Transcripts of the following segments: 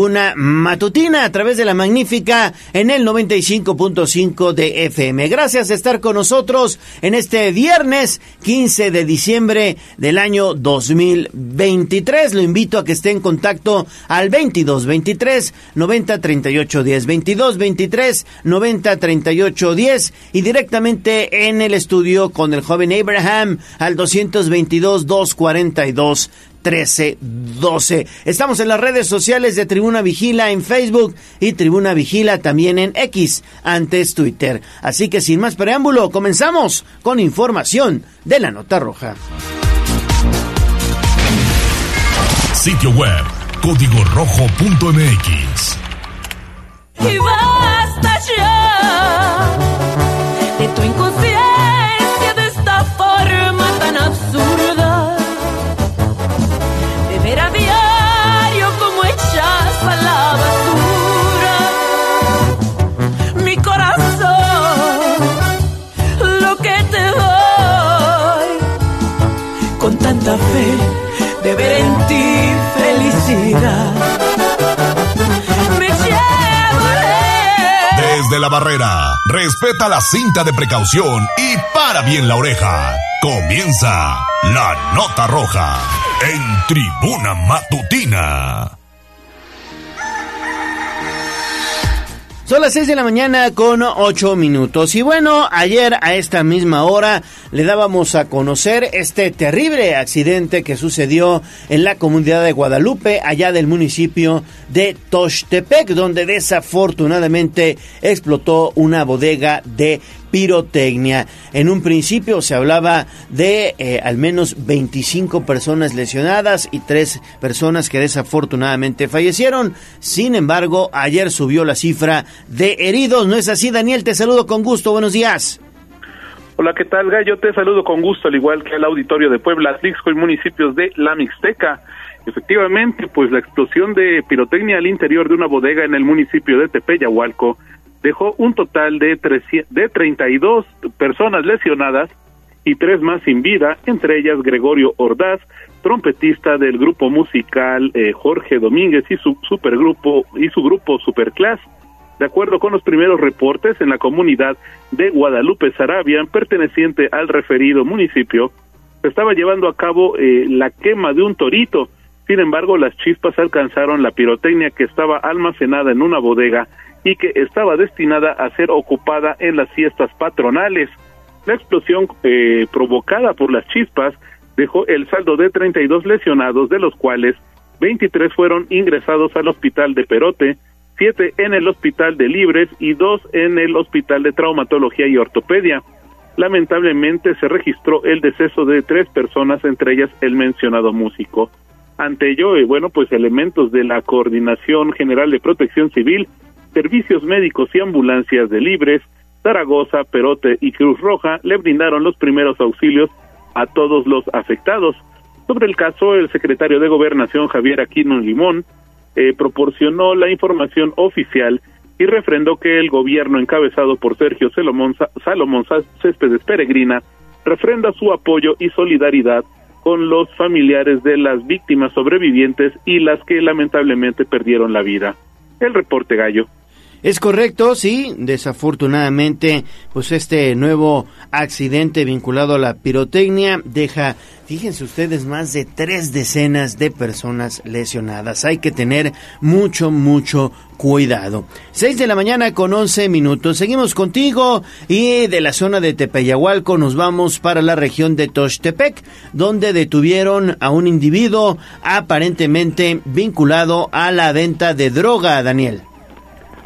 Tribuna Matutina a través de la magnífica en el 95.5 de FM. Gracias de estar con nosotros en este viernes 15 de diciembre del año 2023. Lo invito a que esté en contacto al 22 23 90 38 10 22 23 90 38 10 y directamente en el estudio con el joven Abraham al 222 242 1312. Estamos en las redes sociales de Tribuna Vigila en Facebook y Tribuna Vigila también en X, antes Twitter. Así que sin más preámbulo, comenzamos con información de la Nota Roja. Sitio web, código rojo.mx. Y basta ya de tu de ver en ti felicidad. Me. Desde la barrera, respeta la cinta de precaución y para bien la oreja. Comienza la nota roja en tribuna matutina. Son las 6 de la mañana con 8 minutos. Y bueno, ayer a esta misma hora le dábamos a conocer este terrible accidente que sucedió en la comunidad de Guadalupe, allá del municipio de Tochtepec, donde desafortunadamente explotó una bodega de pirotecnia. En un principio se hablaba de eh, al menos 25 personas lesionadas y tres personas que desafortunadamente fallecieron. Sin embargo, ayer subió la cifra de heridos. ¿No es así, Daniel? Te saludo con gusto. Buenos días. Hola, ¿qué tal, Gallo? Te saludo con gusto, al igual que al auditorio de Puebla, Atlixco y municipios de La Mixteca. Efectivamente, pues la explosión de pirotecnia al interior de una bodega en el municipio de Tepeyahualco dejó un total de, treci- de 32 personas lesionadas y tres más sin vida, entre ellas Gregorio Ordaz, trompetista del grupo musical eh, Jorge Domínguez y su supergrupo y su grupo Superclass. De acuerdo con los primeros reportes en la comunidad de Guadalupe Sarabia, perteneciente al referido municipio, se estaba llevando a cabo eh, la quema de un torito. Sin embargo, las chispas alcanzaron la pirotecnia que estaba almacenada en una bodega y que estaba destinada a ser ocupada en las fiestas patronales. La explosión eh, provocada por las chispas dejó el saldo de 32 lesionados, de los cuales 23 fueron ingresados al hospital de Perote, 7 en el hospital de Libres y 2 en el hospital de traumatología y ortopedia. Lamentablemente se registró el deceso de tres personas, entre ellas el mencionado músico. Ante ello, eh, bueno, pues elementos de la Coordinación General de Protección Civil, servicios médicos y ambulancias de Libres, Zaragoza, Perote y Cruz Roja le brindaron los primeros auxilios a todos los afectados. Sobre el caso, el secretario de Gobernación Javier Aquino Limón eh, proporcionó la información oficial y refrendó que el gobierno encabezado por Sergio Salomón, Salomón Céspedes Peregrina refrenda su apoyo y solidaridad con los familiares de las víctimas sobrevivientes y las que lamentablemente perdieron la vida. El reporte gallo. Es correcto, sí, desafortunadamente, pues este nuevo accidente vinculado a la pirotecnia deja, fíjense ustedes, más de tres decenas de personas lesionadas. Hay que tener mucho, mucho cuidado. Seis de la mañana con once minutos. Seguimos contigo y de la zona de Tepeyahualco nos vamos para la región de Tochtepec, donde detuvieron a un individuo aparentemente vinculado a la venta de droga, Daniel.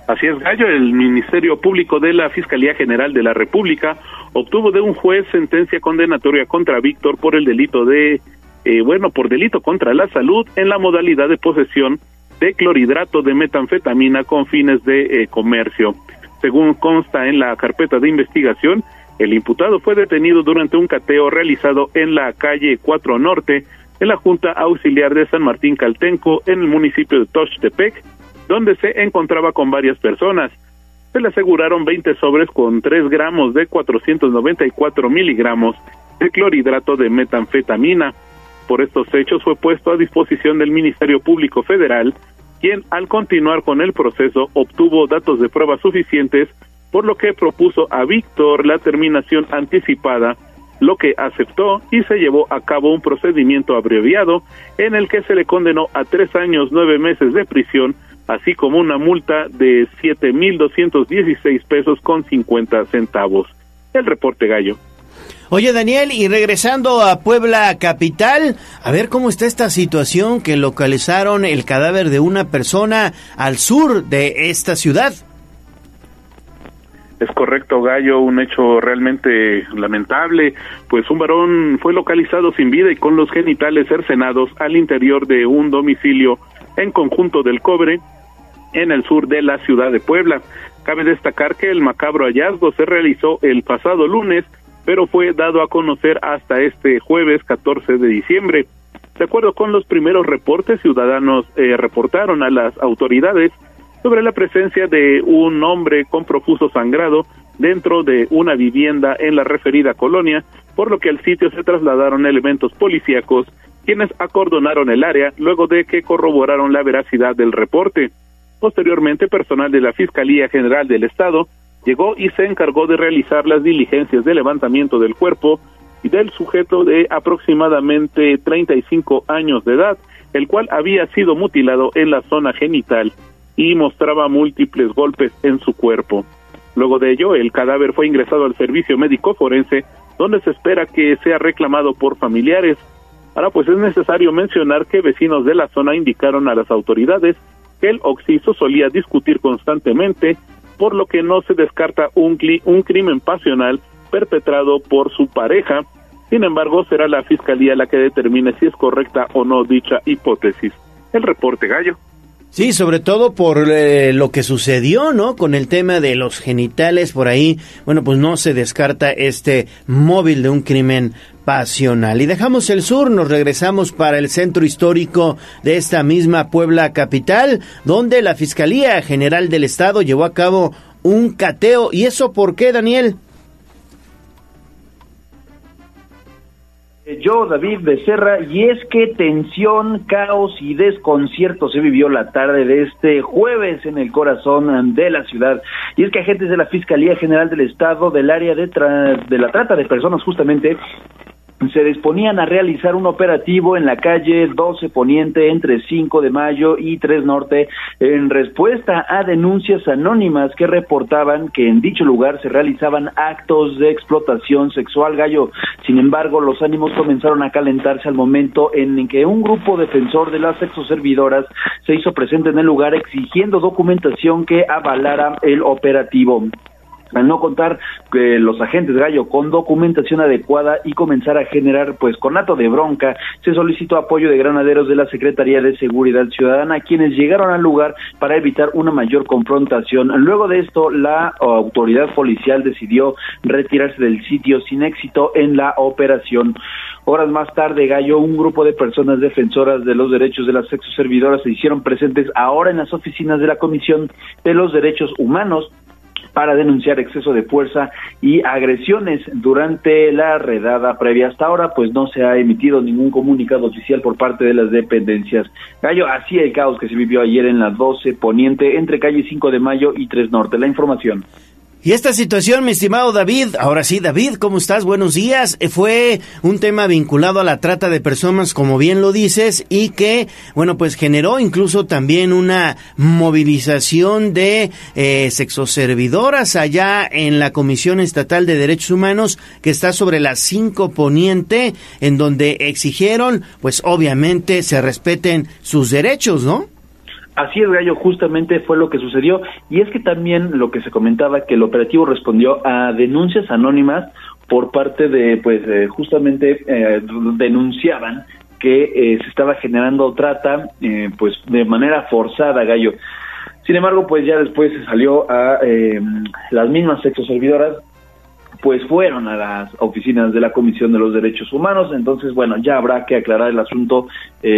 Así es, Gallo, el Ministerio Público de la Fiscalía General de la República obtuvo de un juez sentencia condenatoria contra Víctor por el delito de, eh, bueno, por delito contra la salud en la modalidad de posesión de clorhidrato de metanfetamina con fines de eh, comercio. Según consta en la carpeta de investigación, el imputado fue detenido durante un cateo realizado en la calle 4 Norte, en la Junta Auxiliar de San Martín Caltenco, en el municipio de Tochtepec, donde se encontraba con varias personas. Se le aseguraron 20 sobres con 3 gramos de 494 miligramos de clorhidrato de metanfetamina. Por estos hechos fue puesto a disposición del Ministerio Público Federal, quien al continuar con el proceso obtuvo datos de prueba suficientes, por lo que propuso a Víctor la terminación anticipada, lo que aceptó y se llevó a cabo un procedimiento abreviado en el que se le condenó a tres años nueve meses de prisión, así como una multa de siete mil doscientos dieciséis pesos con cincuenta centavos. El reporte gallo. Oye Daniel, y regresando a Puebla capital, a ver cómo está esta situación que localizaron el cadáver de una persona al sur de esta ciudad. Es correcto, Gallo, un hecho realmente lamentable, pues un varón fue localizado sin vida y con los genitales cercenados al interior de un domicilio en conjunto del cobre en el sur de la ciudad de Puebla. Cabe destacar que el macabro hallazgo se realizó el pasado lunes pero fue dado a conocer hasta este jueves 14 de diciembre. De acuerdo con los primeros reportes, ciudadanos eh, reportaron a las autoridades sobre la presencia de un hombre con profuso sangrado dentro de una vivienda en la referida colonia, por lo que al sitio se trasladaron elementos policíacos quienes acordonaron el área luego de que corroboraron la veracidad del reporte. Posteriormente, personal de la Fiscalía General del Estado llegó y se encargó de realizar las diligencias de levantamiento del cuerpo y del sujeto de aproximadamente 35 años de edad, el cual había sido mutilado en la zona genital y mostraba múltiples golpes en su cuerpo. Luego de ello, el cadáver fue ingresado al servicio médico forense, donde se espera que sea reclamado por familiares. Ahora, pues es necesario mencionar que vecinos de la zona indicaron a las autoridades que el occiso solía discutir constantemente por lo que no se descarta un, un crimen pasional perpetrado por su pareja. Sin embargo, será la Fiscalía la que determine si es correcta o no dicha hipótesis. El reporte gallo. Sí, sobre todo por eh, lo que sucedió, ¿no? Con el tema de los genitales por ahí. Bueno, pues no se descarta este móvil de un crimen pasional. Y dejamos el sur, nos regresamos para el centro histórico de esta misma Puebla capital, donde la Fiscalía General del Estado llevó a cabo un cateo. ¿Y eso por qué, Daniel? Yo, David Becerra, y es que tensión, caos y desconcierto se vivió la tarde de este jueves en el corazón de la ciudad. Y es que agentes de la Fiscalía General del Estado del área de, de la trata de personas justamente se disponían a realizar un operativo en la calle 12 Poniente entre 5 de mayo y 3 Norte en respuesta a denuncias anónimas que reportaban que en dicho lugar se realizaban actos de explotación sexual gallo. Sin embargo, los ánimos comenzaron a calentarse al momento en que un grupo defensor de las sexoservidoras se hizo presente en el lugar exigiendo documentación que avalara el operativo al no contar que los agentes Gallo con documentación adecuada y comenzar a generar pues conato de bronca, se solicitó apoyo de granaderos de la Secretaría de Seguridad Ciudadana, quienes llegaron al lugar para evitar una mayor confrontación. Luego de esto, la autoridad policial decidió retirarse del sitio sin éxito en la operación. Horas más tarde, Gallo, un grupo de personas defensoras de los derechos de las sexoservidoras se hicieron presentes ahora en las oficinas de la Comisión de los Derechos Humanos para denunciar exceso de fuerza y agresiones durante la redada previa. Hasta ahora, pues no se ha emitido ningún comunicado oficial por parte de las dependencias. Gallo, así el caos que se vivió ayer en la 12 Poniente entre calle 5 de Mayo y 3 Norte. La información. Y esta situación, mi estimado David, ahora sí, David, ¿cómo estás? Buenos días. Eh, fue un tema vinculado a la trata de personas, como bien lo dices, y que, bueno, pues generó incluso también una movilización de eh, sexoservidoras allá en la Comisión Estatal de Derechos Humanos, que está sobre la 5 Poniente, en donde exigieron, pues obviamente, se respeten sus derechos, ¿no? Así es, Gallo, justamente fue lo que sucedió. Y es que también lo que se comentaba, que el operativo respondió a denuncias anónimas por parte de, pues, justamente eh, denunciaban que eh, se estaba generando trata, eh, pues, de manera forzada, Gallo. Sin embargo, pues ya después se salió a las mismas servidoras pues fueron a las oficinas de la Comisión de los Derechos Humanos. Entonces, bueno, ya habrá que aclarar el asunto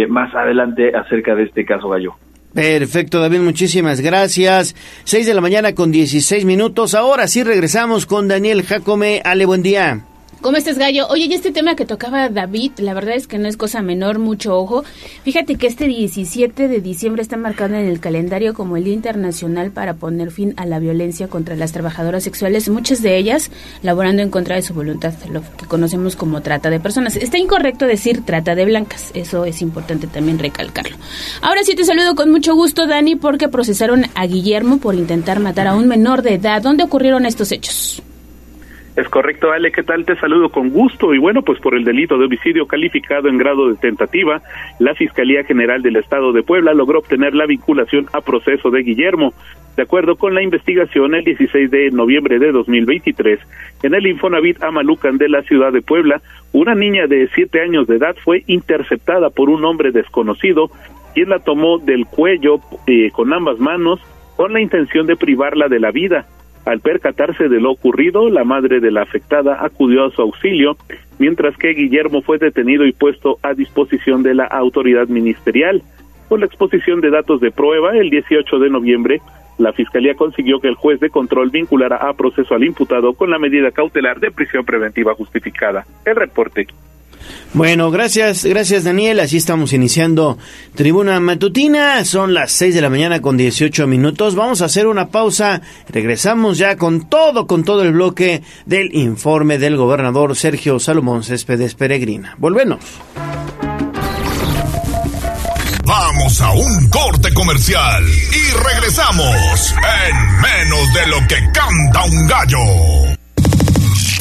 más adelante acerca de este caso, Gallo. Perfecto, David, muchísimas gracias. Seis de la mañana con dieciséis minutos. Ahora sí regresamos con Daniel Jacome. Ale, buen día. ¿Cómo estás, Gallo? Oye, y este tema que tocaba David, la verdad es que no es cosa menor, mucho ojo. Fíjate que este 17 de diciembre está marcado en el calendario como el Día Internacional para poner fin a la violencia contra las trabajadoras sexuales, muchas de ellas laborando en contra de su voluntad, lo que conocemos como trata de personas. Está incorrecto decir trata de blancas, eso es importante también recalcarlo. Ahora sí te saludo con mucho gusto, Dani, porque procesaron a Guillermo por intentar matar a un menor de edad. ¿Dónde ocurrieron estos hechos? Es correcto, Ale, ¿qué tal? Te saludo con gusto. Y bueno, pues por el delito de homicidio calificado en grado de tentativa, la Fiscalía General del Estado de Puebla logró obtener la vinculación a proceso de Guillermo. De acuerdo con la investigación, el 16 de noviembre de 2023, en el Infonavit Amalucan de la ciudad de Puebla, una niña de siete años de edad fue interceptada por un hombre desconocido, quien la tomó del cuello eh, con ambas manos con la intención de privarla de la vida. Al percatarse de lo ocurrido, la madre de la afectada acudió a su auxilio, mientras que Guillermo fue detenido y puesto a disposición de la autoridad ministerial. Con la exposición de datos de prueba, el 18 de noviembre, la Fiscalía consiguió que el juez de control vinculara a proceso al imputado con la medida cautelar de prisión preventiva justificada. El reporte. Bueno, gracias, gracias Daniel. Así estamos iniciando Tribuna Matutina. Son las 6 de la mañana con 18 minutos. Vamos a hacer una pausa. Regresamos ya con todo, con todo el bloque del informe del gobernador Sergio Salomón Céspedes Peregrina. Volvemos. Vamos a un corte comercial y regresamos en menos de lo que canta un gallo.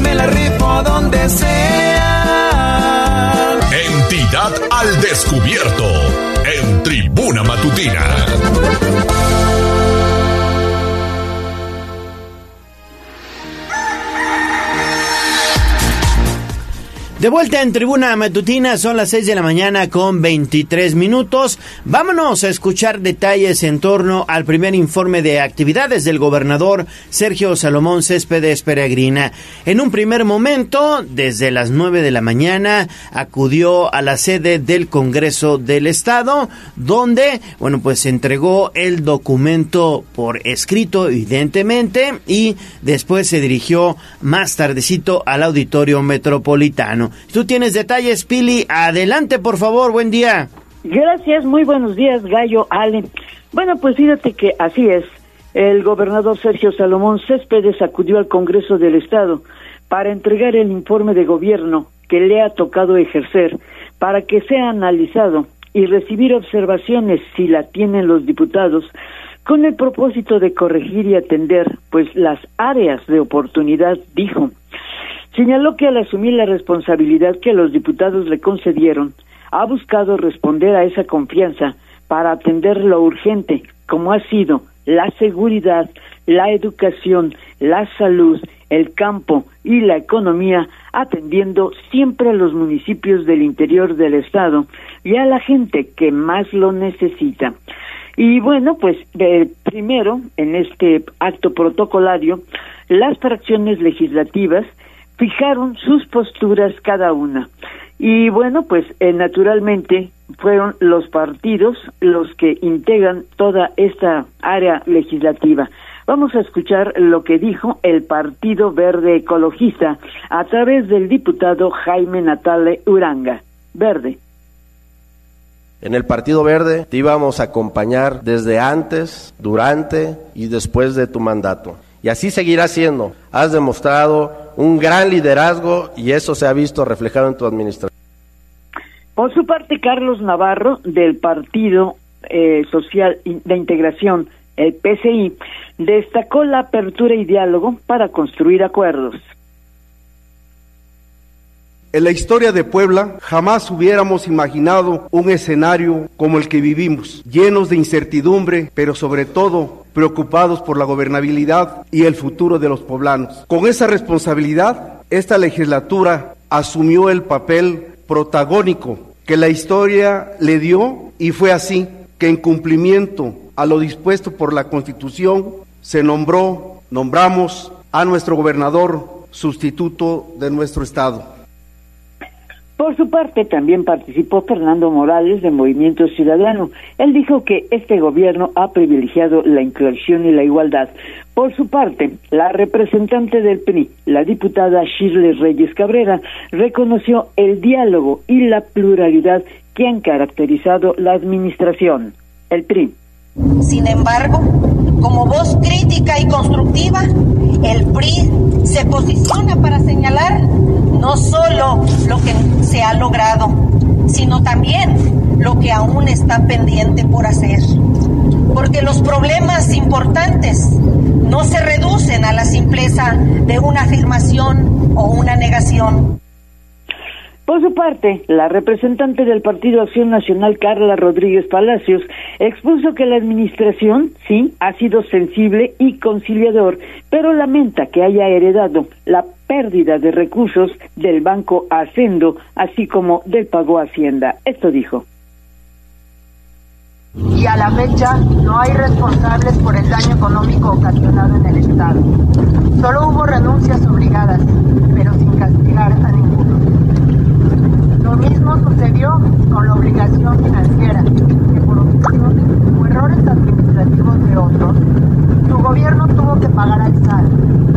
Me la rifo donde sea. Entidad al descubierto en Tribuna Matutina. De vuelta en Tribuna Matutina, son las 6 de la mañana con 23 minutos. Vámonos a escuchar detalles en torno al primer informe de actividades del gobernador Sergio Salomón Céspedes Peregrina. En un primer momento, desde las 9 de la mañana, acudió a la sede del Congreso del Estado, donde, bueno, pues entregó el documento por escrito, evidentemente, y después se dirigió más tardecito al auditorio metropolitano. Tú tienes detalles, Pili. Adelante, por favor. Buen día. Gracias. Muy buenos días, Gallo, Ale. Bueno, pues fíjate que así es. El gobernador Sergio Salomón Céspedes acudió al Congreso del Estado para entregar el informe de gobierno que le ha tocado ejercer para que sea analizado y recibir observaciones si la tienen los diputados con el propósito de corregir y atender pues las áreas de oportunidad, dijo, Señaló que al asumir la responsabilidad que los diputados le concedieron, ha buscado responder a esa confianza para atender lo urgente, como ha sido la seguridad, la educación, la salud, el campo y la economía, atendiendo siempre a los municipios del interior del Estado y a la gente que más lo necesita. Y bueno, pues primero, en este acto protocolario, las fracciones legislativas fijaron sus posturas cada una. Y bueno, pues eh, naturalmente fueron los partidos los que integran toda esta área legislativa. Vamos a escuchar lo que dijo el Partido Verde Ecologista a través del diputado Jaime Natale Uranga. Verde. En el Partido Verde te íbamos a acompañar desde antes, durante y después de tu mandato. Y así seguirá siendo. Has demostrado un gran liderazgo y eso se ha visto reflejado en tu administración. Por su parte, Carlos Navarro, del Partido eh, Social de Integración, el PCI, destacó la apertura y diálogo para construir acuerdos. En la historia de Puebla jamás hubiéramos imaginado un escenario como el que vivimos, llenos de incertidumbre, pero sobre todo preocupados por la gobernabilidad y el futuro de los poblanos. Con esa responsabilidad esta legislatura asumió el papel protagónico que la historia le dio y fue así que en cumplimiento a lo dispuesto por la Constitución se nombró, nombramos a nuestro gobernador sustituto de nuestro estado. Por su parte, también participó Fernando Morales de Movimiento Ciudadano. Él dijo que este gobierno ha privilegiado la inclusión y la igualdad. Por su parte, la representante del PRI, la diputada Shirley Reyes Cabrera, reconoció el diálogo y la pluralidad que han caracterizado la administración. El PRI. Sin embargo, como voz crítica y constructiva, el PRI se posiciona para señalar no solo lo que se ha logrado, sino también lo que aún está pendiente por hacer. Porque los problemas importantes no se reducen a la simpleza de una afirmación o una negación. Por su parte, la representante del Partido Acción Nacional, Carla Rodríguez Palacios, expuso que la administración, sí, ha sido sensible y conciliador, pero lamenta que haya heredado la pérdida de recursos del Banco Hacendo, así como del pago Hacienda. Esto dijo. Y a la fecha no hay responsables por el daño económico ocasionado en el Estado. Solo hubo renuncias obligadas, pero sin castigar a ninguno. Lo mismo sucedió con la obligación financiera, que por omisiones o errores administrativos de otros, su gobierno tuvo que pagar al SAT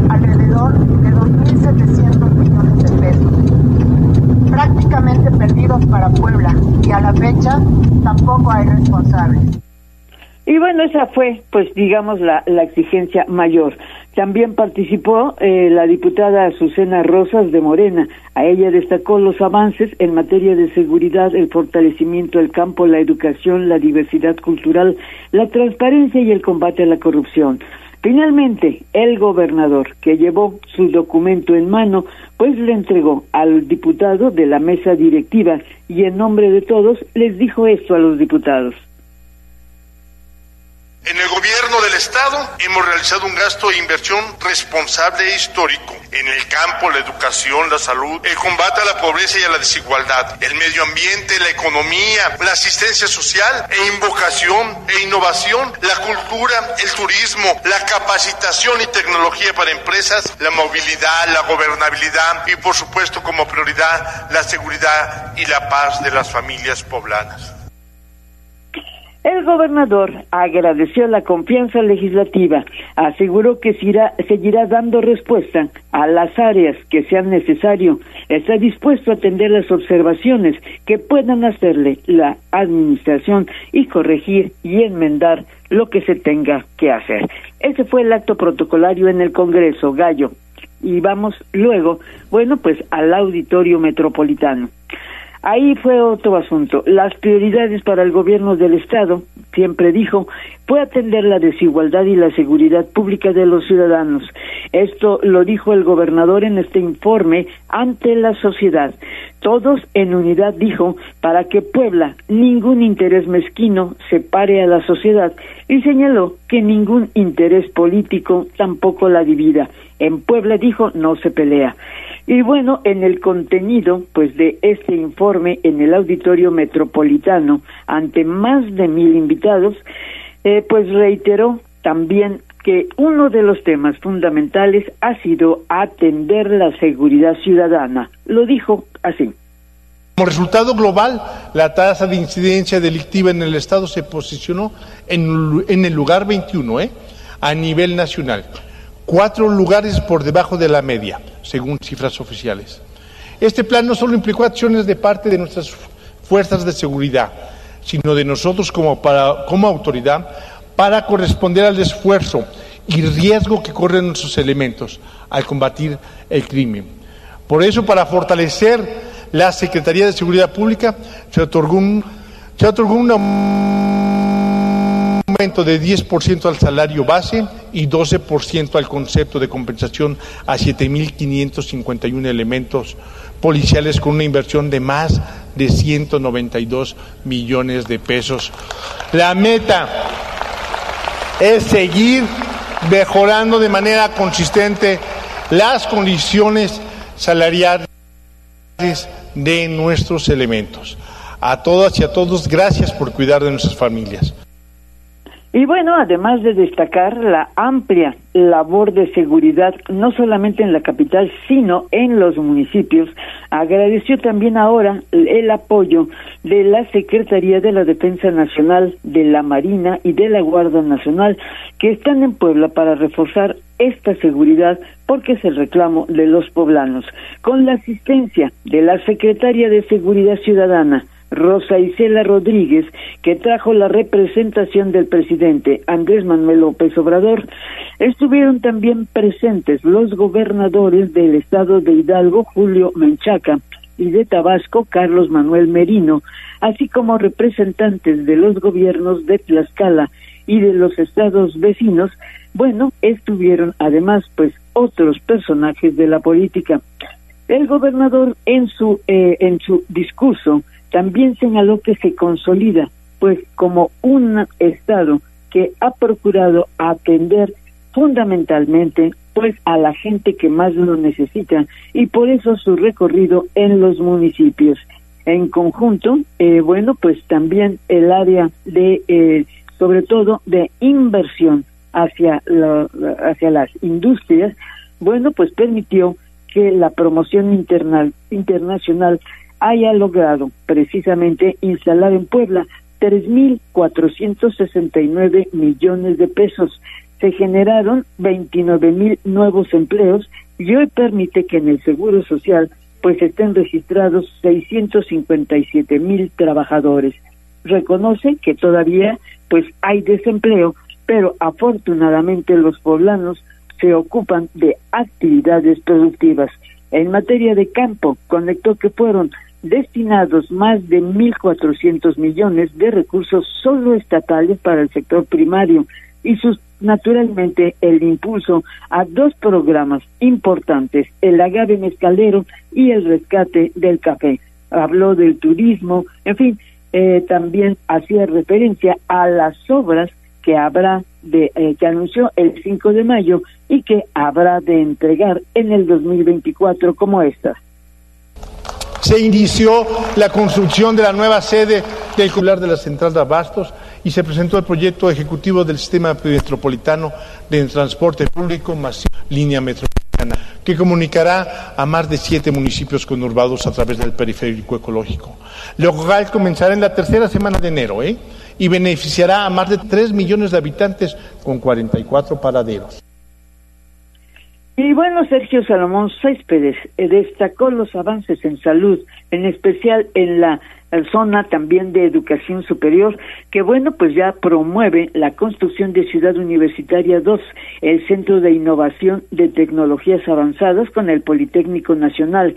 alrededor de 2.700 millones de pesos, prácticamente perdidos para Puebla, y a la fecha tampoco hay responsables. Y bueno, esa fue, pues digamos, la, la exigencia mayor. También participó eh, la diputada Azucena Rosas de Morena. A ella destacó los avances en materia de seguridad, el fortalecimiento del campo, la educación, la diversidad cultural, la transparencia y el combate a la corrupción. Finalmente, el gobernador, que llevó su documento en mano, pues le entregó al diputado de la mesa directiva y en nombre de todos les dijo esto a los diputados. En el gobierno del Estado hemos realizado un gasto de inversión responsable e histórico en el campo, la educación, la salud, el combate a la pobreza y a la desigualdad, el medio ambiente, la economía, la asistencia social e invocación e innovación, la cultura, el turismo, la capacitación y tecnología para empresas, la movilidad, la gobernabilidad y por supuesto como prioridad la seguridad y la paz de las familias poblanas. El gobernador agradeció la confianza legislativa, aseguró que seguirá dando respuesta a las áreas que sean necesario, está dispuesto a atender las observaciones que puedan hacerle la administración y corregir y enmendar lo que se tenga que hacer. Ese fue el acto protocolario en el Congreso, Gallo. Y vamos luego, bueno, pues al auditorio metropolitano. Ahí fue otro asunto. Las prioridades para el gobierno del Estado, siempre dijo, fue atender la desigualdad y la seguridad pública de los ciudadanos. Esto lo dijo el gobernador en este informe ante la sociedad. Todos en unidad dijo para que Puebla ningún interés mezquino separe a la sociedad y señaló que ningún interés político tampoco la divida. En Puebla dijo no se pelea. Y bueno, en el contenido, pues de este informe en el auditorio metropolitano, ante más de mil invitados, eh, pues reiteró también que uno de los temas fundamentales ha sido atender la seguridad ciudadana. Lo dijo así. Como resultado global, la tasa de incidencia delictiva en el Estado se posicionó en, en el lugar 21, ¿eh? a nivel nacional cuatro lugares por debajo de la media, según cifras oficiales. Este plan no solo implicó acciones de parte de nuestras fuerzas de seguridad, sino de nosotros como, como autoridad para corresponder al esfuerzo y riesgo que corren nuestros elementos al combatir el crimen. Por eso, para fortalecer la Secretaría de Seguridad Pública, se otorgó un, se otorgó un aumento de 10% al salario base y 12% al concepto de compensación a 7.551 elementos policiales con una inversión de más de 192 millones de pesos. La meta es seguir mejorando de manera consistente las condiciones salariales de nuestros elementos. A todas y a todos, gracias por cuidar de nuestras familias. Y bueno, además de destacar la amplia labor de seguridad, no solamente en la capital, sino en los municipios, agradeció también ahora el apoyo de la Secretaría de la Defensa Nacional, de la Marina y de la Guardia Nacional, que están en Puebla para reforzar esta seguridad porque es el reclamo de los poblanos. Con la asistencia de la Secretaría de Seguridad Ciudadana, Rosa Isela Rodríguez, que trajo la representación del presidente Andrés Manuel López Obrador. Estuvieron también presentes los gobernadores del estado de Hidalgo, Julio Menchaca, y de Tabasco, Carlos Manuel Merino, así como representantes de los gobiernos de Tlaxcala y de los estados vecinos. Bueno, estuvieron además pues otros personajes de la política. El gobernador en su eh, en su discurso también señaló que se consolida, pues, como un Estado que ha procurado atender fundamentalmente pues a la gente que más lo necesita y por eso su recorrido en los municipios. En conjunto, eh, bueno, pues también el área de, eh, sobre todo, de inversión hacia, hacia las industrias, bueno, pues permitió que la promoción internacional haya logrado precisamente instalar en Puebla 3.469 millones de pesos. Se generaron 29.000 nuevos empleos y hoy permite que en el Seguro Social pues estén registrados 657 mil trabajadores. Reconoce que todavía pues hay desempleo, pero afortunadamente los poblanos se ocupan de actividades productivas. En materia de campo, conectó que fueron destinados más de 1.400 millones de recursos solo estatales para el sector primario y sus naturalmente el impulso a dos programas importantes, el agave mezcalero y el rescate del café. Habló del turismo, en fin, eh, también hacía referencia a las obras que habrá de eh, que anunció el 5 de mayo y que habrá de entregar en el 2024 como estas se inició la construcción de la nueva sede del Cular de la Central de Abastos y se presentó el proyecto ejecutivo del Sistema Metropolitano de Transporte Público Masivo Línea Metropolitana, que comunicará a más de siete municipios conurbados a través del periférico ecológico. Lo cual comenzará en la tercera semana de enero ¿eh? y beneficiará a más de tres millones de habitantes con 44 paraderos. Y bueno, Sergio Salomón Céspedes eh, destacó los avances en salud, en especial en la zona también de educación superior, que bueno, pues ya promueve la construcción de Ciudad Universitaria 2, el Centro de Innovación de Tecnologías Avanzadas con el Politécnico Nacional.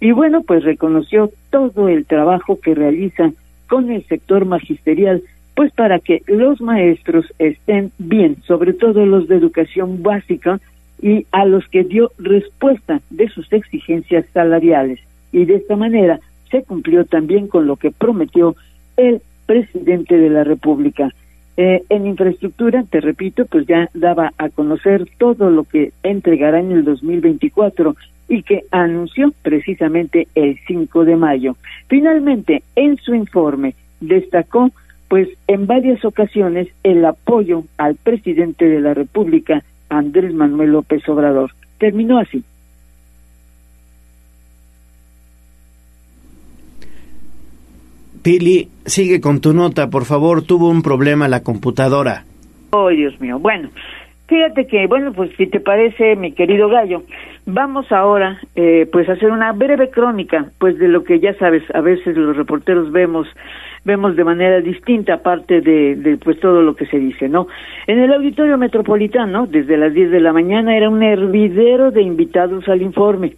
Y bueno, pues reconoció todo el trabajo que realiza con el sector magisterial, pues para que los maestros estén bien, sobre todo los de educación básica, y a los que dio respuesta de sus exigencias salariales. Y de esta manera se cumplió también con lo que prometió el presidente de la República. Eh, en infraestructura, te repito, pues ya daba a conocer todo lo que entregará en el 2024 y que anunció precisamente el 5 de mayo. Finalmente, en su informe destacó pues en varias ocasiones el apoyo al presidente de la República Andrés Manuel López Obrador. Terminó así. Pili, sigue con tu nota, por favor. Tuvo un problema la computadora. Oh, Dios mío. Bueno, fíjate que, bueno, pues si te parece, mi querido gallo, vamos ahora, eh, pues a hacer una breve crónica, pues de lo que ya sabes, a veces los reporteros vemos vemos de manera distinta aparte de, pues todo lo que se dice, ¿no? En el auditorio metropolitano, desde las 10 de la mañana, era un hervidero de invitados al informe.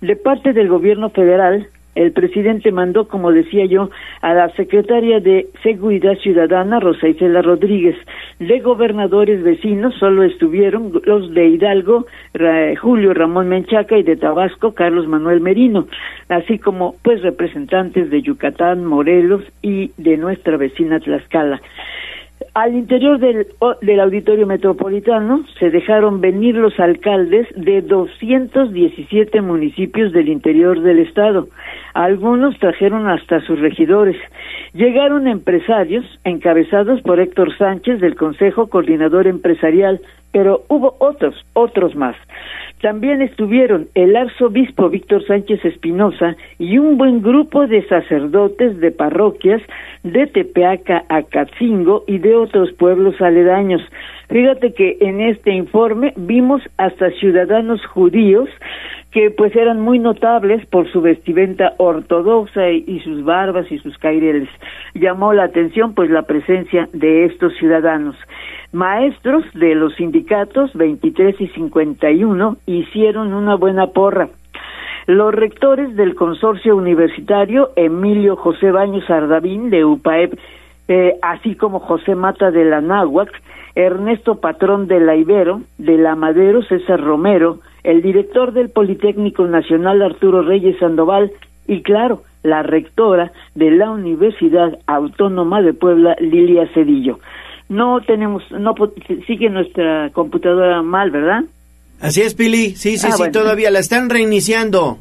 De parte del gobierno federal, el presidente mandó, como decía yo, a la secretaria de Seguridad Ciudadana, Rosa Isela Rodríguez. De gobernadores vecinos solo estuvieron los de Hidalgo, Julio Ramón Menchaca, y de Tabasco, Carlos Manuel Merino, así como pues representantes de Yucatán, Morelos y de nuestra vecina Tlaxcala. Al interior del, del auditorio metropolitano se dejaron venir los alcaldes de 217 municipios del interior del estado. Algunos trajeron hasta sus regidores. Llegaron empresarios encabezados por Héctor Sánchez del Consejo Coordinador Empresarial, pero hubo otros, otros más. También estuvieron el arzobispo Víctor Sánchez Espinosa y un buen grupo de sacerdotes de parroquias de Tepeaca a Catzingo y de otros pueblos aledaños. Fíjate que en este informe vimos hasta ciudadanos judíos que pues eran muy notables por su vestimenta ortodoxa y, sus barbas y sus caireles. Llamó la atención pues la presencia de estos ciudadanos. Maestros de los sindicatos 23 y 51 hicieron una buena porra. Los rectores del consorcio universitario, Emilio José Baños Ardavín de UPAEP, eh, así como José Mata de la Náhuac, Ernesto Patrón de la Ibero, de la Madero César Romero, el director del Politécnico Nacional Arturo Reyes Sandoval y claro, la rectora de la Universidad Autónoma de Puebla Lilia Cedillo no tenemos, no sigue nuestra computadora mal, ¿verdad? Así es, Pili. Sí, sí, ah, sí, todavía la están reiniciando.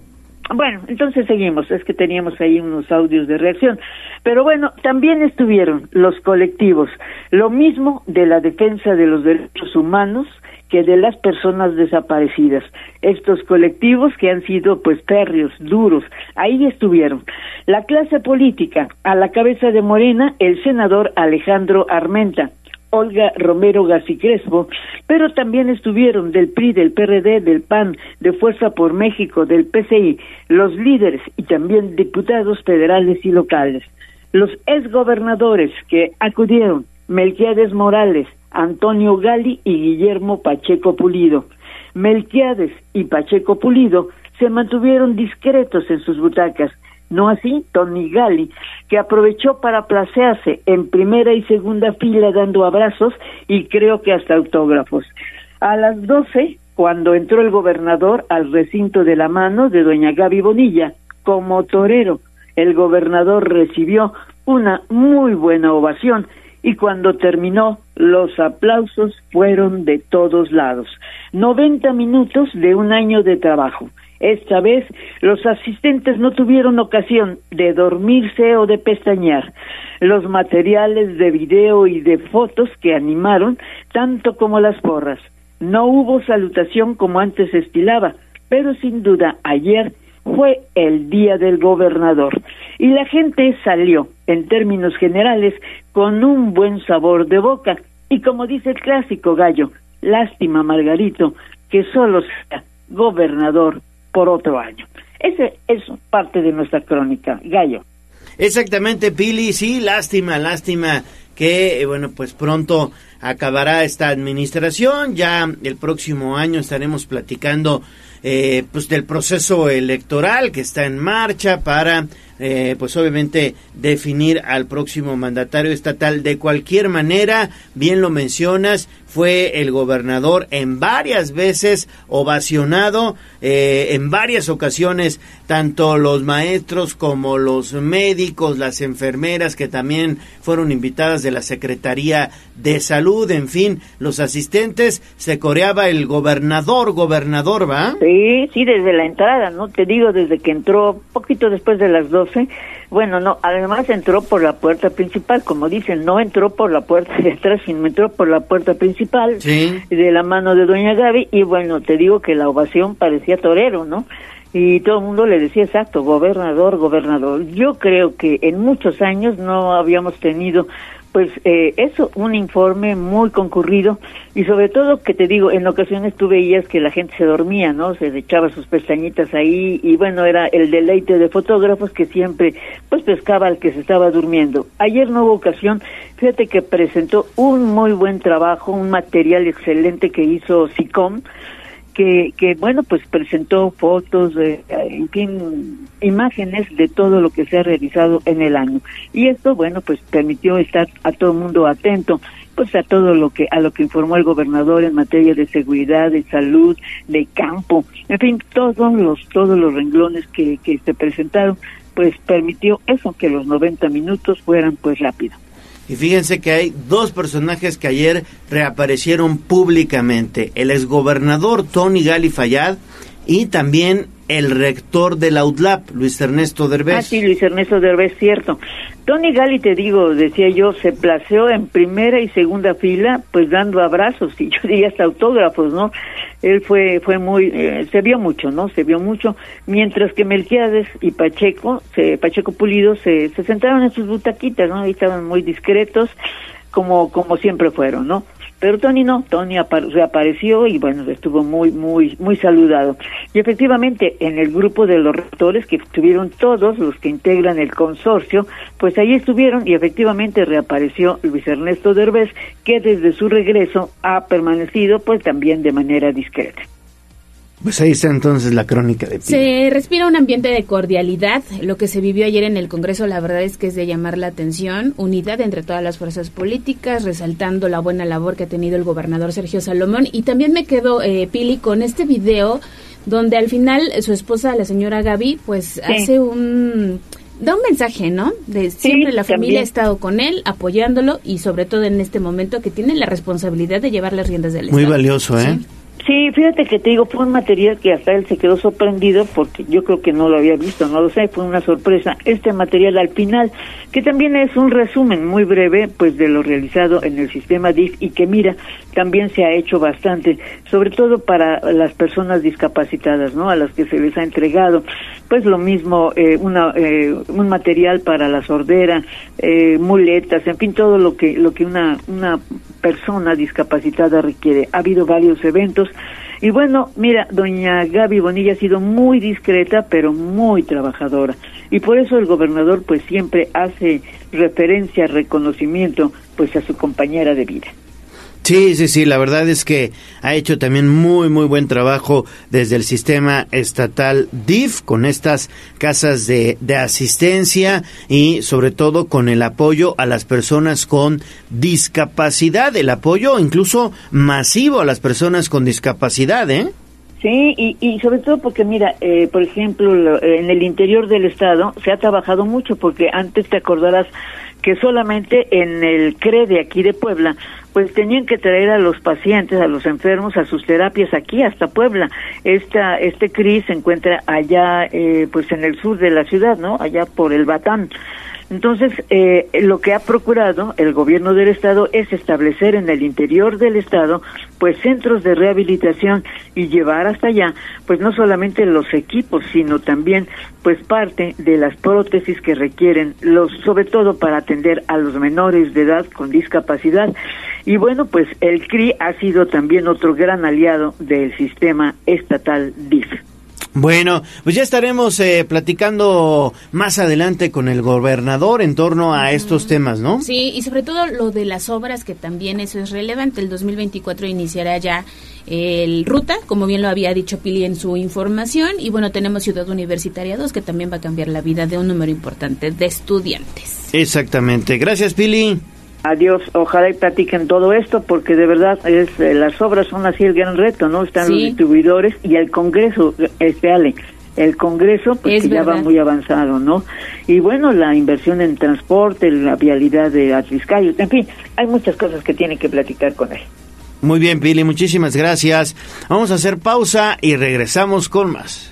Bueno, entonces seguimos. Es que teníamos ahí unos audios de reacción. Pero bueno, también estuvieron los colectivos. Lo mismo de la defensa de los derechos humanos que de las personas desaparecidas. Estos colectivos que han sido pues férreos, duros, ahí estuvieron. La clase política, a la cabeza de Morena, el senador Alejandro Armenta, Olga Romero Crespo, pero también estuvieron del PRI, del PRD, del PAN, de Fuerza por México, del PCI, los líderes y también diputados federales y locales. Los exgobernadores que acudieron, Melquiades Morales, Antonio Gali y Guillermo Pacheco Pulido. Melquiades y Pacheco Pulido se mantuvieron discretos en sus butacas, no así Tony Gali, que aprovechó para placearse en primera y segunda fila dando abrazos y creo que hasta autógrafos. A las doce, cuando entró el gobernador al recinto de la mano de doña Gaby Bonilla, como torero, el gobernador recibió una muy buena ovación y cuando terminó los aplausos fueron de todos lados. Noventa minutos de un año de trabajo. Esta vez los asistentes no tuvieron ocasión de dormirse o de pestañear. Los materiales de video y de fotos que animaron, tanto como las porras. No hubo salutación como antes estilaba, pero sin duda ayer fue el día del gobernador y la gente salió, en términos generales, con un buen sabor de boca y como dice el clásico gallo, lástima Margarito que solo sea gobernador por otro año. Ese es parte de nuestra crónica, Gallo. Exactamente, Pili, sí, lástima, lástima que, eh, bueno, pues pronto acabará esta administración, ya el próximo año estaremos platicando eh, pues del proceso electoral que está en marcha para eh, pues obviamente definir al próximo mandatario estatal de cualquier manera bien lo mencionas fue el gobernador en varias veces ovacionado, eh, en varias ocasiones, tanto los maestros como los médicos, las enfermeras que también fueron invitadas de la Secretaría de Salud, en fin, los asistentes, se coreaba el gobernador, gobernador, ¿va? Sí, sí, desde la entrada, ¿no? Te digo, desde que entró, poquito después de las 12, bueno, no, además entró por la puerta principal, como dicen, no entró por la puerta de atrás, sino entró por la puerta principal de la mano de doña Gaby y bueno, te digo que la ovación parecía torero, ¿no? Y todo el mundo le decía exacto, gobernador, gobernador. Yo creo que en muchos años no habíamos tenido pues eh, eso, un informe muy concurrido y sobre todo que te digo, en ocasiones tú veías que la gente se dormía, ¿no? Se echaba sus pestañitas ahí y bueno, era el deleite de fotógrafos que siempre pues pescaba al que se estaba durmiendo. Ayer no hubo ocasión, fíjate que presentó un muy buen trabajo, un material excelente que hizo SICOM, que, que bueno, pues presentó fotos, de, en fin, imágenes de todo lo que se ha realizado en el año. Y esto, bueno, pues permitió estar a todo el mundo atento pues a todo lo que a lo que informó el gobernador en materia de seguridad, de salud, de campo, en fin, todos los todos los renglones que, que se presentaron, pues permitió eso que los 90 minutos fueran pues rápido. Y fíjense que hay dos personajes que ayer reaparecieron públicamente. El exgobernador Tony Gali Fayad y también el rector de la UDLAP, Luis Ernesto Derbez. Ah, sí, Luis Ernesto Derbez, cierto. Tony Gali, te digo, decía yo, se placeó en primera y segunda fila, pues dando abrazos y yo diría hasta autógrafos, ¿no? Él fue fue muy, eh, se vio mucho, ¿no? Se vio mucho, mientras que Melquiades y Pacheco, se, Pacheco Pulido, se, se sentaron en sus butaquitas, ¿no? Y estaban muy discretos, como, como siempre fueron, ¿no? Pero Tony no, Tony reapareció y bueno, estuvo muy, muy, muy saludado. Y efectivamente, en el grupo de los rectores, que estuvieron todos los que integran el consorcio, pues ahí estuvieron y efectivamente reapareció Luis Ernesto Derbez, que desde su regreso ha permanecido pues también de manera discreta. Pues ahí está entonces la crónica de Se respira un ambiente de cordialidad. Lo que se vivió ayer en el Congreso, la verdad es que es de llamar la atención. Unidad entre todas las fuerzas políticas, resaltando la buena labor que ha tenido el gobernador Sergio Salomón. Y también me quedo, eh, Pili, con este video donde al final su esposa, la señora Gaby, pues hace un da un mensaje, ¿no? De siempre la familia ha estado con él, apoyándolo y sobre todo en este momento que tiene la responsabilidad de llevar las riendas del Muy valioso, ¿eh? Sí, fíjate que te digo, fue un material que hasta él se quedó sorprendido porque yo creo que no lo había visto, no lo sé, fue una sorpresa. Este material al final, que también es un resumen muy breve, pues de lo realizado en el sistema DIF y que mira, también se ha hecho bastante, sobre todo para las personas discapacitadas, ¿no? A las que se les ha entregado, pues lo mismo, eh, una, eh, un material para la sordera, eh, muletas, en fin, todo lo que, lo que una, una persona discapacitada requiere. Ha habido varios eventos y bueno, mira, doña Gaby Bonilla ha sido muy discreta, pero muy trabajadora. Y por eso el gobernador pues siempre hace referencia, reconocimiento pues a su compañera de vida. Sí, sí, sí, la verdad es que ha hecho también muy, muy buen trabajo desde el sistema estatal DIF con estas casas de, asistencia y sobre todo con el apoyo a las personas con discapacidad, el apoyo incluso masivo a las personas con discapacidad, ¿eh? Sí, y, sobre todo porque, mira, eh, por ejemplo, en el interior del Estado se ha trabajado mucho, porque antes te acordarás que solamente en el CRE de aquí de Puebla, pues tenían que traer a los pacientes, a los enfermos, a sus terapias aquí hasta Puebla. Esta, este CRI se encuentra allá, eh, pues en el sur de la ciudad, ¿no? Allá por el Batán. Entonces, eh, lo que ha procurado el gobierno del estado es establecer en el interior del estado, pues centros de rehabilitación y llevar hasta allá, pues no solamente los equipos, sino también, pues parte de las prótesis que requieren los, sobre todo para atender a los menores de edad con discapacidad. Y bueno, pues el CRI ha sido también otro gran aliado del sistema estatal DIF. Bueno, pues ya estaremos eh, platicando más adelante con el gobernador en torno a estos temas, ¿no? Sí, y sobre todo lo de las obras, que también eso es relevante. El 2024 iniciará ya el Ruta, como bien lo había dicho Pili en su información, y bueno, tenemos Ciudad Universitaria 2, que también va a cambiar la vida de un número importante de estudiantes. Exactamente. Gracias, Pili. Adiós, ojalá y platiquen todo esto porque de verdad es eh, las obras son así el gran reto, ¿no? Están los distribuidores y el Congreso, este Ale, el Congreso pues que ya va muy avanzado, ¿no? Y bueno, la inversión en transporte, la vialidad de Atliscayo, en fin, hay muchas cosas que tienen que platicar con él. Muy bien, Pili, muchísimas gracias. Vamos a hacer pausa y regresamos con más.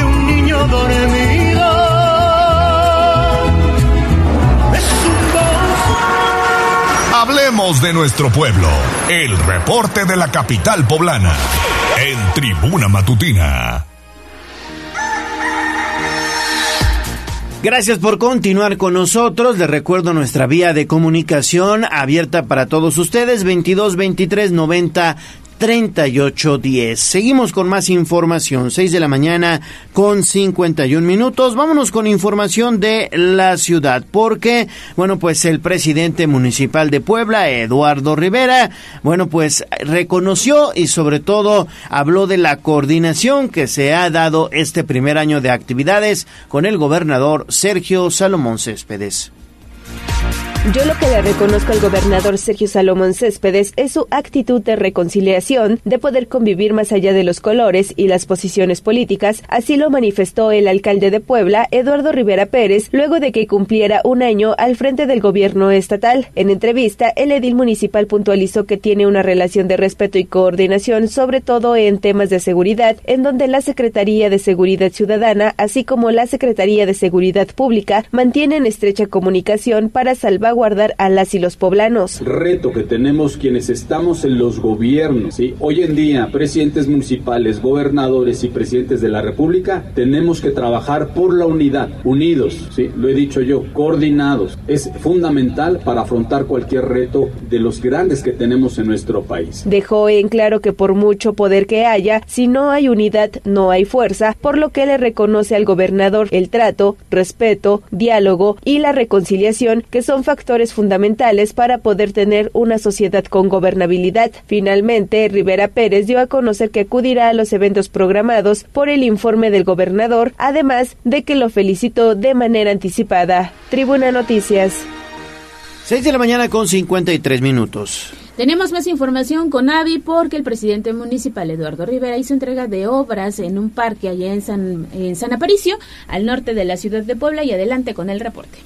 Hablemos de nuestro pueblo. El reporte de la capital poblana. En Tribuna Matutina. Gracias por continuar con nosotros. Les recuerdo nuestra vía de comunicación abierta para todos ustedes 22 23 90 3810. Seguimos con más información, 6 de la mañana con 51 minutos. Vámonos con información de la ciudad, porque, bueno, pues el presidente municipal de Puebla, Eduardo Rivera, bueno, pues reconoció y sobre todo habló de la coordinación que se ha dado este primer año de actividades con el gobernador Sergio Salomón Céspedes. Yo lo que le reconozco al gobernador Sergio Salomón Céspedes es su actitud de reconciliación, de poder convivir más allá de los colores y las posiciones políticas, así lo manifestó el alcalde de Puebla, Eduardo Rivera Pérez, luego de que cumpliera un año al frente del gobierno estatal. En entrevista, el edil municipal puntualizó que tiene una relación de respeto y coordinación, sobre todo en temas de seguridad, en donde la Secretaría de Seguridad Ciudadana, así como la Secretaría de Seguridad Pública, mantienen estrecha comunicación para salvar guardar a las y los poblanos. Reto que tenemos quienes estamos en los gobiernos, ¿sí? Hoy en día, presidentes municipales, gobernadores y presidentes de la República, tenemos que trabajar por la unidad, unidos, ¿sí? Lo he dicho yo, coordinados. Es fundamental para afrontar cualquier reto de los grandes que tenemos en nuestro país. Dejó en claro que por mucho poder que haya, si no hay unidad, no hay fuerza, por lo que le reconoce al gobernador el trato, respeto, diálogo y la reconciliación, que son factores factores fundamentales para poder tener una sociedad con gobernabilidad. Finalmente, Rivera Pérez dio a conocer que acudirá a los eventos programados por el informe del gobernador, además de que lo felicitó de manera anticipada. Tribuna Noticias. 6 de la mañana con 53 minutos. Tenemos más información con Avi porque el presidente municipal Eduardo Rivera hizo entrega de obras en un parque allá en San, en San Aparicio, al norte de la ciudad de Puebla y adelante con el reporte.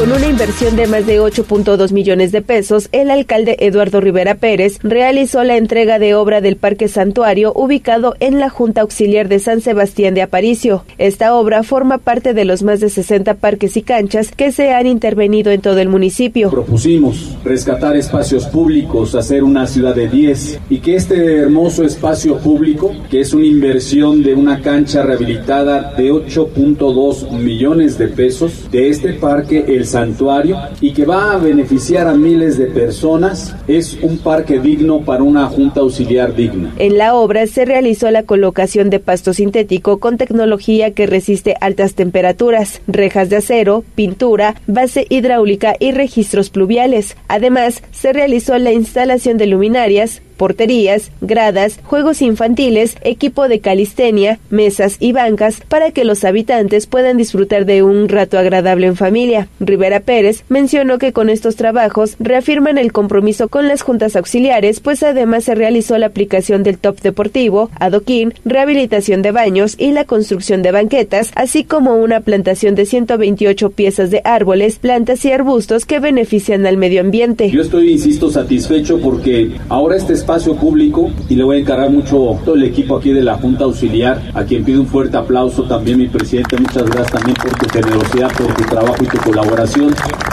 Con una inversión de más de 8.2 millones de pesos, el alcalde Eduardo Rivera Pérez realizó la entrega de obra del Parque Santuario ubicado en la Junta Auxiliar de San Sebastián de Aparicio. Esta obra forma parte de los más de 60 parques y canchas que se han intervenido en todo el municipio. Propusimos rescatar espacios públicos, hacer una ciudad de 10 y que este hermoso espacio público, que es una inversión de una cancha rehabilitada de 8.2 millones de pesos, de este parque el santuario y que va a beneficiar a miles de personas, es un parque digno para una junta auxiliar digna. En la obra se realizó la colocación de pasto sintético con tecnología que resiste altas temperaturas, rejas de acero, pintura, base hidráulica y registros pluviales. Además, se realizó la instalación de luminarias, porterías, gradas, juegos infantiles, equipo de calistenia, mesas y bancas para que los habitantes puedan disfrutar de un rato agradable en familia. Rivera Pérez mencionó que con estos trabajos reafirman el compromiso con las juntas auxiliares, pues además se realizó la aplicación del top deportivo, adoquín, rehabilitación de baños y la construcción de banquetas, así como una plantación de 128 piezas de árboles, plantas y arbustos que benefician al medio ambiente. Yo estoy, insisto, satisfecho porque ahora este público y le voy a encargar mucho todo el equipo aquí de la Junta Auxiliar, a quien pido un fuerte aplauso también mi presidente, muchas gracias también por tu generosidad, por tu trabajo y tu colaboración,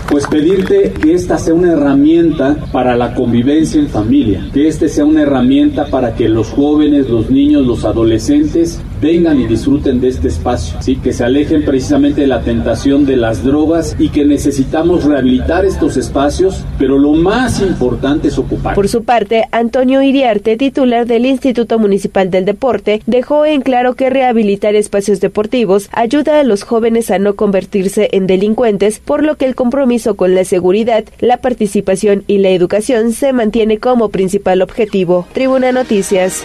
pues pedirte que esta sea una herramienta para la convivencia en familia, que este sea una herramienta para que los jóvenes, los niños, los adolescentes vengan y disfruten de este espacio, ¿sí? que se alejen precisamente de la tentación de las drogas y que necesitamos rehabilitar estos espacios, pero lo más importante es ocupar. Por su parte, Antonio Iriarte, titular del Instituto Municipal del Deporte, dejó en claro que rehabilitar espacios deportivos ayuda a los jóvenes a no convertirse en delincuentes, por lo que el compromiso con la seguridad, la participación y la educación se mantiene como principal objetivo. Tribuna Noticias.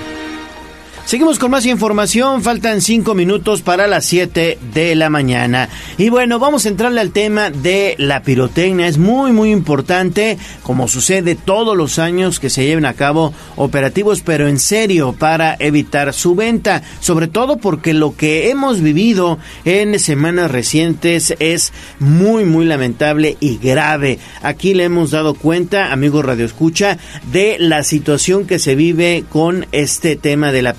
Seguimos con más información, faltan cinco minutos para las 7 de la mañana. Y bueno, vamos a entrarle al tema de la pirotecnia. Es muy, muy importante, como sucede todos los años que se lleven a cabo operativos, pero en serio, para evitar su venta. Sobre todo porque lo que hemos vivido en semanas recientes es muy, muy lamentable y grave. Aquí le hemos dado cuenta, amigos Radio Escucha, de la situación que se vive con este tema de la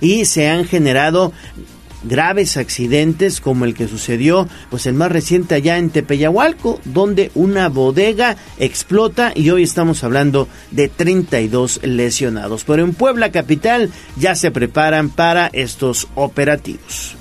y se han generado graves accidentes como el que sucedió, pues el más reciente allá en Tepeyahualco, donde una bodega explota y hoy estamos hablando de 32 lesionados. Pero en Puebla capital ya se preparan para estos operativos.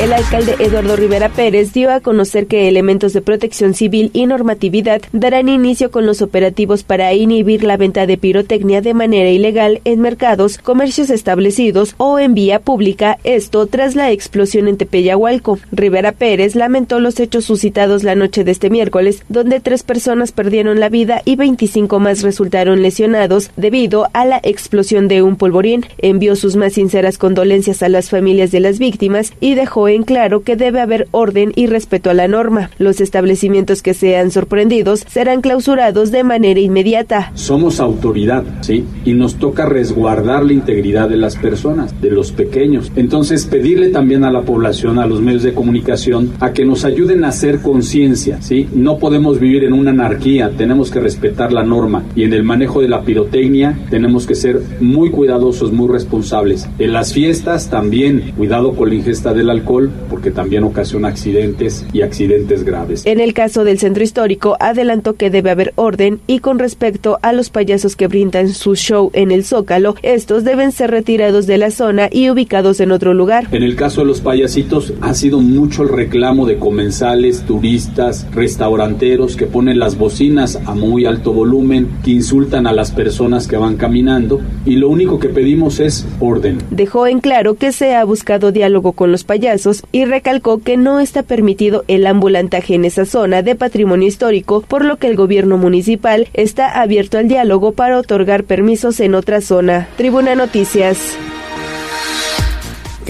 El alcalde Eduardo Rivera Pérez dio a conocer que elementos de protección civil y normatividad darán inicio con los operativos para inhibir la venta de pirotecnia de manera ilegal en mercados, comercios establecidos o en vía pública, esto tras la explosión en Tepeyahualco. Rivera Pérez lamentó los hechos suscitados la noche de este miércoles, donde tres personas perdieron la vida y 25 más resultaron lesionados debido a la explosión de un polvorín. Envió sus más sinceras condolencias a las familias de las víctimas y dejó en claro que debe haber orden y respeto a la norma. Los establecimientos que sean sorprendidos serán clausurados de manera inmediata. Somos autoridad, ¿sí? Y nos toca resguardar la integridad de las personas, de los pequeños. Entonces, pedirle también a la población, a los medios de comunicación, a que nos ayuden a hacer conciencia, ¿sí? No podemos vivir en una anarquía, tenemos que respetar la norma y en el manejo de la pirotecnia tenemos que ser muy cuidadosos, muy responsables. En las fiestas también, cuidado con la ingesta del alcohol porque también ocasiona accidentes y accidentes graves. En el caso del centro histórico, adelantó que debe haber orden y con respecto a los payasos que brindan su show en el Zócalo, estos deben ser retirados de la zona y ubicados en otro lugar. En el caso de los payasitos, ha sido mucho el reclamo de comensales, turistas, restauranteros que ponen las bocinas a muy alto volumen, que insultan a las personas que van caminando y lo único que pedimos es orden. Dejó en claro que se ha buscado diálogo con los payasos y recalcó que no está permitido el ambulantaje en esa zona de patrimonio histórico, por lo que el gobierno municipal está abierto al diálogo para otorgar permisos en otra zona. Tribuna Noticias.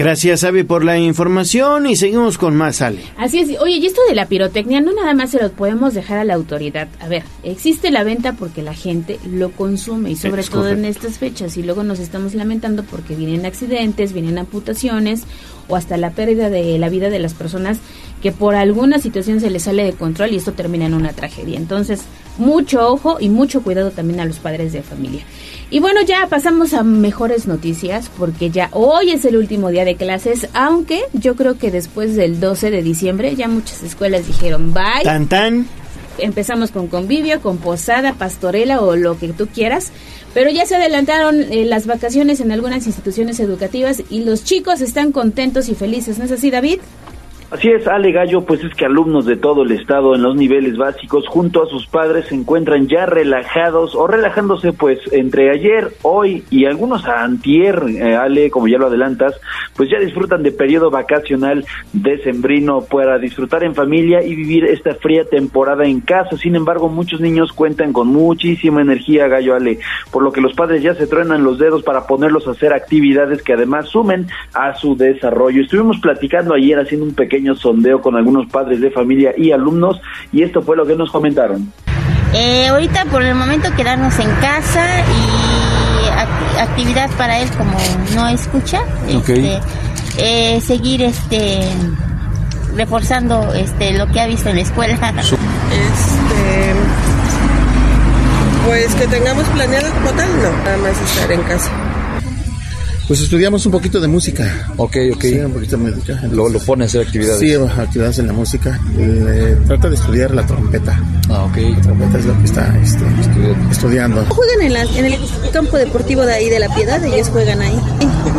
Gracias, Avi, por la información y seguimos con más, Ale. Así es. Oye, y esto de la pirotecnia no nada más se lo podemos dejar a la autoridad. A ver, existe la venta porque la gente lo consume y sobre Es todo en estas fechas y luego nos estamos lamentando porque vienen accidentes, vienen amputaciones o hasta la pérdida de la vida de las personas que por alguna situación se les sale de control y esto termina en una tragedia. Entonces, mucho ojo y mucho cuidado también a los padres de familia. Y bueno, ya pasamos a mejores noticias porque ya hoy es el último día de clases, aunque yo creo que después del 12 de diciembre ya muchas escuelas dijeron bye. Tan tan. Empezamos con convivio, con posada, pastorela o lo que tú quieras, pero ya se adelantaron eh, las vacaciones en algunas instituciones educativas y los chicos están contentos y felices, ¿no es así, David? Así es, Ale Gallo, pues es que alumnos de todo el estado en los niveles básicos junto a sus padres se encuentran ya relajados o relajándose pues entre ayer, hoy y algunos a antier, eh, Ale, como ya lo adelantas, pues ya disfrutan de periodo vacacional decembrino para disfrutar en familia y vivir esta fría temporada en casa. Sin embargo, muchos niños cuentan con muchísima energía, Gallo Ale, por lo que los padres ya se truenan los dedos para ponerlos a hacer actividades que además sumen a su desarrollo. Estuvimos platicando ayer haciendo un pequeño sondeo con algunos padres de familia y alumnos y esto fue lo que nos comentaron. Eh, ahorita por el momento quedarnos en casa y act- actividad para él como no escucha, este, eh, seguir este reforzando este lo que ha visto en la escuela. Este, pues que tengamos planeado como tal, no, nada más estar en casa. Pues estudiamos un poquito de música. Ok, ok. Sí, un poquito de música. Lo, lo pone a hacer actividades. Sí, actividades en la música. Eh, trata de estudiar la trompeta. Ah, ok. La trompeta es lo que está este, estudiando. Juegan en, la- en el campo deportivo de ahí de la Piedad, ellos juegan ahí.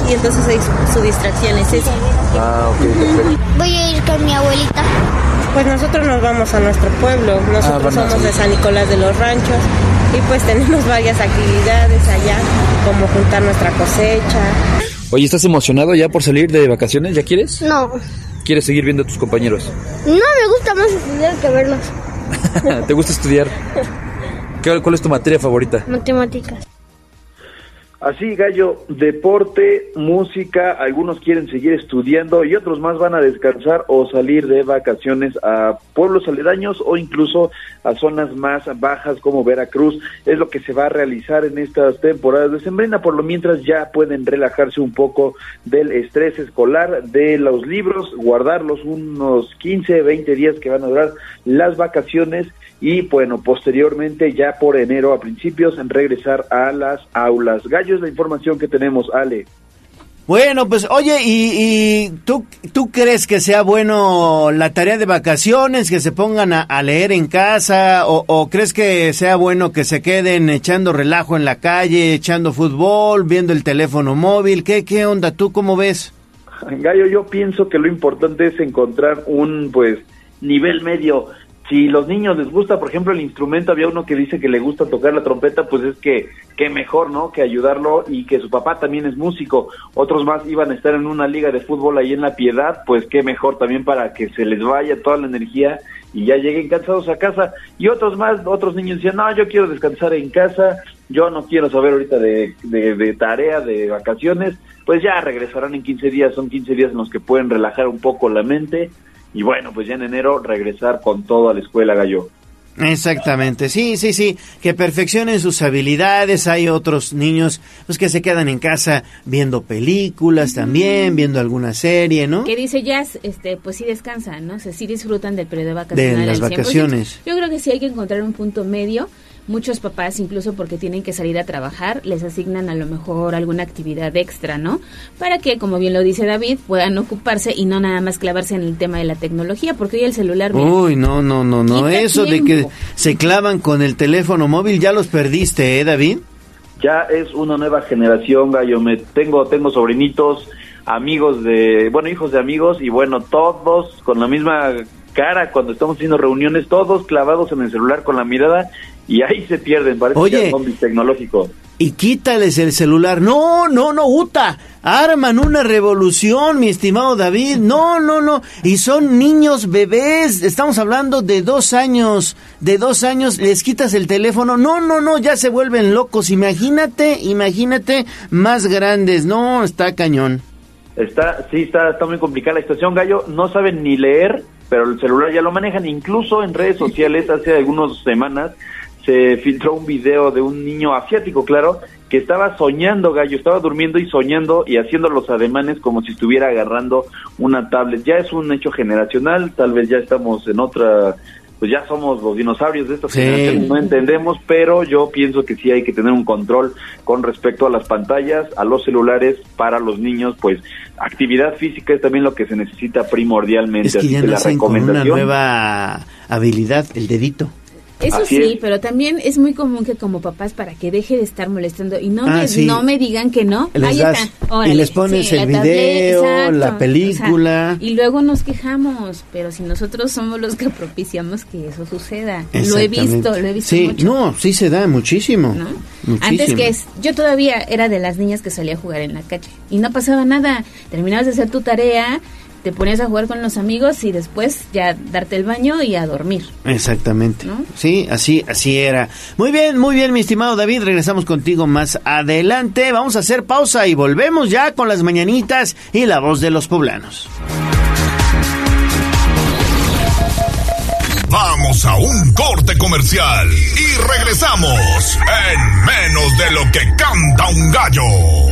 Y entonces ahí su, su distracción es esa. Ah, ok, perfecto. Voy a ir con mi abuelita. Pues nosotros nos vamos a nuestro pueblo. Nosotros van a- somos de San Nicolás de los Ranchos y pues tenemos varias actividades allá, como juntar nuestra cosecha. Oye, ¿estás emocionado ya por salir de vacaciones? ¿Ya quieres? No, ¿Quieres seguir viendo a tus compañeros? no me gusta más estudiar que verlos. ¿Te gusta estudiar? ¿Qué- ¿Cuál es tu materia favorita? Matemáticas. Así, Gallo, deporte, música, algunos quieren seguir estudiando y otros más van a descansar o salir de vacaciones a pueblos aledaños o incluso a zonas más bajas como Veracruz. Es lo que se va a realizar en estas temporadas de Sembrina. Por lo mientras ya pueden relajarse un poco del estrés escolar, de los libros, guardarlos unos 15, 20 días que van a durar las vacaciones y bueno, posteriormente ya por enero a principios en regresar a las aulas. Gallo es la información que tenemos, Ale. Bueno, pues oye, ¿y, y tú, tú crees que sea bueno la tarea de vacaciones, que se pongan a, a leer en casa, o, o crees que sea bueno que se queden echando relajo en la calle, echando fútbol, viendo el teléfono móvil? ¿Qué, qué onda? ¿Tú cómo ves? Gallo, yo pienso que lo importante es encontrar un, pues, nivel medio. Si los niños les gusta, por ejemplo, el instrumento, había uno que dice que le gusta tocar la trompeta, pues es que, que mejor, ¿no? Que ayudarlo y que su papá también es músico. Otros más iban a estar en una liga de fútbol ahí en La Piedad, pues qué mejor también para que se les vaya toda la energía y ya lleguen cansados a casa. Y otros más, otros niños decían, no, yo quiero descansar en casa, yo no quiero saber ahorita de, de, de tarea, de vacaciones, pues ya regresarán en 15 días, son 15 días en los que pueden relajar un poco la mente y bueno, pues ya en enero regresar con todo a la escuela gallo. Exactamente, sí, sí, sí, que perfeccionen sus habilidades. Hay otros niños pues que se quedan en casa viendo películas también, viendo alguna serie, ¿no? Que dice Jazz, este, pues sí descansan, ¿no? O sea, sí disfrutan del periodo vacacional. De las al 100%. vacaciones. Yo creo que sí hay que encontrar un punto medio. Muchos papás, incluso porque tienen que salir a trabajar, les asignan a lo mejor alguna actividad extra, ¿no? Para que, como bien lo dice David, puedan ocuparse y no nada más clavarse en el tema de la tecnología, porque hoy el celular... mira, Uy, no, no, no, no, eso de que se clavan con el teléfono móvil ya los perdiste, ¿eh, David? Ya es una nueva generación, gallo. Me tengo, tengo sobrinitos, amigos de, bueno, hijos de amigos y bueno, todos con la misma cara cuando estamos haciendo reuniones, todos clavados en el celular con la mirada y ahí se pierden, parece Oye. que es zombies tecnológico. Y quítales el celular. No, no, no, Uta. Arman una revolución, mi estimado David. No, no, no. Y son niños bebés. Estamos hablando de dos años. De dos años les quitas el teléfono. No, no, no. Ya se vuelven locos. Imagínate, imagínate más grandes. No, está cañón. Está, sí, está, está muy complicada la situación, Gallo. No saben ni leer, pero el celular ya lo manejan. Incluso en redes sociales, hace algunas semanas, se filtró un video de un niño asiático, claro, que estaba soñando, Gallo, estaba durmiendo y soñando y haciendo los ademanes como si estuviera agarrando una tablet. Ya es un hecho generacional, tal vez ya estamos en otra, pues ya somos los dinosaurios de esta Sí. generación, no entendemos, pero yo pienso que sí hay que tener un control con respecto a las pantallas, a los celulares para los niños, pues actividad física es también lo que se necesita primordialmente. Es que Así ya nacen con una nueva habilidad, el dedito. Eso Así sí, es. pero también es muy común que como papás para que deje de estar molestando y no, Ah, sí. no me digan que no, Les ahí das- está. y órale, les pones sí, el la tablet, video, exacto, la o sea, película. y luego nos quejamos, pero si nosotros somos los que propiciamos que eso suceda. Lo he visto, lo he visto Sí, mucho. no, sí se da muchísimo. Muchísimo. Antes que es, yo todavía era de las niñas que salía a jugar en la calle y no pasaba nada. Terminabas de hacer tu tarea, te ponías a jugar con los amigos y después ya darte el baño y a dormir. Exactamente. ¿No? Sí, así, así era. Muy bien, muy bien, mi estimado David. Regresamos contigo más adelante. Vamos a hacer pausa y volvemos ya con las mañanitas y la voz de los poblanos. Vamos a un corte comercial y regresamos en menos de lo que canta un gallo.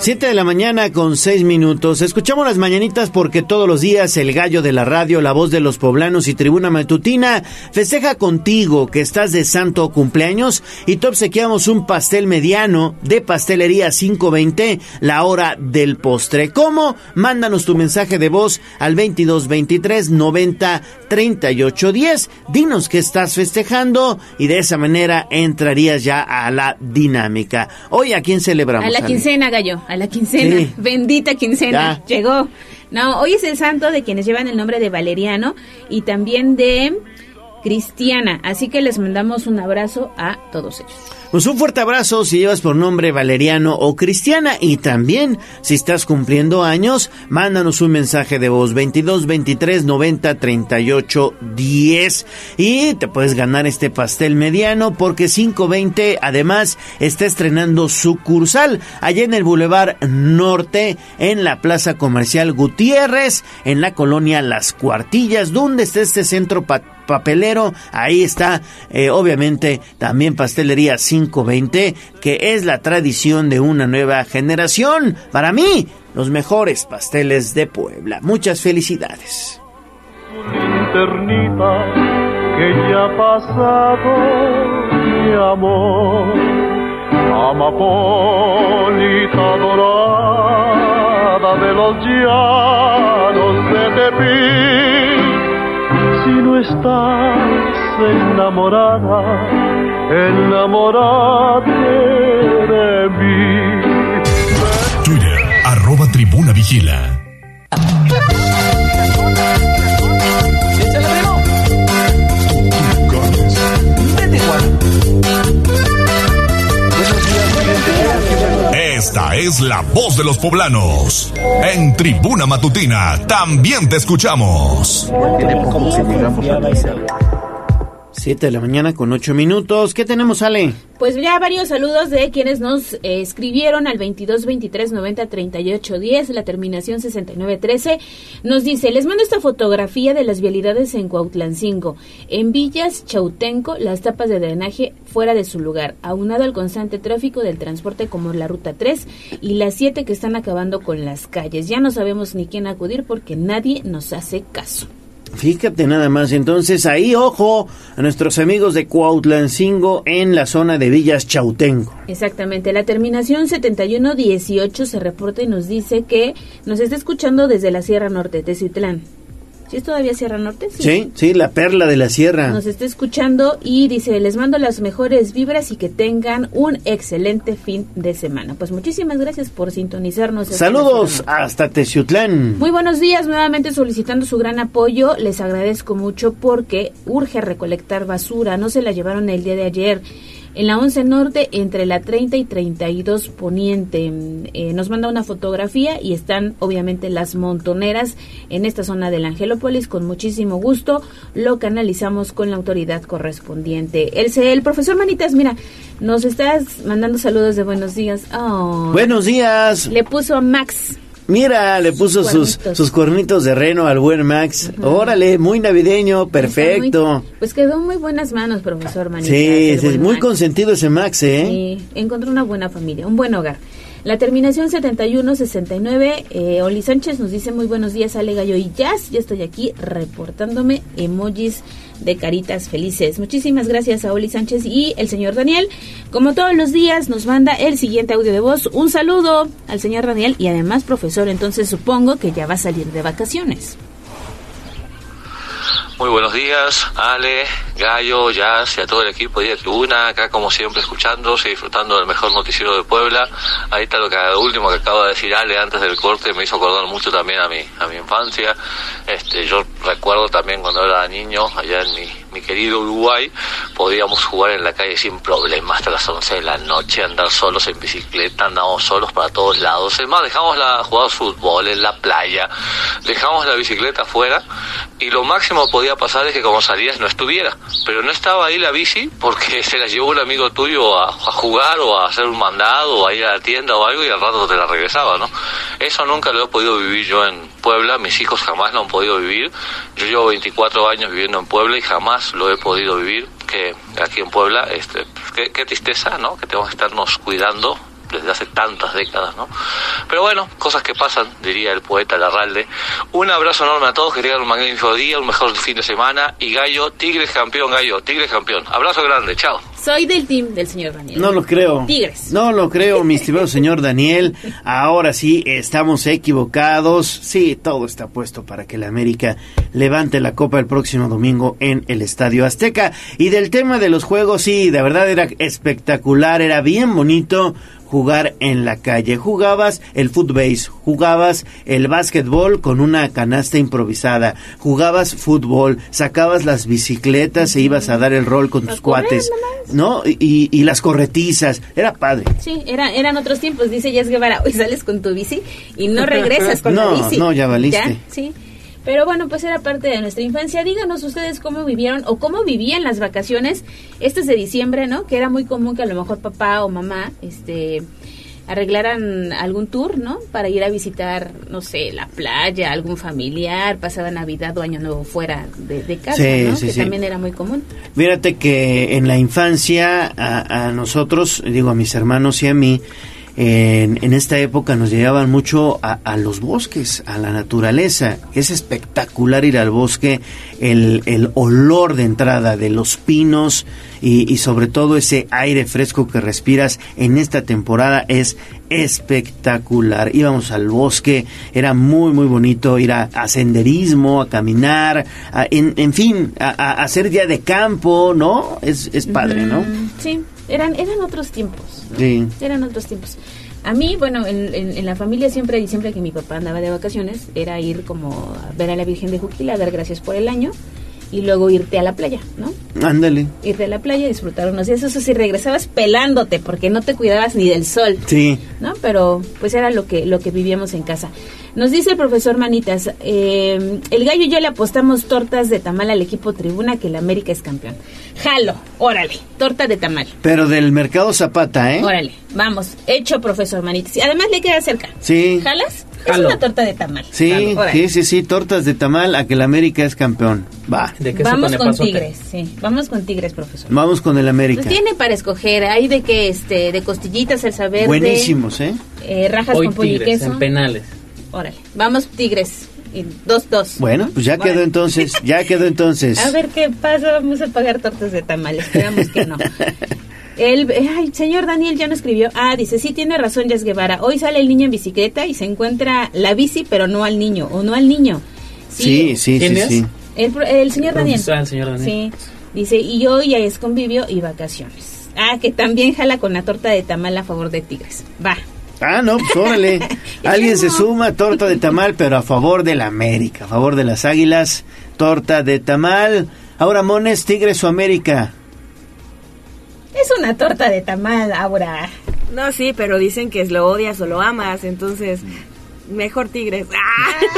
Siete de la mañana con seis minutos. Escuchamos las mañanitas porque todos los días el gallo de la radio, la voz de los poblanos y tribuna matutina festeja contigo que estás de santo cumpleaños y te obsequiamos un pastel mediano de pastelería 520, la hora del postre. ¿Cómo? Mándanos tu mensaje de voz al 22 23 90 38 10. Dinos que estás festejando y de esa manera entrarías ya a la dinámica. Hoy a quién celebramos. A la quincena, gallo, a la quincena. Sí. Bendita quincena. Ya. Llegó. No, hoy es el santo de quienes llevan el nombre de Valeriano y también de Cristiana. Así que les mandamos un abrazo a todos ellos. Pues un fuerte abrazo si llevas por nombre Valeriano o Cristiana y también si estás cumpliendo años, mándanos un mensaje de voz 22 23 90 38 10 y te puedes ganar este pastel mediano porque 520 además está estrenando sucursal allá en el Boulevard Norte en la Plaza Comercial Gutiérrez en la colonia Las Cuartillas donde está este centro papelero. Ahí está, eh, obviamente, también Pastelería 520, que es la tradición de una nueva generación. Para mí, los mejores pasteles de Puebla. Muchas felicidades. que ya ha pasado mi amor, amapolita dorada de los llanos de Tepic si no estás enamorada, enamorate de mí. Twitter, arroba tribuna vigila. Esta es la voz de los poblanos. En Tribuna Matutina también te escuchamos. 7 de la mañana con 8 minutos. ¿Qué tenemos, Ale? Pues ya varios saludos de quienes nos eh, escribieron al 22 23 90 38 10, la terminación 69 13. Nos dice: Les mando esta fotografía de las vialidades en Cuautlancingo. En Villas Chautenco, las tapas de drenaje fuera de su lugar, aunado al constante tráfico del transporte como la ruta 3 y las 7 que están acabando con las calles. Ya no sabemos ni quién acudir porque nadie nos hace caso. Fíjate nada más, entonces ahí ojo a nuestros amigos de Cuautlancingo en la zona de Villas Chautenco. Exactamente, la terminación 7118 se reporta y nos dice que nos está escuchando desde la Sierra Norte, de Ciutlán. ¿Sí es todavía Sierra Norte? Sí. sí, la perla de la sierra. Nos está escuchando y dice, les mando las mejores vibras y que tengan un excelente fin de semana. Pues muchísimas gracias por sintonizarnos. Saludos hasta Teciutlán. Muy buenos días, nuevamente solicitando su gran apoyo. Les agradezco mucho porque urge recolectar basura. No se la llevaron el día de ayer en la 11 Norte entre la 30 y 32 Poniente. Eh, nos manda una fotografía y están obviamente las montoneras en esta zona del Angelópolis. Con muchísimo gusto lo canalizamos con la autoridad correspondiente. El, el profesor Manitas, mira, nos estás mandando saludos de buenos días. buenos días. Le puso a Max. Mira, le puso sus, sus cuernitos de reno al buen Max. Órale, muy navideño, perfecto. pues quedó muy buenas manos, profesor Manita. Sí, muy consentido ese Max, ¿eh? Sí, encontró una buena familia, un buen hogar. La terminación 7169, eh, Oli Sánchez nos dice muy buenos días, Ale Gallo y Jazz. Yo estoy aquí reportándome emojis de caritas felices. Muchísimas gracias a Oli Sánchez y el señor Daniel. Como todos los días, nos manda el siguiente audio de voz. Un saludo al señor Daniel y además profesor, entonces supongo que ya va a salir de vacaciones. Muy buenos días, Ale, Gallo, Jazz y a todo el equipo de Tribuna, acá como siempre escuchándose y disfrutando del mejor noticiero de Puebla. Ahí está lo que último que acaba de decir Ale antes del corte, me hizo acordar mucho también a mi, a mi infancia. Este, yo recuerdo también cuando era niño, allá en mi, querido Uruguay, podíamos jugar en la calle sin problemas hasta las 11 de la noche, andar solos en bicicleta, andábamos solos para todos lados. Es más, dejamos la, jugar fútbol en la playa, dejamos la bicicleta afuera y lo máximo podía pasar es que como salías no estuviera. Pero no estaba ahí la bici porque se la llevó un amigo tuyo a, jugar o a hacer un mandado o a ir a la tienda o algo y al rato te la regresaba, ¿no? Eso nunca lo he podido vivir yo en Puebla, mis hijos jamás lo han podido vivir. Yo llevo 24 años viviendo en Puebla y jamás lo he podido vivir. Que aquí en Puebla, este, qué, qué tristeza, ¿no? Que tenemos que estarnos cuidando desde hace tantas décadas, ¿no? Pero bueno, cosas que pasan, diría el poeta Larralde. Un abrazo enorme a todos, que tengan un magnífico día, un mejor fin de semana y Gallo, Tigres campeón, Gallo, Tigres campeón. Abrazo grande, chao. Soy del team del señor Daniel. No lo creo. Tigres. No lo creo, mi estimado señor Daniel. Ahora sí, estamos equivocados. Sí, todo está puesto para que la América levante la copa el próximo domingo en el Estadio Azteca. Y del tema de los juegos, sí, de verdad era espectacular, era bien bonito jugar en la calle. Jugabas el footbase, jugabas el básquetbol con una canasta improvisada, jugabas fútbol, sacabas las bicicletas e ibas a dar el rol con tus cuates. ¿no? Y, y, las corretizas, era padre. Sí, era, eran otros tiempos, dice Jess Guevara, hoy sales con tu bici y no regresas con la bici. No, ya valiste. sí. Pero bueno, pues era parte de nuestra infancia. Díganos ustedes cómo vivieron o cómo vivían las vacaciones. Este es de diciembre, ¿no? Que era muy común que a lo mejor papá o mamá, este arreglaran algún tour, ¿no? Para ir a visitar, no sé, la playa, algún familiar, pasada Navidad o Año Nuevo fuera de, casa, ¿no? que también era muy común. Fíjate que en la infancia a, a nosotros, digo a mis hermanos y a mí, en, esta época nos llevaban mucho a, los bosques, a la naturaleza. Es espectacular ir al bosque, el, olor de entrada de los pinos y, sobre todo ese aire fresco que respiras en esta temporada es espectacular. Íbamos al bosque, era muy, muy bonito ir a, senderismo, a caminar, en, fin, a, hacer día de campo, ¿no? Es, es padre, ¿no? Sí, eran, eran otros tiempos. Sí. Eran otros tiempos. A mí, bueno, en, en, la familia siempre, siempre que mi papá andaba de vacaciones, era ir como a ver a la Virgen de Juquila, dar gracias por el año y luego irte a la playa, ¿no? Ándale. Irte a la playa, disfrutar unos días. Eso sí, regresabas pelándote porque no te cuidabas ni del sol. Sí. ¿No? Pero pues era lo que, lo que vivíamos en casa. Nos dice el profesor Manitas, eh, el gallo y yo le apostamos tortas de tamal al equipo Tribuna que el América es campeón. Jalo, órale, torta de tamal. Pero del mercado Zapata, ¿eh? Órale, vamos, hecho profesor Manitas. Y además le queda cerca. Sí. ¿Jalas? Es una torta de tamal. Sí, sí, sí, sí, tortas de tamal a que el América es campeón. Va. vamos con Tigres, sí. Vamos con Tigres, profesor. Vamos con el América. Pues tiene para escoger, hay de que este de costillitas, el saber Buenísimos, ¿eh? eh rajas con pollo y queso. en penales. Órale, vamos Tigres. Dos, dos. Bueno, pues ya quedó entonces, ya quedó entonces. A ver qué pasa, vamos a pagar tortas de tamales, esperamos que no. El ay, señor Daniel ya no escribió. Ah, dice, sí tiene razón Jess Guevara. Hoy sale el niño en bicicleta y se encuentra la bici, pero no al niño, o no al niño. Sí, sí, sí, sí, El, señor Daniel. el señor Daniel. Sí, dice, y hoy ya es convivio y vacaciones. Ah, que también jala con la torta de tamal a favor de Tigres. Va, Ah, no, pues órale. Alguien se suma, torta de tamal, pero a favor de la América, a favor de las águilas, torta de tamal. Ahora, Mones, Tigres o América. Es una torta de tamal, Aura. No, sí, pero dicen que lo odias o lo amas, entonces mejor Tigres.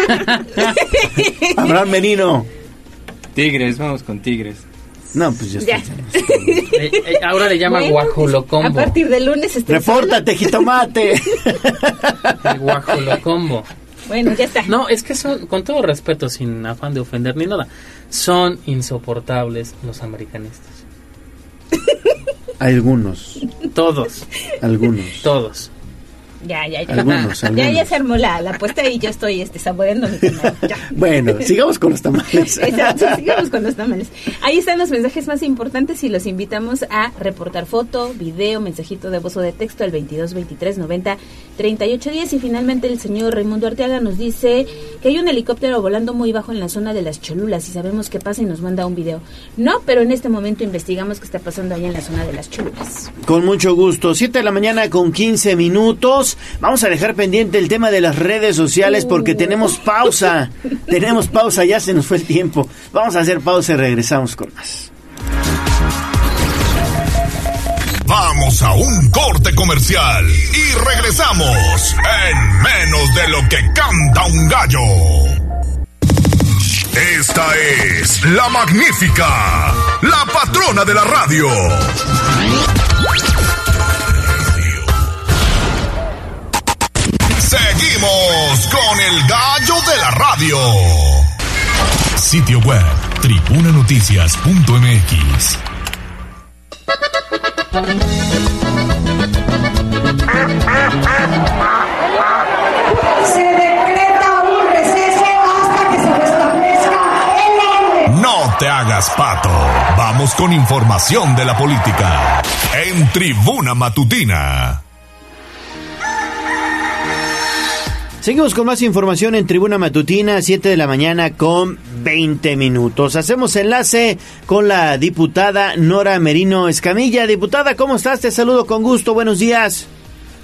Abraham Menino. Tigres, vamos con Tigres. No, pues ya, está. Eh, eh, ahora le llama guajolocombo. A partir del lunes está Repórtate, jitomate. El guajolocombo. Bueno, ya está. No, es que son, con todo respeto, sin afán de ofender ni nada, son insoportables los americanistas. Algunos. Todos. Algunos. Todos. Ya, ya, ya. Ya, ya se armó la, la apuesta y yo estoy este, saboreando mi bueno, sigamos con los tamales. Exacto, sigamos con los tamales. Ahí están los mensajes más importantes y los invitamos a reportar foto, video, mensajito de voz o de texto al 22 23 90 38 10. Y finalmente el señor Raimundo Arteaga nos dice que hay un helicóptero volando muy bajo en la zona de las Cholulas y sabemos qué pasa y nos manda un video. No, pero en este momento investigamos qué está pasando allá en la zona de las Cholulas. Con mucho gusto. 7 de la mañana con 15 minutos. Vamos a dejar pendiente el tema de las redes sociales porque tenemos pausa. tenemos pausa, ya se nos fue el tiempo. Vamos a hacer pausa y regresamos con más. Vamos a un corte comercial y regresamos en menos de lo que canta un gallo. Esta es la magnífica, la patrona de la radio. Seguimos con el gallo de la radio. Sitio web, tribunanoticias.mx. Se decreta un receso hasta que se restablezca el orden. No te hagas pato. Vamos con información de la política. En Tribuna Matutina. Seguimos con más información en Tribuna Matutina, 7 de la mañana con 20 minutos. Hacemos enlace con la diputada Nora Merino Escamilla. Diputada, ¿cómo estás? Te saludo con gusto. Buenos días.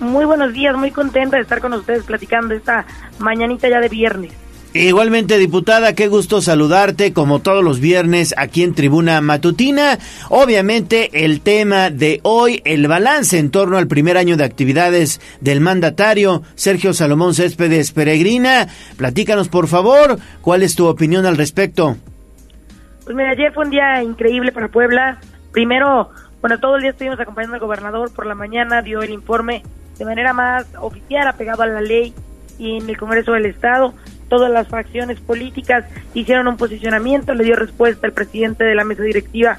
Muy buenos días, muy contenta de estar con ustedes platicando esta mañanita ya de viernes. Igualmente, diputada, qué gusto saludarte como todos los viernes aquí en Tribuna Matutina. Obviamente, el tema de hoy, el balance en torno al primer año de actividades del mandatario Sergio Salomón Céspedes Peregrina. Platícanos, por favor, cuál es tu opinión al respecto. Pues mira, ayer fue un día increíble para Puebla. Primero, bueno, todo el día estuvimos acompañando al gobernador. Por la mañana dio el informe de manera más oficial, apegado a la ley y en el Congreso del Estado todas las facciones políticas hicieron un posicionamiento, le dio respuesta al presidente de la mesa directiva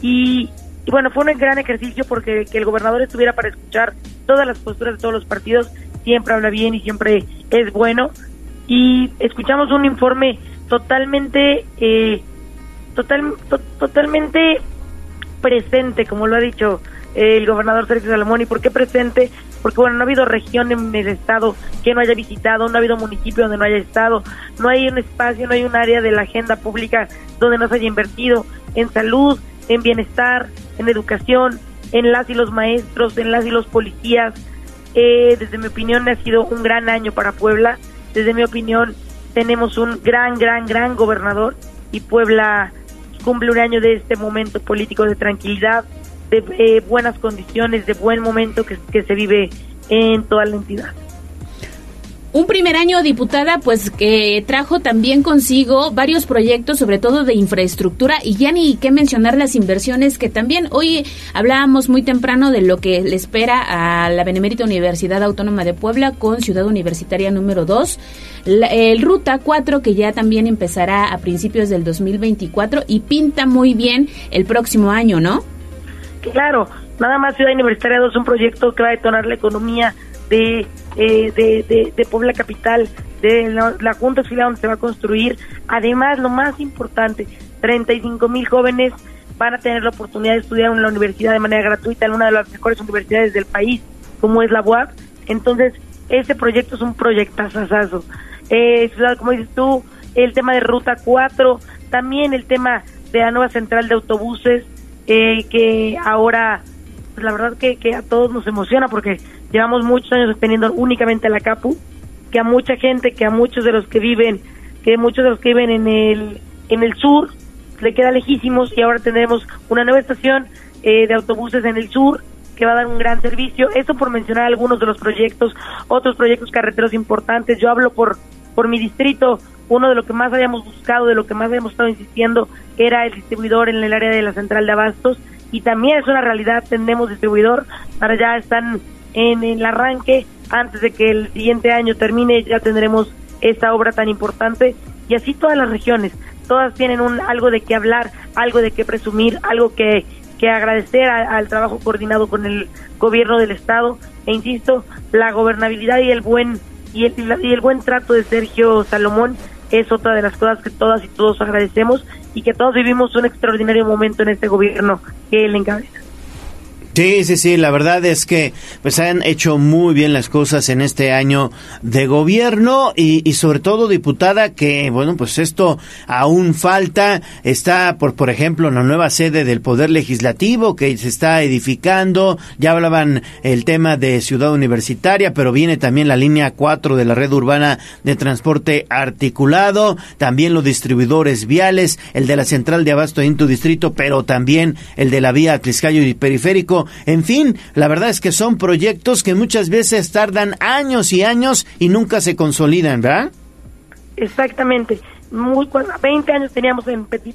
y, bueno, fue un gran ejercicio porque que el gobernador estuviera para escuchar todas las posturas de todos los partidos siempre habla bien y siempre es bueno y escuchamos un informe totalmente eh, total, totalmente presente, como lo ha dicho el gobernador Sergio Salomón. ¿Y por qué presente? Porque, bueno, no ha habido región en el estado que no haya visitado, no ha habido municipio donde no haya estado, no hay un espacio, no hay un área de la agenda pública donde no se haya invertido en salud, en bienestar, en educación, en las y los maestros, en las y los policías. Eh, desde mi opinión ha sido un gran año para Puebla. Desde mi opinión tenemos un gran, gran, gran gobernador y Puebla cumple un año de este momento político de tranquilidad, de eh, buenas condiciones, de buen momento que, se vive en toda la entidad. Un primer año, diputada, pues que trajo también consigo varios proyectos, sobre todo de infraestructura, y ya ni qué mencionar las inversiones que también hoy hablábamos muy temprano de lo que le espera a la Benemérita Universidad Autónoma de Puebla con Ciudad Universitaria número 2, el Ruta 4 que ya también empezará a principios del 2024 y pinta muy bien el próximo año, ¿no? Claro, nada más Ciudad Universitaria 2 es un proyecto que va a detonar la economía de, eh, de, de, Puebla Capital, de la, Junta Auxiliar donde se va a construir. Además, lo más importante, 35 mil jóvenes van a tener la oportunidad de estudiar en la universidad de manera gratuita, en una de las mejores universidades del país, como es la UAP. Entonces, ese proyecto es un proyectazazazo. Eh, como dices tú, el tema de Ruta 4, también el tema de la nueva central de autobuses, eh, que ahora, pues la verdad que, que a todos nos emociona porque llevamos muchos años teniendo únicamente la CAPU, que a mucha gente, que a muchos de los que viven, que muchos de los que viven en el, en el sur, le queda lejísimos y ahora tendremos una nueva estación eh, de autobuses en el sur que va a dar un gran servicio. Eso por mencionar algunos de los proyectos, otros proyectos carreteros importantes. Yo hablo por, por mi distrito, uno de lo que más habíamos buscado, de lo que más habíamos estado insistiendo, era el distribuidor en el área de la central de abastos y también es una realidad, tenemos distribuidor, para ya están en el arranque, antes de que el siguiente año termine ya tendremos esta obra tan importante y así todas las regiones, todas tienen un algo de qué hablar, algo de qué presumir, algo que, que agradecer al trabajo coordinado con el gobierno del estado e insisto, la gobernabilidad y el buen y el, buen trato de Sergio Salomón es otra de las cosas que todas y todos agradecemos y que todos vivimos un extraordinario momento en este gobierno que él encabeza. Sí, sí, sí, la verdad es que pues han hecho muy bien las cosas en este año de gobierno y, y, sobre todo diputada que bueno pues esto aún falta. Está por por ejemplo la nueva sede del poder legislativo que se está edificando. Ya hablaban el tema de ciudad universitaria pero viene también la línea 4 de la red urbana de transporte articulado también los distribuidores viales el de la central de abasto en tu distrito pero también el de la vía Cliscayo y periférico en fin, la verdad es que son proyectos que muchas veces tardan años y años y nunca se consolidan, ¿verdad? Exactamente. Muy, 20 años teníamos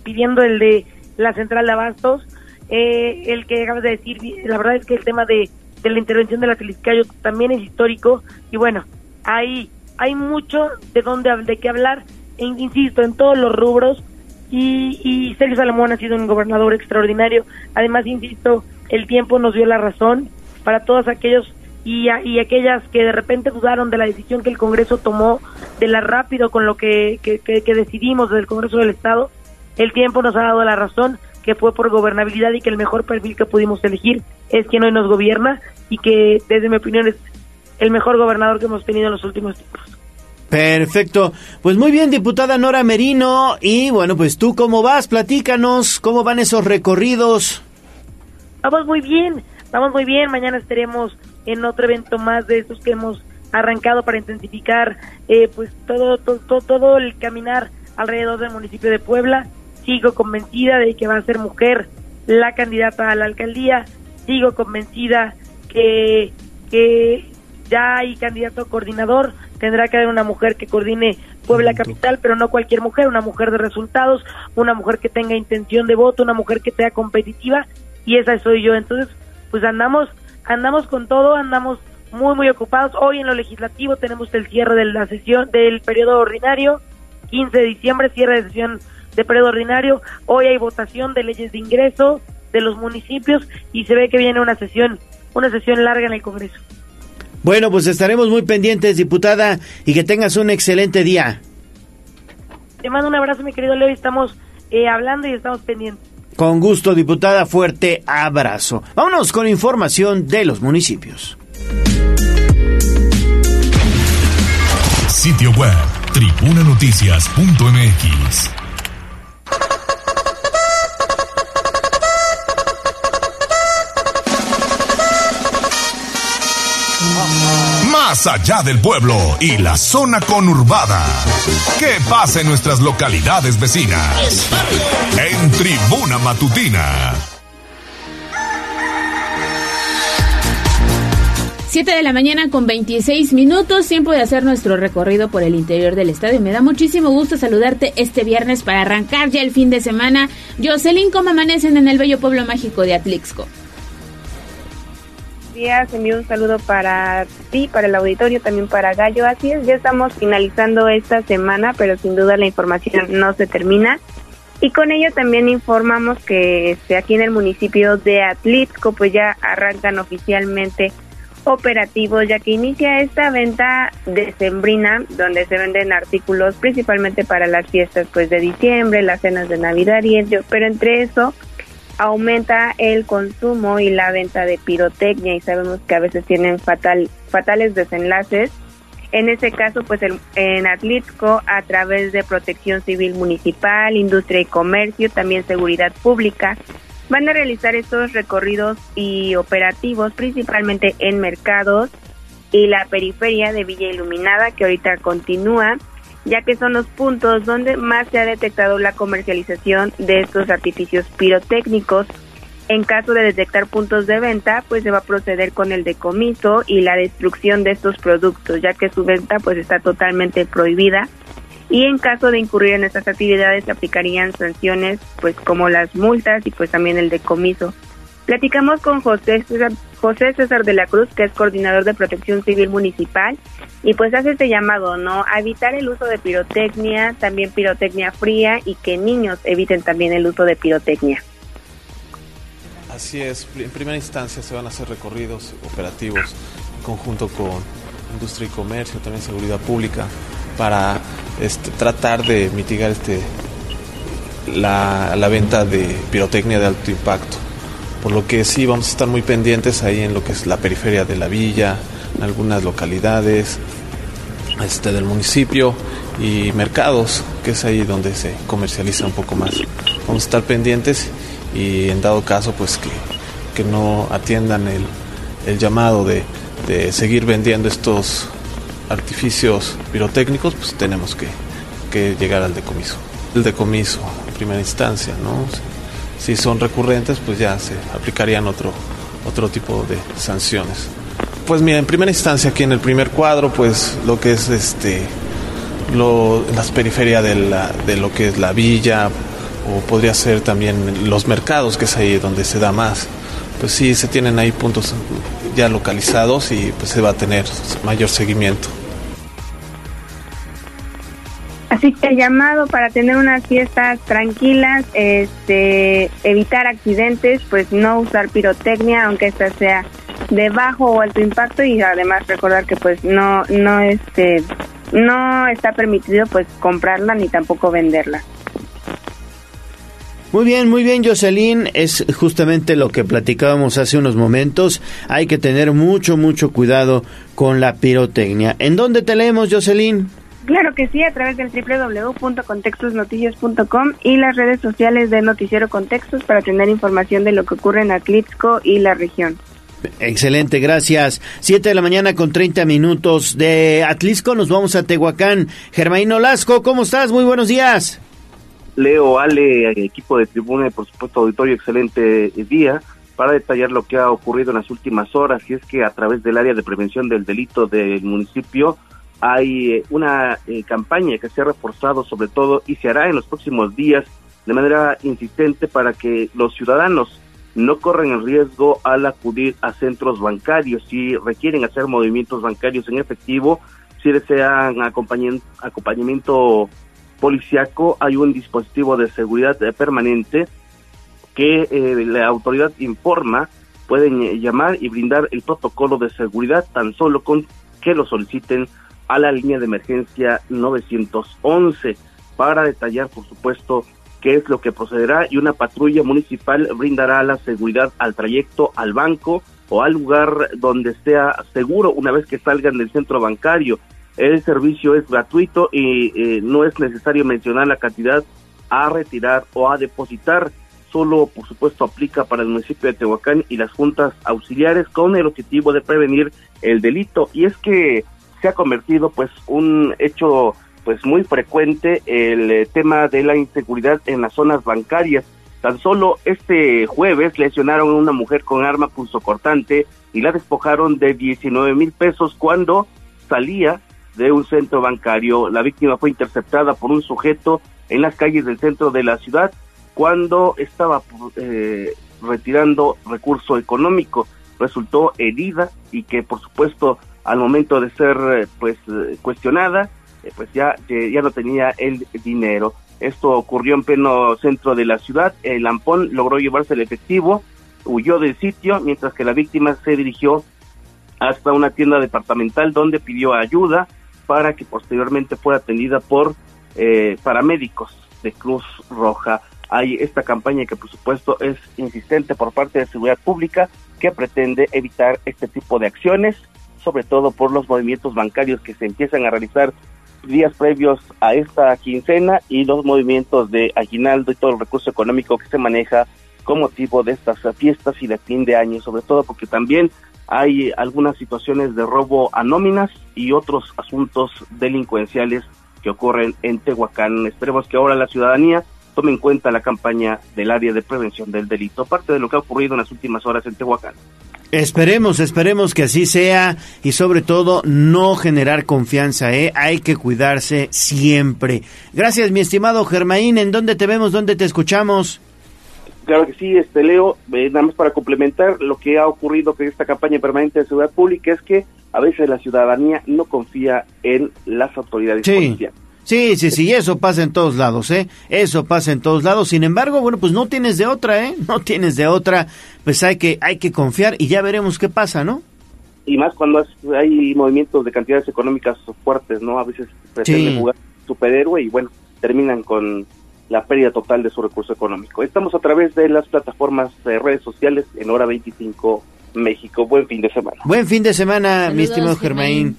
pidiendo el de la central de abastos, eh, el que acabas de decir, la verdad es que el tema de, la intervención de la Teliscayo también es histórico. Y bueno, hay, hay mucho de donde de qué hablar, e, insisto, en todos los rubros. Y, y Sergio Salomón ha sido un gobernador extraordinario, además, insisto, el tiempo nos dio la razón para todos aquellos y, y aquellas que de repente dudaron de la decisión que el Congreso tomó, de la rápido con lo que, que, que, decidimos del Congreso del Estado, el tiempo nos ha dado la razón que fue por gobernabilidad y que el mejor perfil que pudimos elegir es quien hoy nos gobierna y que desde mi opinión es el mejor gobernador que hemos tenido en los últimos tiempos. Perfecto. Pues muy bien, diputada Nora Merino. Y bueno, pues tú cómo vas, platícanos, cómo van esos recorridos. Vamos muy bien, vamos muy bien. Mañana estaremos en otro evento más de estos que hemos arrancado para intensificar eh, pues todo, todo, todo el caminar alrededor del municipio de Puebla. Sigo convencida de que va a ser mujer la candidata a la alcaldía. Sigo convencida que, que ya hay candidato coordinador. Tendrá que haber una mujer que coordine Puebla Capital, pero no cualquier mujer, una mujer de resultados, una mujer que tenga intención de voto, una mujer que sea competitiva y esa soy yo. Entonces, pues andamos andamos con todo, andamos muy muy ocupados. Hoy en lo legislativo tenemos el cierre de la sesión del periodo ordinario, 15 de diciembre, cierre de sesión de periodo ordinario. Hoy hay votación de leyes de ingreso de los municipios y se ve que viene una sesión, una sesión larga en el Congreso. Bueno, pues estaremos muy pendientes, diputada, y que tengas un excelente día. Te mando un abrazo, mi querido Leo, estamos eh, hablando y estamos pendientes. Con gusto, diputada, fuerte abrazo. Vámonos con información de los municipios. Sitio web, tribunanoticias.mx. más allá del pueblo y la zona conurbada. ¿Qué pasa en nuestras localidades vecinas? En Tribuna Matutina. 7 de la mañana con 26 minutos, tiempo de hacer nuestro recorrido por el interior del estado y me da muchísimo gusto saludarte este viernes para arrancar ya el fin de semana. Jocelyn, ¿cómo amanecen en el bello pueblo mágico de Atlixco? Días, envío un saludo para ti, para el auditorio, también para Gallo. Así es, ya estamos finalizando esta semana, pero sin duda la información no se termina. Y con ello también informamos que este, aquí en el municipio de Atlixco pues ya arrancan oficialmente operativos, ya que inicia esta venta decembrina, donde se venden artículos principalmente para las fiestas pues de diciembre, las cenas de Navidad y entre, pero entre eso aumenta el consumo y la venta de pirotecnia y sabemos que a veces tienen fatal, fatales desenlaces. En ese caso, pues en Atlixco, a través de Protección Civil Municipal, Industria y Comercio, también Seguridad Pública, van a realizar estos recorridos y operativos principalmente en mercados y la periferia de Villa Iluminada, que ahorita continúa ya que son los puntos donde más se ha detectado la comercialización de estos artificios pirotécnicos. En caso de detectar puntos de venta, pues se va a proceder con el decomiso y la destrucción de estos productos, ya que su venta pues está totalmente prohibida. Y en caso de incurrir en estas actividades se aplicarían sanciones pues como las multas y pues también el decomiso. Platicamos con José César, de la Cruz, que es coordinador de protección civil municipal, y pues hace este llamado, ¿no? A evitar el uso de pirotecnia, también pirotecnia fría y que niños eviten también el uso de pirotecnia. Así es, en primera instancia se van a hacer recorridos operativos en conjunto con industria y comercio, también seguridad pública, para este, tratar de mitigar este, la, la venta de pirotecnia de alto impacto por lo que sí vamos a estar muy pendientes ahí en lo que es la periferia de la villa, en algunas localidades este, del municipio y mercados, que es ahí donde se comercializa un poco más. Vamos a estar pendientes y en dado caso pues que, que no atiendan el, el llamado de, de, seguir vendiendo estos artificios pirotécnicos, pues tenemos que, que llegar al decomiso. El decomiso en primera instancia, ¿no? Si son recurrentes, pues ya se aplicarían otro, otro tipo de sanciones. Pues mira, en primera instancia aquí en el primer cuadro, pues lo que es este, lo, las periferias de, la, de lo que es la villa, o podría ser también los mercados, que es ahí donde se da más. Pues sí, se tienen ahí puntos ya localizados y pues se va a tener mayor seguimiento. Así que el llamado para tener unas fiestas tranquilas, este, evitar accidentes, pues no usar pirotecnia, aunque esta sea de bajo o alto impacto y además recordar que pues no, no este, no está permitido pues comprarla ni tampoco venderla. Muy bien, muy bien, Jocelyn. Es justamente lo que platicábamos hace unos momentos. Hay que tener mucho, mucho cuidado con la pirotecnia. ¿En dónde te leemos, Jocelyn? Claro que sí, a través del www.contextosnoticias.com y las redes sociales de Noticiero Contextos para tener información de lo que ocurre en Atlixco y la región. Excelente, gracias. Siete de la mañana con 30 minutos de Atlisco, nos vamos a Tehuacán. Germain Olasco, ¿cómo estás? Muy buenos días. Leo, Ale, equipo de tribuna y por supuesto auditorio, excelente día para detallar lo que ha ocurrido en las últimas horas y es que a través del área de prevención del delito del municipio hay eh, una eh, campaña que se ha reforzado sobre todo y se hará en los próximos días de manera insistente para que los ciudadanos no corren el riesgo al acudir a centros bancarios. Si requieren hacer movimientos bancarios en efectivo, si desean acompañamiento policiaco, hay un dispositivo de seguridad eh, permanente que la autoridad informa, pueden llamar y brindar el protocolo de seguridad tan solo con que lo soliciten a la línea de emergencia 911 para detallar, por supuesto, qué es lo que procederá y una patrulla municipal brindará la seguridad al trayecto, al banco o al lugar donde sea seguro una vez que salgan del centro bancario. El servicio es gratuito y eh, no es necesario mencionar la cantidad a retirar o a depositar. Solo, por supuesto, aplica para el municipio de Tehuacán y las juntas auxiliares con el objetivo de prevenir el delito. Y es que se ha convertido, pues, un hecho pues muy frecuente el eh, tema de la inseguridad en las zonas bancarias. Tan solo este jueves lesionaron a una mujer con arma punzocortante y la despojaron de 19 mil pesos cuando salía de un centro bancario. La víctima fue interceptada por un sujeto en las calles del centro de la ciudad cuando estaba eh, retirando recurso económico. Resultó herida y que por supuesto al momento de ser eh, pues cuestionada eh, pues ya, ya no tenía el dinero. Esto ocurrió en pleno centro de la ciudad. El Lampón logró llevarse el efectivo, huyó del sitio, mientras que la víctima se dirigió hasta una tienda departamental donde pidió ayuda para que posteriormente fuera atendida por eh, paramédicos de Cruz Roja. Hay esta campaña que por supuesto es insistente por parte de Seguridad Pública que pretende evitar este tipo de acciones, sobre todo por los movimientos bancarios que se empiezan a realizar días previos a esta quincena y los movimientos de aguinaldo y todo el recurso económico que se maneja con motivo de estas fiestas y de fin de año, sobre todo porque también hay algunas situaciones de robo a nóminas y otros asuntos delincuenciales que ocurren en Tehuacán. Esperemos que ahora la ciudadanía tome en cuenta la campaña del área de prevención del delito, parte de lo que ha ocurrido en las últimas horas en Tehuacán. Esperemos, esperemos que así sea y sobre todo no generar confianza, ¿eh? Hay que cuidarse siempre. Gracias, mi estimado Germaín. ¿En dónde te vemos? ¿Dónde te escuchamos? Claro que sí, este Leo, eh, nada más para complementar lo que ha ocurrido con esta campaña permanente de seguridad pública es que a veces la ciudadanía no confía en las autoridades policiales Sí, sí, sí, eso pasa en todos lados, ¿eh? Eso pasa en todos lados. Sin embargo, bueno, pues no tienes de otra, ¿eh? No tienes de otra. Pues hay que, hay que confiar y ya veremos qué pasa, ¿no? Y más cuando hay movimientos de cantidades económicas fuertes, ¿no? A veces pretenden jugar superhéroe y bueno, terminan con la pérdida total de su recurso económico. Estamos a través de las plataformas de redes sociales en Hora 25 México. Buen fin de semana. Buen fin de semana, mi estimado Germain.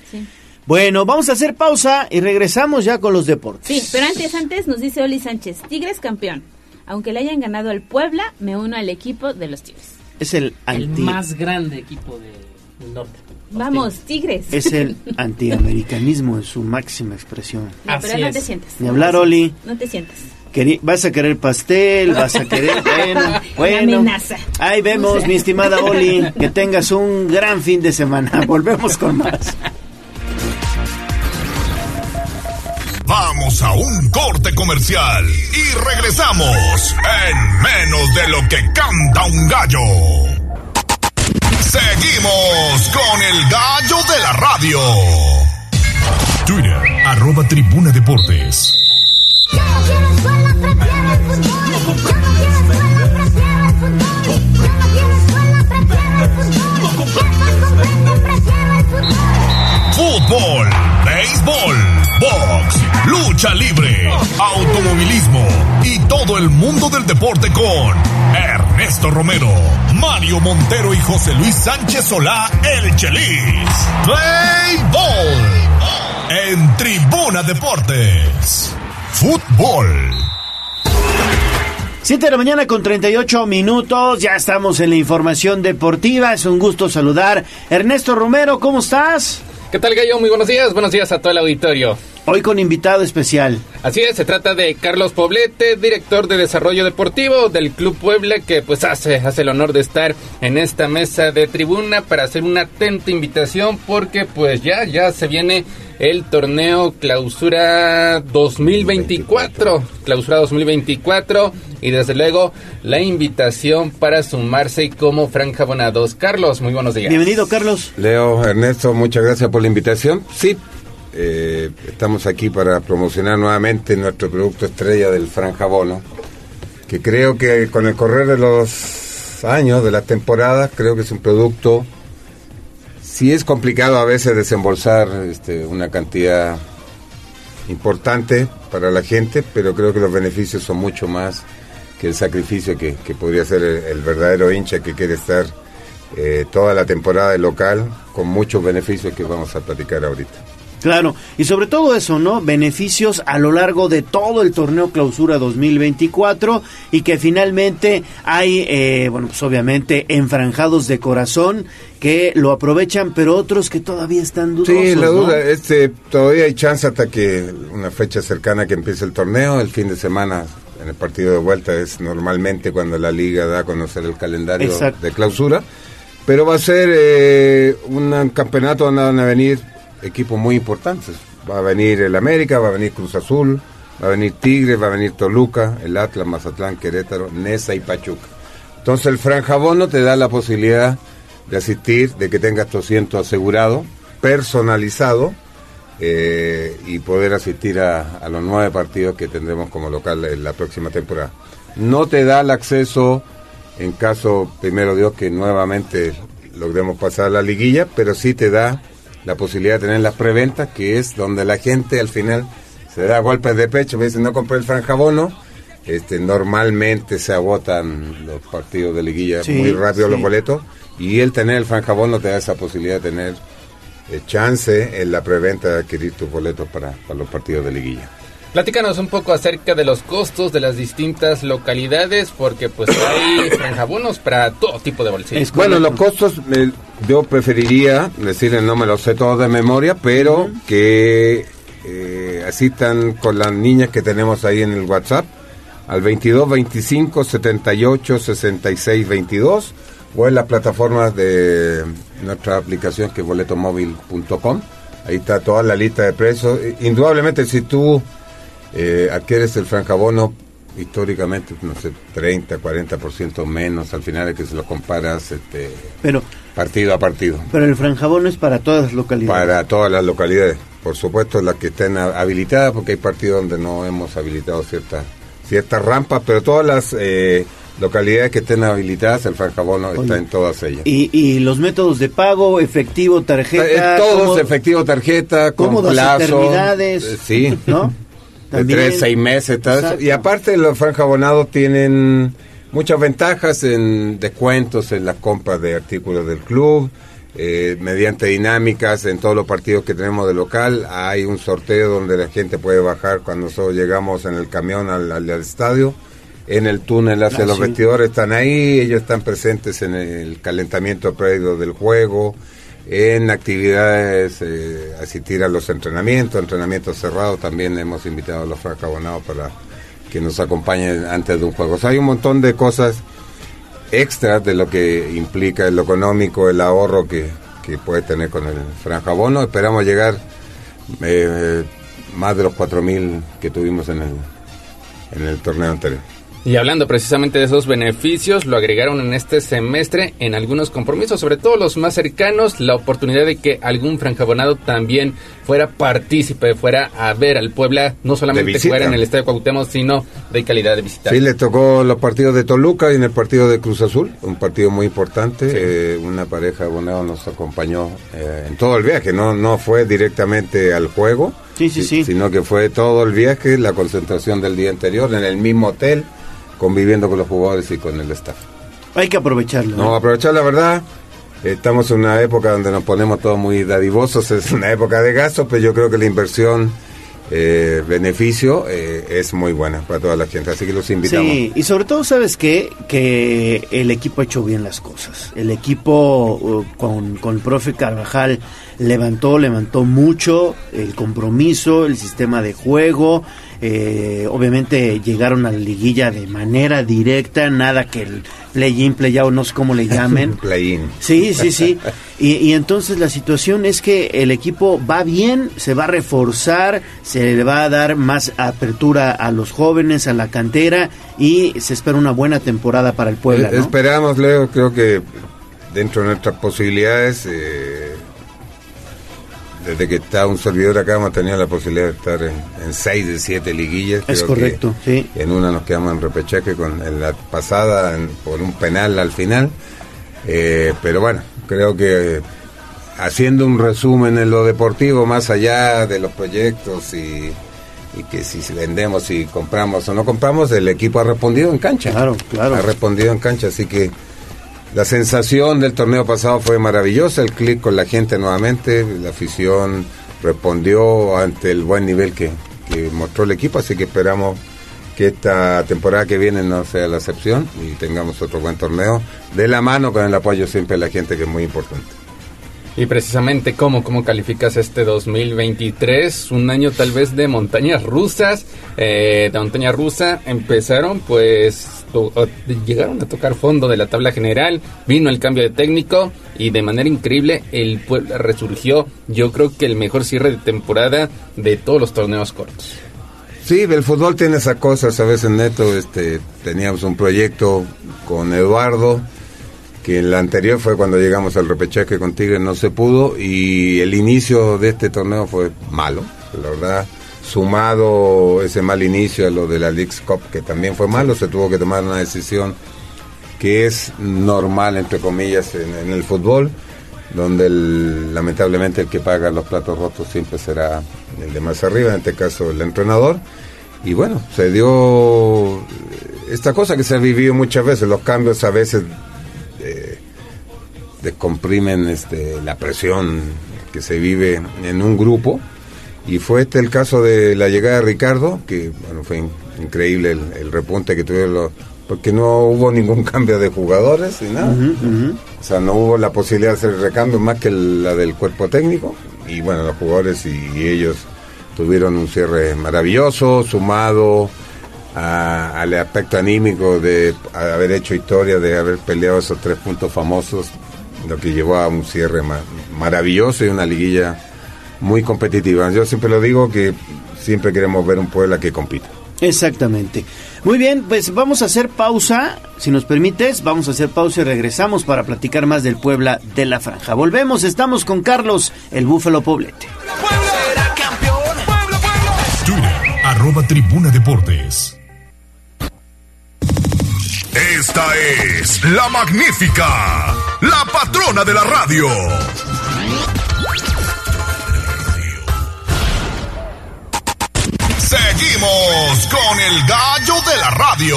Bueno, vamos a hacer pausa y regresamos ya con los deportes. Sí, pero antes, antes nos dice Oli Sánchez, Tigres campeón. Aunque le hayan ganado al Puebla, me uno al equipo de los Tigres. Es el, más grande equipo del norte. Vamos, Tigres. Es el antiamericanismo en su máxima expresión. No, pero no te sientas. Ni hablar, Oli. No te sientas. vas a querer pastel, vas a querer, bueno, bueno. Amenaza. Ahí vemos, mi estimada Oli, que tengas un gran fin de semana. Volvemos con más. A un corte comercial y regresamos en menos de lo que canta un gallo. Seguimos con el gallo de la radio. Twitter, arroba tribuna deportes. Lucha libre, automovilismo y todo el mundo del deporte con Ernesto Romero, Mario Montero y José Luis Sánchez Solá, el Chelis. Play Ball en Tribuna Deportes. Fútbol. 7 de la mañana con 38 minutos, ya estamos en la información deportiva, es un gusto saludar. Ernesto Romero, ¿cómo estás? ¿Qué tal, Gallo? Muy buenos días, buenos días a todo el auditorio. Hoy con invitado especial. Así es, se trata de Carlos Poblete, director de desarrollo deportivo del Club Puebla, que pues hace, hace el honor de estar en esta mesa de tribuna para hacer una atenta invitación porque pues ya, ya se viene el torneo Clausura 2024. Clausura 2024 y desde luego la invitación para sumarse como franja abonados. Carlos, muy buenos días. Bienvenido, Carlos. Leo, Ernesto, muchas gracias por la invitación. Sí, eh, estamos aquí para promocionar nuevamente nuestro producto estrella del Franja Bono, que creo que con el correr de los años, de las temporadas, creo que es un producto, sí es complicado a veces desembolsar este, una cantidad importante para la gente, pero creo que los beneficios son mucho más que el sacrificio que, podría ser el, verdadero hincha que quiere estar eh, toda la temporada local con muchos beneficios que vamos a platicar ahorita. Claro, y sobre todo eso, ¿no? Beneficios a lo largo de todo el torneo clausura 2024 y que finalmente hay, eh, bueno, pues obviamente enfranjados de corazón que lo aprovechan, pero otros que todavía están dudosos. Sí, la duda, este, todavía hay chance hasta que una fecha cercana que empiece el torneo, el fin de semana en el partido de vuelta es normalmente cuando la liga da a conocer el calendario de clausura, pero va a ser eh, un campeonato donde van a venir equipos muy importantes. Va a venir el América, va a venir Cruz Azul, va a venir Tigre, va a venir Toluca, el Atlas, Mazatlán, Querétaro, Nesa y Pachuca. Entonces el Franja Bono te da la posibilidad de asistir, de que tengas tu asiento asegurado, personalizado, eh, y poder asistir a, a, los nueve partidos que tendremos como local en la próxima temporada. No te da el acceso en caso, primero Dios, que nuevamente logremos pasar la liguilla, pero sí te da la posibilidad de tener las preventas, que es donde la gente al final se da golpes de pecho, me dicen no compré el franjabono, este, normalmente se agotan los partidos de liguilla muy rápido los boletos, y el tener el franjabono te da esa posibilidad de tener eh, chance en la preventa de adquirir tus boletos para, para los partidos de liguilla. Platícanos un poco acerca de los costos de las distintas localidades, porque pues hay franjabonos para todo tipo de bolsillos. Bueno, los costos yo preferiría decirles, no me los sé todos de memoria, pero que eh, asistan con las niñas que tenemos ahí en el WhatsApp al 22 25 78 66 22 o en las plataformas de nuestra aplicación que es boletomóvil.com. Ahí está toda la lista de precios. Indudablemente si tú eh, adquieres el franjabono históricamente, no sé, 30, 40% menos al final de que se lo comparas este, pero, partido a partido. Pero el franjabono es para todas las localidades. Para todas las localidades. Por supuesto, las que estén habilitadas, porque hay partidos donde no hemos habilitado ciertas ciertas rampas, pero todas las eh, localidades que estén habilitadas, el franjabono está en todas ellas. ¿Y, ¿Y, los métodos de pago, efectivo, tarjeta? Eh, todos, efectivo, tarjeta, con plazo. Eh, sí. ¿No? de tres, seis meses. Y aparte los franjabonados tienen muchas ventajas en descuentos en las compras de artículos del club, eh, mediante dinámicas en todos los partidos que tenemos de local. Hay un sorteo donde la gente puede bajar cuando nosotros llegamos en el camión al, estadio. En el túnel hacia ah, los vestidores están ahí, ellos están presentes en el calentamiento previo del juego en actividades, eh, asistir a los entrenamientos, entrenamientos cerrados, también hemos invitado a los fracabonados para que nos acompañen antes de un juego. O sea, hay un montón de cosas extras de lo que implica lo económico, el ahorro que, que puede tener con el franjabono. Esperamos llegar eh, más de los 4.000 que tuvimos en el, en el torneo anterior. Y hablando precisamente de esos beneficios, lo agregaron en este semestre en algunos compromisos, sobre todo los más cercanos, la oportunidad de que algún franjabonado también fuera partícipe, fuera a ver al Puebla, no solamente fuera en el Estadio Cuauhtémoc, sino de calidad de visita. Sí, le tocó los partidos de Toluca y en el partido de Cruz Azul, un partido muy importante. Eh, una pareja de abonado nos acompañó eh, en todo el viaje, no, no fue directamente al juego, sí, sí, sí. sino que fue todo el viaje, la concentración del día anterior en el mismo hotel conviviendo con los jugadores y con el staff. Hay que aprovecharlo. No, aprovechar la verdad. Estamos en una época donde nos ponemos todos muy dadivosos, es una época de gasto, pero yo creo que la inversión eh, beneficio eh, es muy buena para toda la gente. Así que los invitamos. Sí, y sobre todo, ¿sabes qué? Que el equipo ha hecho bien las cosas. El equipo uh, con, con el profe Carvajal levantó, levantó mucho el compromiso, el sistema de juego. Eh, obviamente llegaron a la liguilla de manera directa, nada que el play-in, play-out, no sé cómo le llamen. play-in. Sí, sí, sí. Y, y, entonces la situación es que el equipo va bien, se va a reforzar, se le va a dar más apertura a los jóvenes, a la cantera y se espera una buena temporada para el pueblo. Eh, esperamos, Leo, creo que dentro de nuestras posibilidades... Eh, desde que está un servidor acá hemos tenido la posibilidad de estar en, seis de siete liguillas. Es correcto, sí. En una nos quedamos en repechaje con en la pasada por un penal al final. Eh, pero bueno, creo que haciendo un resumen en lo deportivo, más allá de los proyectos y, y que si vendemos, si compramos o no compramos, el equipo ha respondido en cancha. Claro, claro. Ha respondido en cancha, así que la sensación del torneo pasado fue maravillosa, el clic con la gente nuevamente, la afición respondió ante el buen nivel que, mostró el equipo, así que esperamos que esta temporada que viene no sea la excepción y tengamos otro buen torneo de la mano con el apoyo siempre de la gente que es muy importante. Y precisamente, ¿cómo, cómo calificas este 2023? Un año tal vez de montañas rusas. Eh, de montaña rusa empezaron, pues, llegaron a tocar fondo de la tabla general. Vino el cambio de técnico y de manera increíble el pueblo resurgió. Yo creo que el mejor cierre de temporada de todos los torneos cortos. Sí, el fútbol tiene esas cosas. A veces, neto, este, teníamos un proyecto con Eduardo que en la anterior fue cuando llegamos al repechaje con Tigres, no se pudo y el inicio de este torneo fue malo, la verdad, sumado ese mal inicio a lo de la Leagues Cup, que también fue malo, se tuvo que tomar una decisión que es normal, entre comillas, en, el fútbol, donde lamentablemente el que paga los platos rotos siempre será el de más arriba, en este caso el entrenador. Y bueno, se dio esta cosa que se ha vivido muchas veces, los cambios a veces descomprimen este, la presión que se vive en un grupo. Y fue este el caso de la llegada de Ricardo, que bueno, fue increíble el, repunte que tuvieron los, porque no hubo ningún cambio de jugadores ni nada. O sea, no hubo la posibilidad de hacer recambio más que la del cuerpo técnico. Y bueno, los jugadores y, ellos tuvieron un cierre maravilloso, sumado al aspecto anímico de haber hecho historia, de haber peleado esos tres puntos famosos lo que llevó a un cierre maravilloso y una liguilla muy competitiva. Yo siempre lo digo que siempre queremos ver un Puebla que compita. Exactamente. Muy bien, pues vamos a hacer pausa, si nos permites, vamos a hacer pausa y regresamos para platicar más del Puebla de la Franja. Volvemos, estamos con Carlos, el Búfalo Poblete. Twitter, arroba Tribuna Deportes. Esta es la magnífica, la patrona de la radio. Seguimos con el gallo de la radio.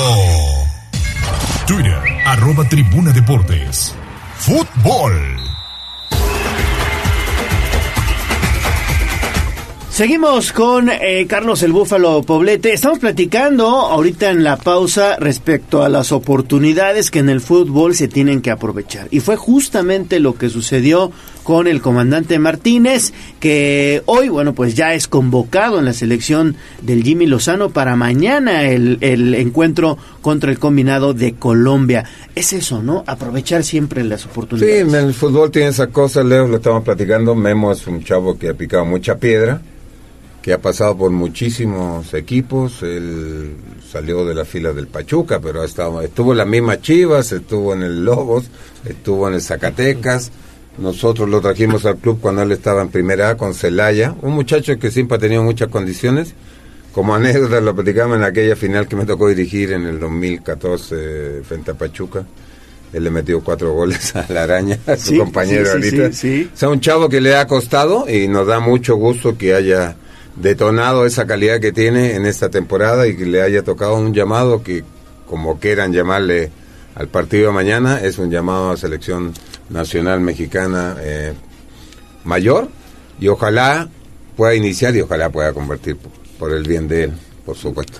Twitter, arroba tribuna deportes. Fútbol. Seguimos con eh, Carlos el Búfalo Poblete. Estamos platicando ahorita en la pausa respecto a las oportunidades que en el fútbol se tienen que aprovechar. Y fue justamente lo que sucedió con el comandante Martínez, que hoy, bueno, pues ya es convocado en la selección del Jimmy Lozano para mañana el, el encuentro contra el combinado de Colombia. Es eso, ¿no? Aprovechar siempre las oportunidades. Sí, en el fútbol tiene esa cosa, Leo, lo estamos platicando. Memo es un chavo que ha picado mucha piedra que ha pasado por muchísimos equipos. Él salió de la fila del Pachuca, pero ha estado, estuvo en las mismas Chivas, estuvo en el Lobos, estuvo en el Zacatecas. Nosotros lo trajimos al club cuando él estaba en primera A con Celaya, un muchacho que siempre ha tenido muchas condiciones. Como anécdota lo platicamos en aquella final que me tocó dirigir en el 2014 frente a Pachuca. Él le metió cuatro goles a la araña, a su compañero ahorita. o sea, un chavo que le ha costado y nos da mucho gusto que haya detonado esa calidad que tiene en esta temporada y que le haya tocado un llamado que, como quieran llamarle al partido de mañana, es un llamado a selección nacional mexicana eh, mayor y ojalá pueda iniciar y ojalá pueda convertir por el bien de él, por supuesto.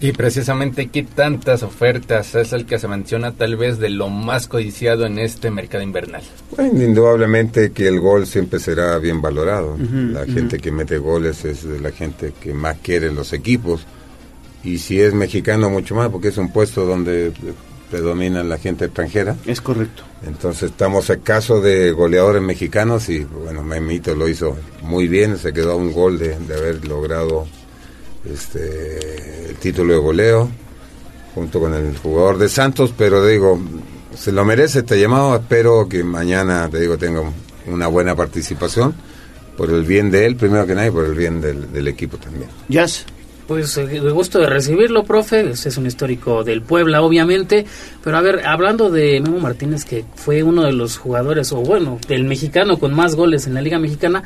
Y precisamente, ¿qué tantas ofertas es el que se menciona tal vez de lo más codiciado en este mercado invernal? Bueno, indudablemente que el gol siempre será bien valorado. la gente que mete goles es de la gente que más quiere los equipos. Y si es mexicano, mucho más, porque es un puesto donde predomina la gente extranjera. Es correcto. Entonces estamos en caso de goleadores mexicanos y bueno, Memito lo hizo muy bien, se quedó a un gol de, de haber logrado este, el título de goleo junto con el jugador de Santos, pero digo, se lo merece este llamado, espero que mañana, te digo, tenga una buena participación por el bien de él, primero que nada, y por el bien del, equipo también. Jazz. Pues eh, gusto de recibirlo, profe. es un histórico del Puebla, obviamente. Pero a ver, hablando de Memo Martínez, que fue uno de los jugadores, o bueno, del mexicano con más goles en la Liga Mexicana,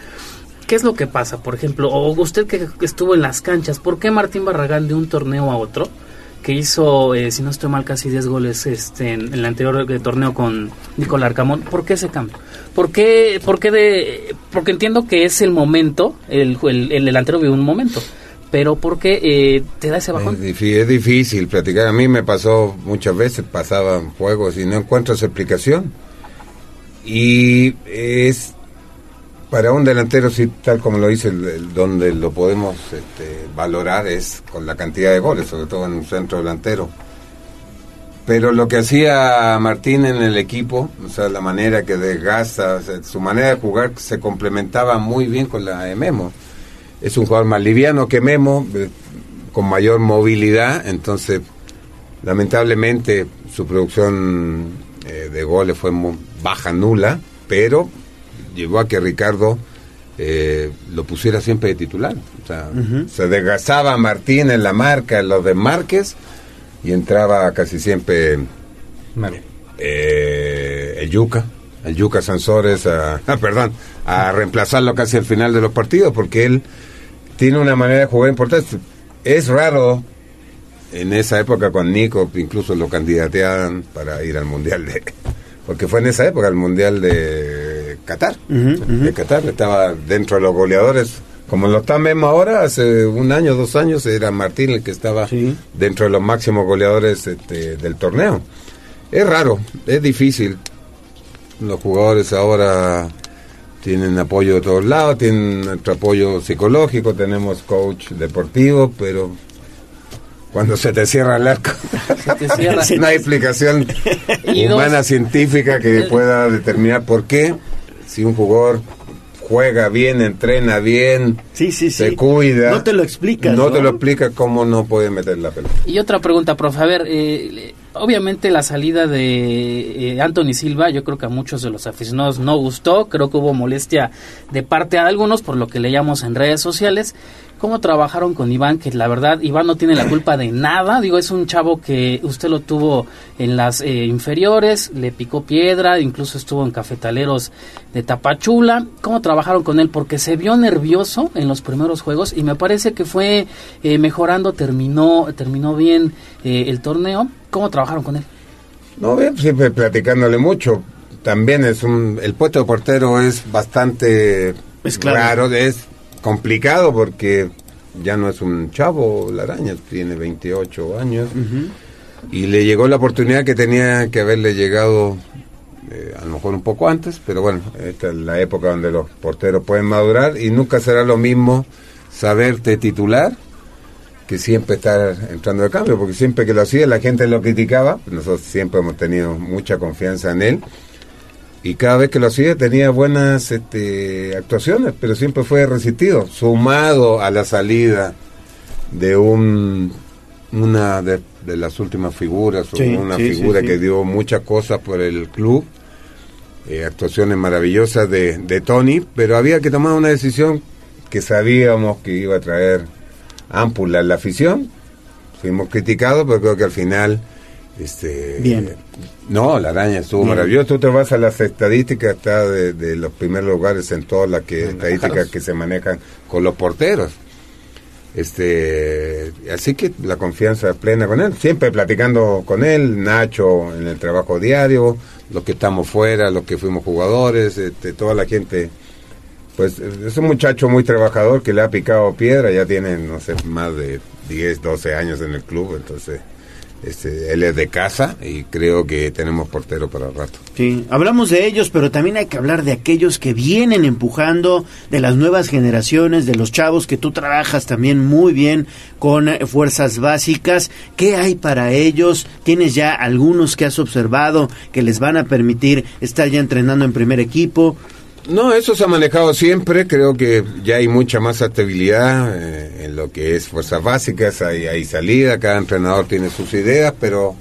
¿Qué es lo que pasa? Por ejemplo, o usted que estuvo en las canchas, ¿por qué Martín Barragán de un torneo a otro, que hizo, eh, si no estoy mal, casi 10 goles este, en, el anterior eh, torneo con Nicolás Arcamón, ¿por qué ese cambio? ¿Por qué, por qué de, porque entiendo que es el momento, el, el, delantero vive un momento, pero ¿por qué eh, te da ese bajón? Es difícil, es platicar. A mí me pasó muchas veces, pasaban juegos y no encuentras explicación. Y es para un delantero, sí, tal como lo dice, el, donde lo podemos este, valorar es con la cantidad de goles, sobre todo en un centro delantero. Pero lo que hacía Martín en el equipo, o sea, la manera que desgasta, su manera de jugar se complementaba muy bien con la de Memo. Es un jugador más liviano que Memo, eh, con mayor movilidad, entonces lamentablemente su producción eh, de goles fue baja, nula, pero llevó a que Ricardo eh, lo pusiera siempre de titular. O sea, se desgastaba Martín en la marca, en los de Márquez, y entraba casi siempre eh, el Yuca, el Yuca Sansores, a, ah, perdón, a reemplazarlo casi al final de los partidos, porque él tiene una manera de jugar importante. Es raro en esa época con Nico, incluso lo candidateaban para ir al Mundial de... Porque fue en esa época el Mundial de Qatar. De Qatar estaba dentro de los goleadores. Como lo está Memo ahora, hace un año, dos años, era Martín el que estaba dentro de los máximos goleadores este, del torneo. Es raro, es difícil. Los jugadores ahora tienen apoyo de todos lados, tienen nuestro apoyo psicológico, tenemos coach deportivo, pero cuando se te cierra el arco, no hay explicación humana científica que pueda determinar por qué si un jugador juega bien, entrena bien, sí, sí, se cuida. No te lo explicas. No, te lo explica cómo no puede meter la pelota. Y otra pregunta, profe. A ver, eh, obviamente la salida de eh, Anthony Silva, yo creo que a muchos de los aficionados no gustó. Creo que hubo molestia de parte de algunos por lo que leíamos en redes sociales cómo trabajaron con Iván, que la verdad Iván no tiene la culpa de nada, digo, es un chavo que usted lo tuvo en las eh, inferiores, le picó piedra, incluso estuvo en cafetaleros de Tapachula, cómo trabajaron con él, porque se vio nervioso en los primeros juegos y me parece que fue eh, mejorando, terminó, terminó bien eh, el torneo, ¿cómo trabajaron con él? No, bien, siempre platicándole mucho, también es un, el puesto de portero es bastante es claro. es complicado porque ya no es un chavo, la araña tiene 28 años y le llegó la oportunidad que tenía que haberle llegado eh, a lo mejor un poco antes, pero bueno, esta es la época donde los porteros pueden madurar y nunca será lo mismo saberte titular que siempre estar entrando de cambio, porque siempre que lo hacía la gente lo criticaba, nosotros siempre hemos tenido mucha confianza en él. Y cada vez que lo hacía tenía buenas este, actuaciones, pero siempre fue resistido, sumado a la salida de un una de, las últimas figuras, una figura que dio muchas cosas por el club, eh, actuaciones maravillosas de, de Tony, pero había que tomar una decisión que sabíamos que iba a traer ámpula en la afición, fuimos criticados, pero creo que al final este, Bien. No, la araña estuvo maravillosa. Tú te vas a las estadísticas, está de, los primeros lugares en todas las que, estadísticas que se manejan con los porteros. Este, así que la confianza plena con él, siempre platicando con él, Nacho en el trabajo diario, los que estamos fuera, los que fuimos jugadores, este, toda la gente pues es un muchacho muy trabajador que le ha picado piedra, ya tiene, no sé, más de 10, 12 años en el club, entonces este, él es de casa y creo que tenemos portero para el rato. Sí, hablamos de ellos, pero también hay que hablar de aquellos que vienen empujando, de las nuevas generaciones, de los chavos que tú trabajas también muy bien con fuerzas básicas. ¿Qué hay para ellos? ¿Tienes ya algunos que has observado que les van a permitir estar ya entrenando en primer equipo? No, eso se ha manejado siempre. Creo que ya hay mucha más estabilidad eh, en lo que es fuerzas básicas. Hay, salida, cada entrenador tiene sus ideas, pero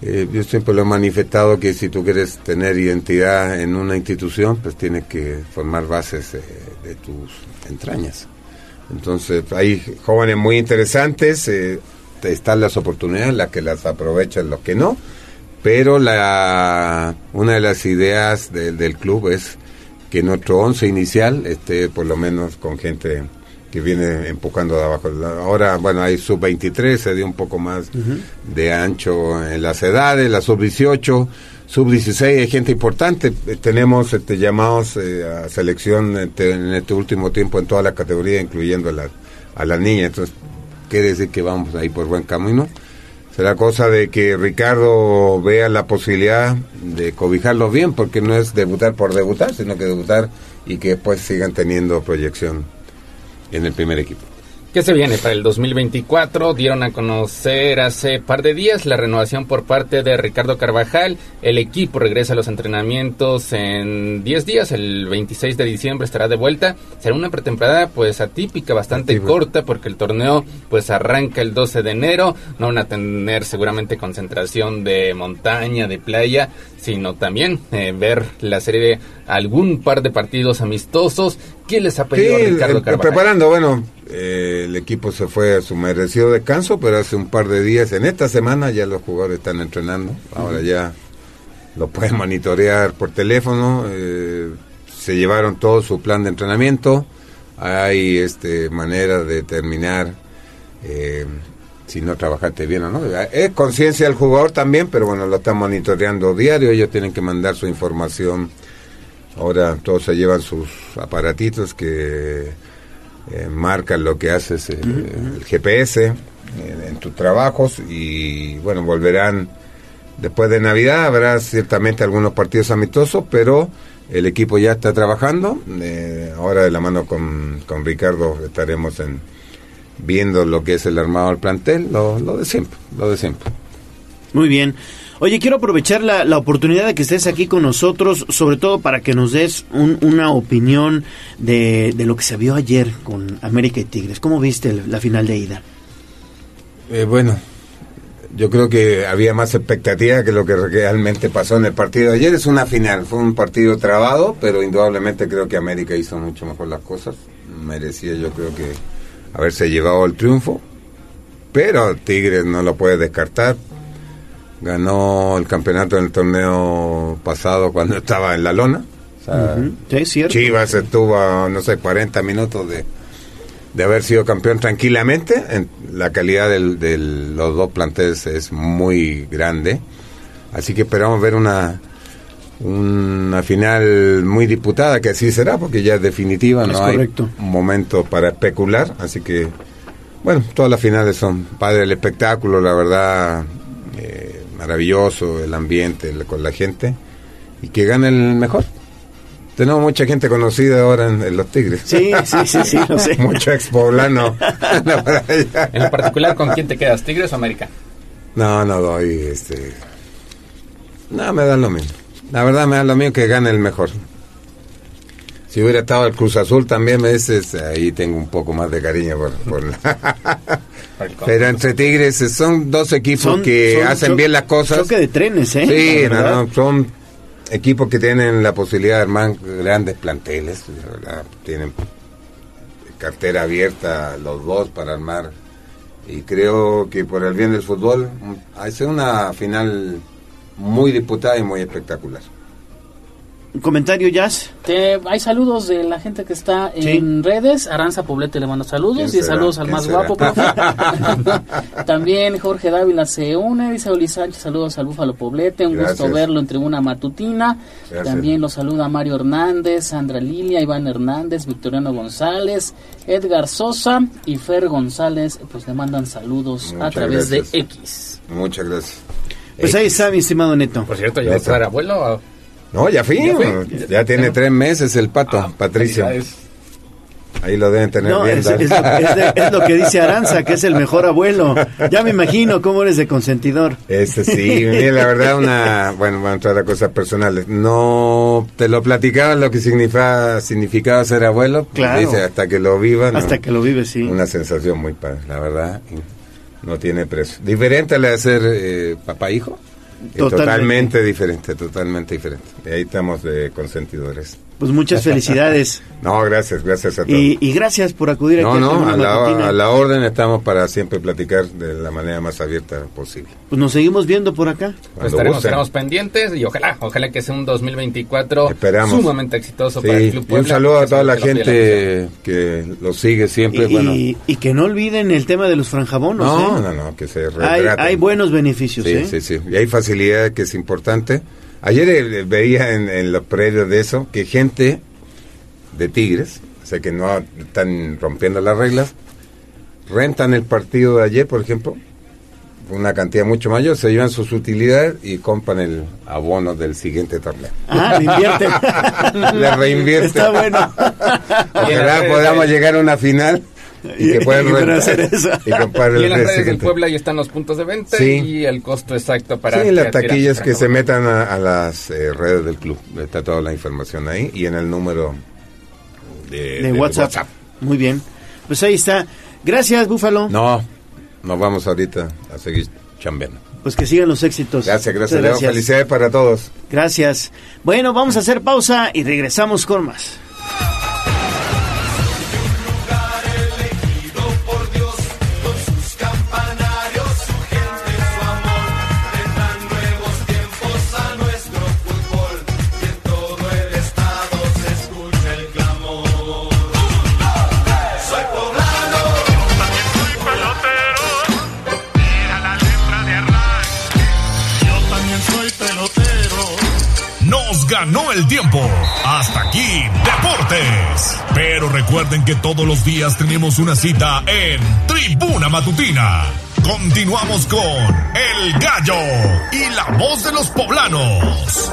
eh, yo siempre lo he manifestado que si tú quieres tener identidad en una institución, pues tienes que formar bases eh, de tus entrañas. Entonces, hay jóvenes muy interesantes, están las oportunidades, las que las aprovechan, los que no. Pero la, una de las ideas del club es que nuestro once inicial esté por lo menos con gente que viene empujando de abajo. Ahora, bueno, hay sub-23, se dio un poco más de ancho en las edades, la sub-18, sub-16 hay gente importante. Tenemos este, llamados eh, a selección este, en este último tiempo en toda la categoría, incluyendo a, la, a las niñas. Entonces, quiere decir que vamos ahí por buen camino. Será cosa de que Ricardo vea la posibilidad de cobijarlos bien, porque no es debutar por debutar, sino que debutar y que después sigan teniendo proyección en el primer equipo. ¿Qué se viene para el 2024? Dieron a conocer hace par de días la renovación por parte de Ricardo Carvajal. El equipo regresa a los entrenamientos en 10 días. El 26 de diciembre estará de vuelta. Será una pretemporada pues atípica, bastante corta porque el torneo pues arranca el 12 de enero. No van a tener seguramente concentración de montaña, de playa, sino también eh, ver la serie de algún par de partidos amistosos. ¿Quién les ha pedido Ricardo Carvajal? Preparando, bueno eh, el equipo se fue a su merecido descanso, pero hace un par de días, en esta semana ya los jugadores están entrenando. Ahora ya lo pueden monitorear por teléfono. Eh, se llevaron todo su plan de entrenamiento. Hay este manera de determinar eh, si no trabajaste bien o no. Es conciencia del jugador también, pero bueno, lo están monitoreando diario. Ellos tienen que mandar su información. Ahora todos se llevan sus aparatitos que eh, marcan lo que haces eh, el GPS eh, en tus trabajos y bueno, volverán después de Navidad, habrá ciertamente algunos partidos amistosos, pero el equipo ya está trabajando, ahora de la mano con, con Ricardo estaremos en, viendo lo que es el armado del plantel, lo, lo de siempre, lo de siempre. Muy bien. Oye, quiero aprovechar la, la, oportunidad de que estés aquí con nosotros, sobre todo para que nos des una opinión de, de, lo que se vio ayer con América y Tigres. ¿Cómo viste la final de ida? Eh, bueno, yo creo que había más expectativa que lo que realmente pasó en el partido ayer. Es una final, fue un partido trabado, pero indudablemente creo que América hizo mucho mejor las cosas. Merecía yo creo que haberse llevado el triunfo, pero Tigres no lo puede descartar ganó el campeonato en el torneo pasado cuando estaba en la lona. Chivas estuvo, no sé, 40 minutos de, de haber sido campeón tranquilamente. En, la calidad de los dos planteles es muy grande. Así que esperamos ver una, una final muy disputada, que así será, porque ya es definitiva, no hay un momento para especular. Así que, bueno, todas las finales son padres del espectáculo, la verdad. Maravilloso el ambiente con la gente y que gane el mejor. Tenemos mucha gente conocida ahora en, los Tigres. Sí, sí, sí, sí, lo sé. Mucho expoblano. en lo particular, ¿con quién te quedas, Tigres o América? No, no doy, este... No, me da lo mismo. La verdad me da lo mismo que gane el mejor. Si hubiera estado el Cruz Azul también, me dices, ahí tengo un poco más de cariño por, Pero entre Tigres son dos equipos que hacen bien las cosas. Choque de trenes, ¿eh? Sí, son equipos que tienen la posibilidad de armar grandes planteles, tienen cartera abierta los dos para armar y creo que por el bien del fútbol hace una final muy disputada y muy espectacular. Comentario, Jazz? Te, hay saludos de la gente que está en redes. Aranza Poblete le manda saludos y saludos al más guapo, profe. También Jorge Dávila se une, dice Oli Sánchez, saludos al Búfalo Poblete, un gusto verlo en tribuna matutina. También lo saluda Mario Hernández, Sandra Lilia, Iván Hernández, Victoriano González, Edgar Sosa y Fer González, pues le mandan saludos a través de X. Muchas gracias. Pues ahí está, mi estimado Neto. Por cierto, ya está abuelo. No, ya fui. Ya, tiene tres meses el pato, ah, Patricio. Ahí lo deben tener bien. Es, es, lo, que dice Aranza, que es el mejor abuelo. Ya me imagino cómo eres de consentidor. Ese sí, la verdad, una. Bueno, vamos a entrar a cosas personales. No te lo platicaba lo que significaba, significaba ser abuelo. Claro. Dice, hasta que lo viva. Hasta que lo vive, sí. Una sensación muy padre, la verdad. No tiene precio. Diferente a la de ser eh, papá-hijo. Totalmente. diferente, totalmente diferente. Y ahí estamos de consentidores. Pues muchas felicidades. no, gracias, gracias a todos. Y, gracias por acudir aquí. No, no, a la, a la, orden estamos para siempre platicar de la manera más abierta posible. Pues nos seguimos viendo por acá. Pues estaremos, pendientes y ojalá, ojalá que sea un 2024 sumamente exitoso para el Club Y un saludo a toda la gente que lo sigue siempre. Y, bueno. y, que no olviden el tema de los franjabonos. No, ¿eh? no, no, que se hay, hay, buenos beneficios. Sí, ¿eh? sí, sí. Y hay facilidad que es importante. Ayer eh, veía en, los predios de eso que gente de Tigres, o sea que no están rompiendo las reglas, rentan el partido de ayer, por ejemplo, una cantidad mucho mayor, se llevan sus utilidades y compran el abono del siguiente torneo. Ah, le invierte. le reinvierte. Está bueno. Ojalá podamos llegar a una final y, que puedan hacer eso. Y, en las redes del Puebla ahí están los puntos de venta y el costo exacto para... Sí, las taquillas que se metan a, las eh, redes del club. Está toda la información ahí y en el número de, WhatsApp. Muy bien. Pues ahí está. Gracias, Búfalo. No, nos vamos ahorita a seguir chambeando. Pues que sigan los éxitos. Gracias, gracias, gracias. Felicidades para todos. Gracias. Bueno, vamos a hacer pausa y regresamos con más. Recuerden que todos los días tenemos una cita en Tribuna Matutina. Continuamos con El Gallo y la voz de los poblanos.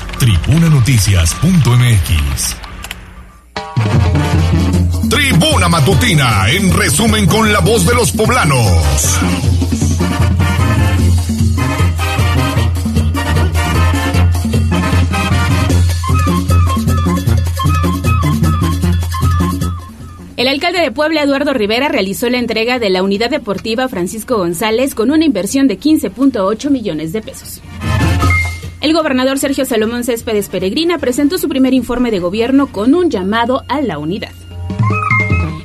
tribunanoticias.mx. Tribuna Matutina, en resumen con la voz de los poblanos. El alcalde de Puebla, Eduardo Rivera, realizó la entrega de la unidad deportiva Francisco González con una inversión de 15.8 millones de pesos. El gobernador Sergio Salomón Céspedes Peregrina presentó su primer informe de gobierno con un llamado a la unidad.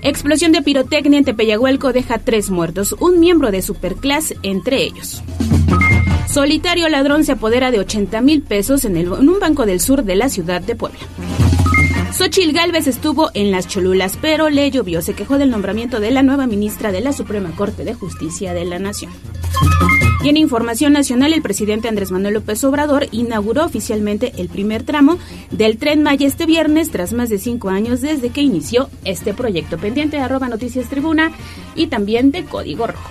Explosión de pirotecnia en Tepeyahuelco deja tres muertos, un miembro de Superclass entre ellos. Solitario ladrón se apodera de 80 mil pesos en, un banco del sur de la ciudad de Puebla. Xochil Gálvez estuvo en las Cholulas, pero le llovió. Se quejó del nombramiento de la nueva ministra de la Suprema Corte de Justicia de la Nación. Y en Información Nacional, el presidente Andrés Manuel López Obrador inauguró oficialmente el primer tramo del Tren Maya este viernes, tras más de cinco años desde que inició este proyecto. Pendiente de arroba noticias tribuna y también de Código Rojo.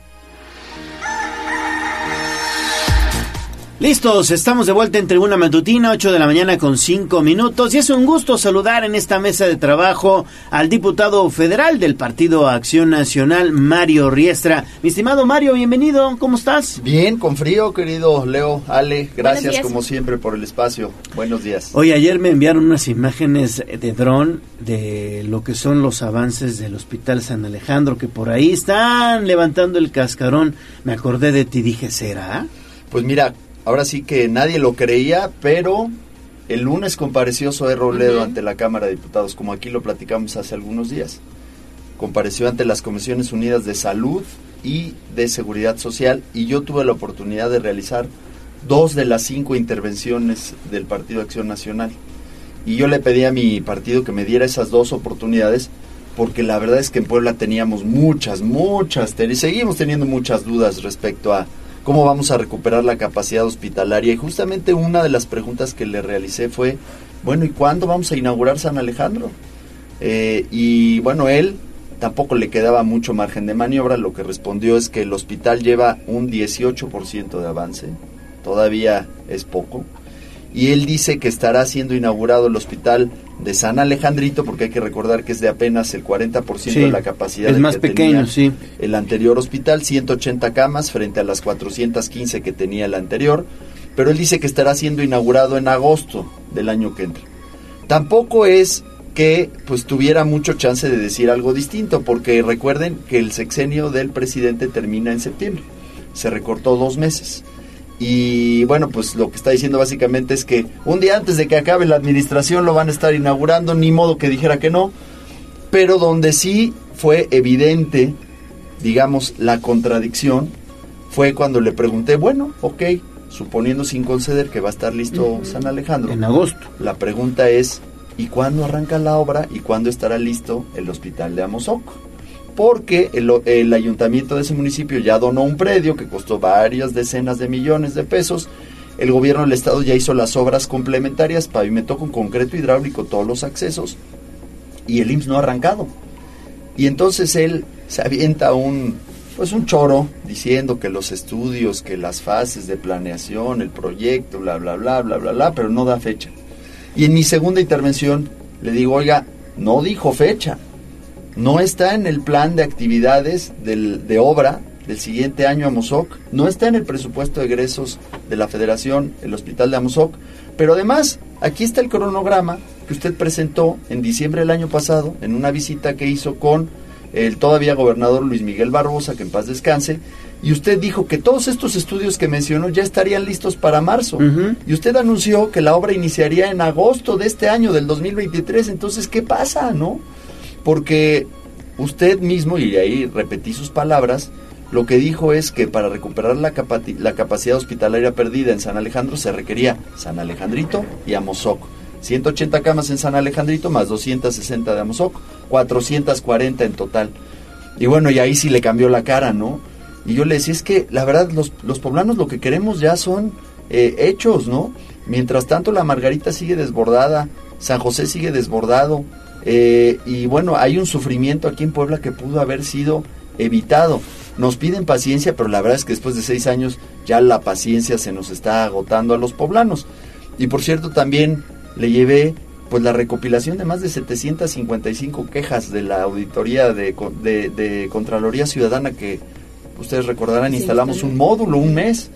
Listos, estamos de vuelta en Tribuna Matutina, 8 de la mañana con 5 minutos. Y es un gusto saludar en esta mesa de trabajo al diputado federal del Partido Acción Nacional, Mario Riestra. Mi estimado Mario, bienvenido, ¿cómo estás? Bien, con frío, querido Leo, Ale, gracias como siempre por el espacio. Buenos días. Hoy ayer me enviaron unas imágenes de dron de lo que son los avances del Hospital San Alejandro, que por ahí están levantando el cascarón. Me acordé de ti, dije, ¿será? Pues mira, ahora sí que nadie lo creía, pero el lunes compareció Zoé Robledo ante la Cámara de Diputados, como aquí lo platicamos hace algunos días. Compareció ante las Comisiones Unidas de Salud y de Seguridad Social y yo tuve la oportunidad de realizar dos de las cinco intervenciones del Partido Acción Nacional. Y yo le pedí a mi partido que me diera esas dos oportunidades porque la verdad es que en Puebla teníamos muchas, muchas, y seguimos teniendo muchas dudas respecto a cómo vamos a recuperar la capacidad hospitalaria. Y justamente una de las preguntas que le realicé fue, bueno, ¿y cuándo vamos a inaugurar San Alejandro? Eh, y bueno, él tampoco le quedaba mucho margen de maniobra, lo que respondió es que el hospital lleva un 18% de avance, todavía es poco, y él dice que estará siendo inaugurado el hospital de San Alejandrito, porque hay que recordar que es de apenas el 40% de la capacidad. Es más pequeño, sí. El anterior hospital, 180 camas frente a las 415 que tenía el anterior, pero él dice que estará siendo inaugurado en agosto del año que entra. Tampoco es que pues tuviera mucho chance de decir algo distinto, porque recuerden que el sexenio del presidente termina en septiembre. Se recortó dos meses. Y bueno, pues lo que está diciendo básicamente es que un día antes de que acabe la administración lo van a estar inaugurando, ni modo que dijera que no. Pero donde sí fue evidente, digamos, la contradicción, fue cuando le pregunté, bueno, ok, suponiendo sin conceder que va a estar listo San Alejandro. En agosto. La pregunta es, ¿y cuándo arranca la obra y cuándo estará listo el hospital de Amozoc? Porque el, ayuntamiento de ese municipio ya donó un predio que costó varias decenas de millones de pesos. El gobierno del estado ya hizo las obras complementarias, pavimentó con concreto hidráulico todos los accesos y el IMSS no ha arrancado. Y entonces él se avienta un pues un choro diciendo que los estudios, que las fases de planeación, el proyecto, bla bla bla bla bla bla, pero no da fecha. Y en mi segunda intervención le digo, "Oiga, no dijo fecha no está en el plan de actividades del, de obra del siguiente año Amozoc, no está en el presupuesto de egresos de la Federación, el Hospital de Amozoc, pero además aquí está el cronograma que usted presentó en diciembre del año pasado en una visita que hizo con el todavía gobernador Luis Miguel Barbosa, que en paz descanse, y usted dijo que todos estos estudios que mencionó ya estarían listos para marzo. Y usted anunció que la obra iniciaría en agosto de este año, del 2023. Entonces, ¿qué pasa, no? Porque usted mismo, y ahí repetí sus palabras, lo que dijo es que para recuperar la, capacidad hospitalaria perdida en San Alejandro se requería San Alejandrito y Amozoc. 180 camas en San Alejandrito más 260 de Amozoc, 440 en total. Y bueno, y ahí sí le cambió la cara, ¿no? Y yo le decía, es que la verdad los, los poblanos lo que queremos ya son eh, hechos, ¿no? Mientras tanto la Margarita sigue desbordada, San José sigue desbordado, eh, y bueno, hay un sufrimiento aquí en Puebla que pudo haber sido evitado. Nos piden paciencia, pero la verdad es que después de seis años ya la paciencia se nos está agotando a los poblanos. Y por cierto, también le llevé pues la recopilación de más de 755 quejas de la auditoría de, de, Contraloría Ciudadana que ustedes recordarán, instalamos un módulo un mes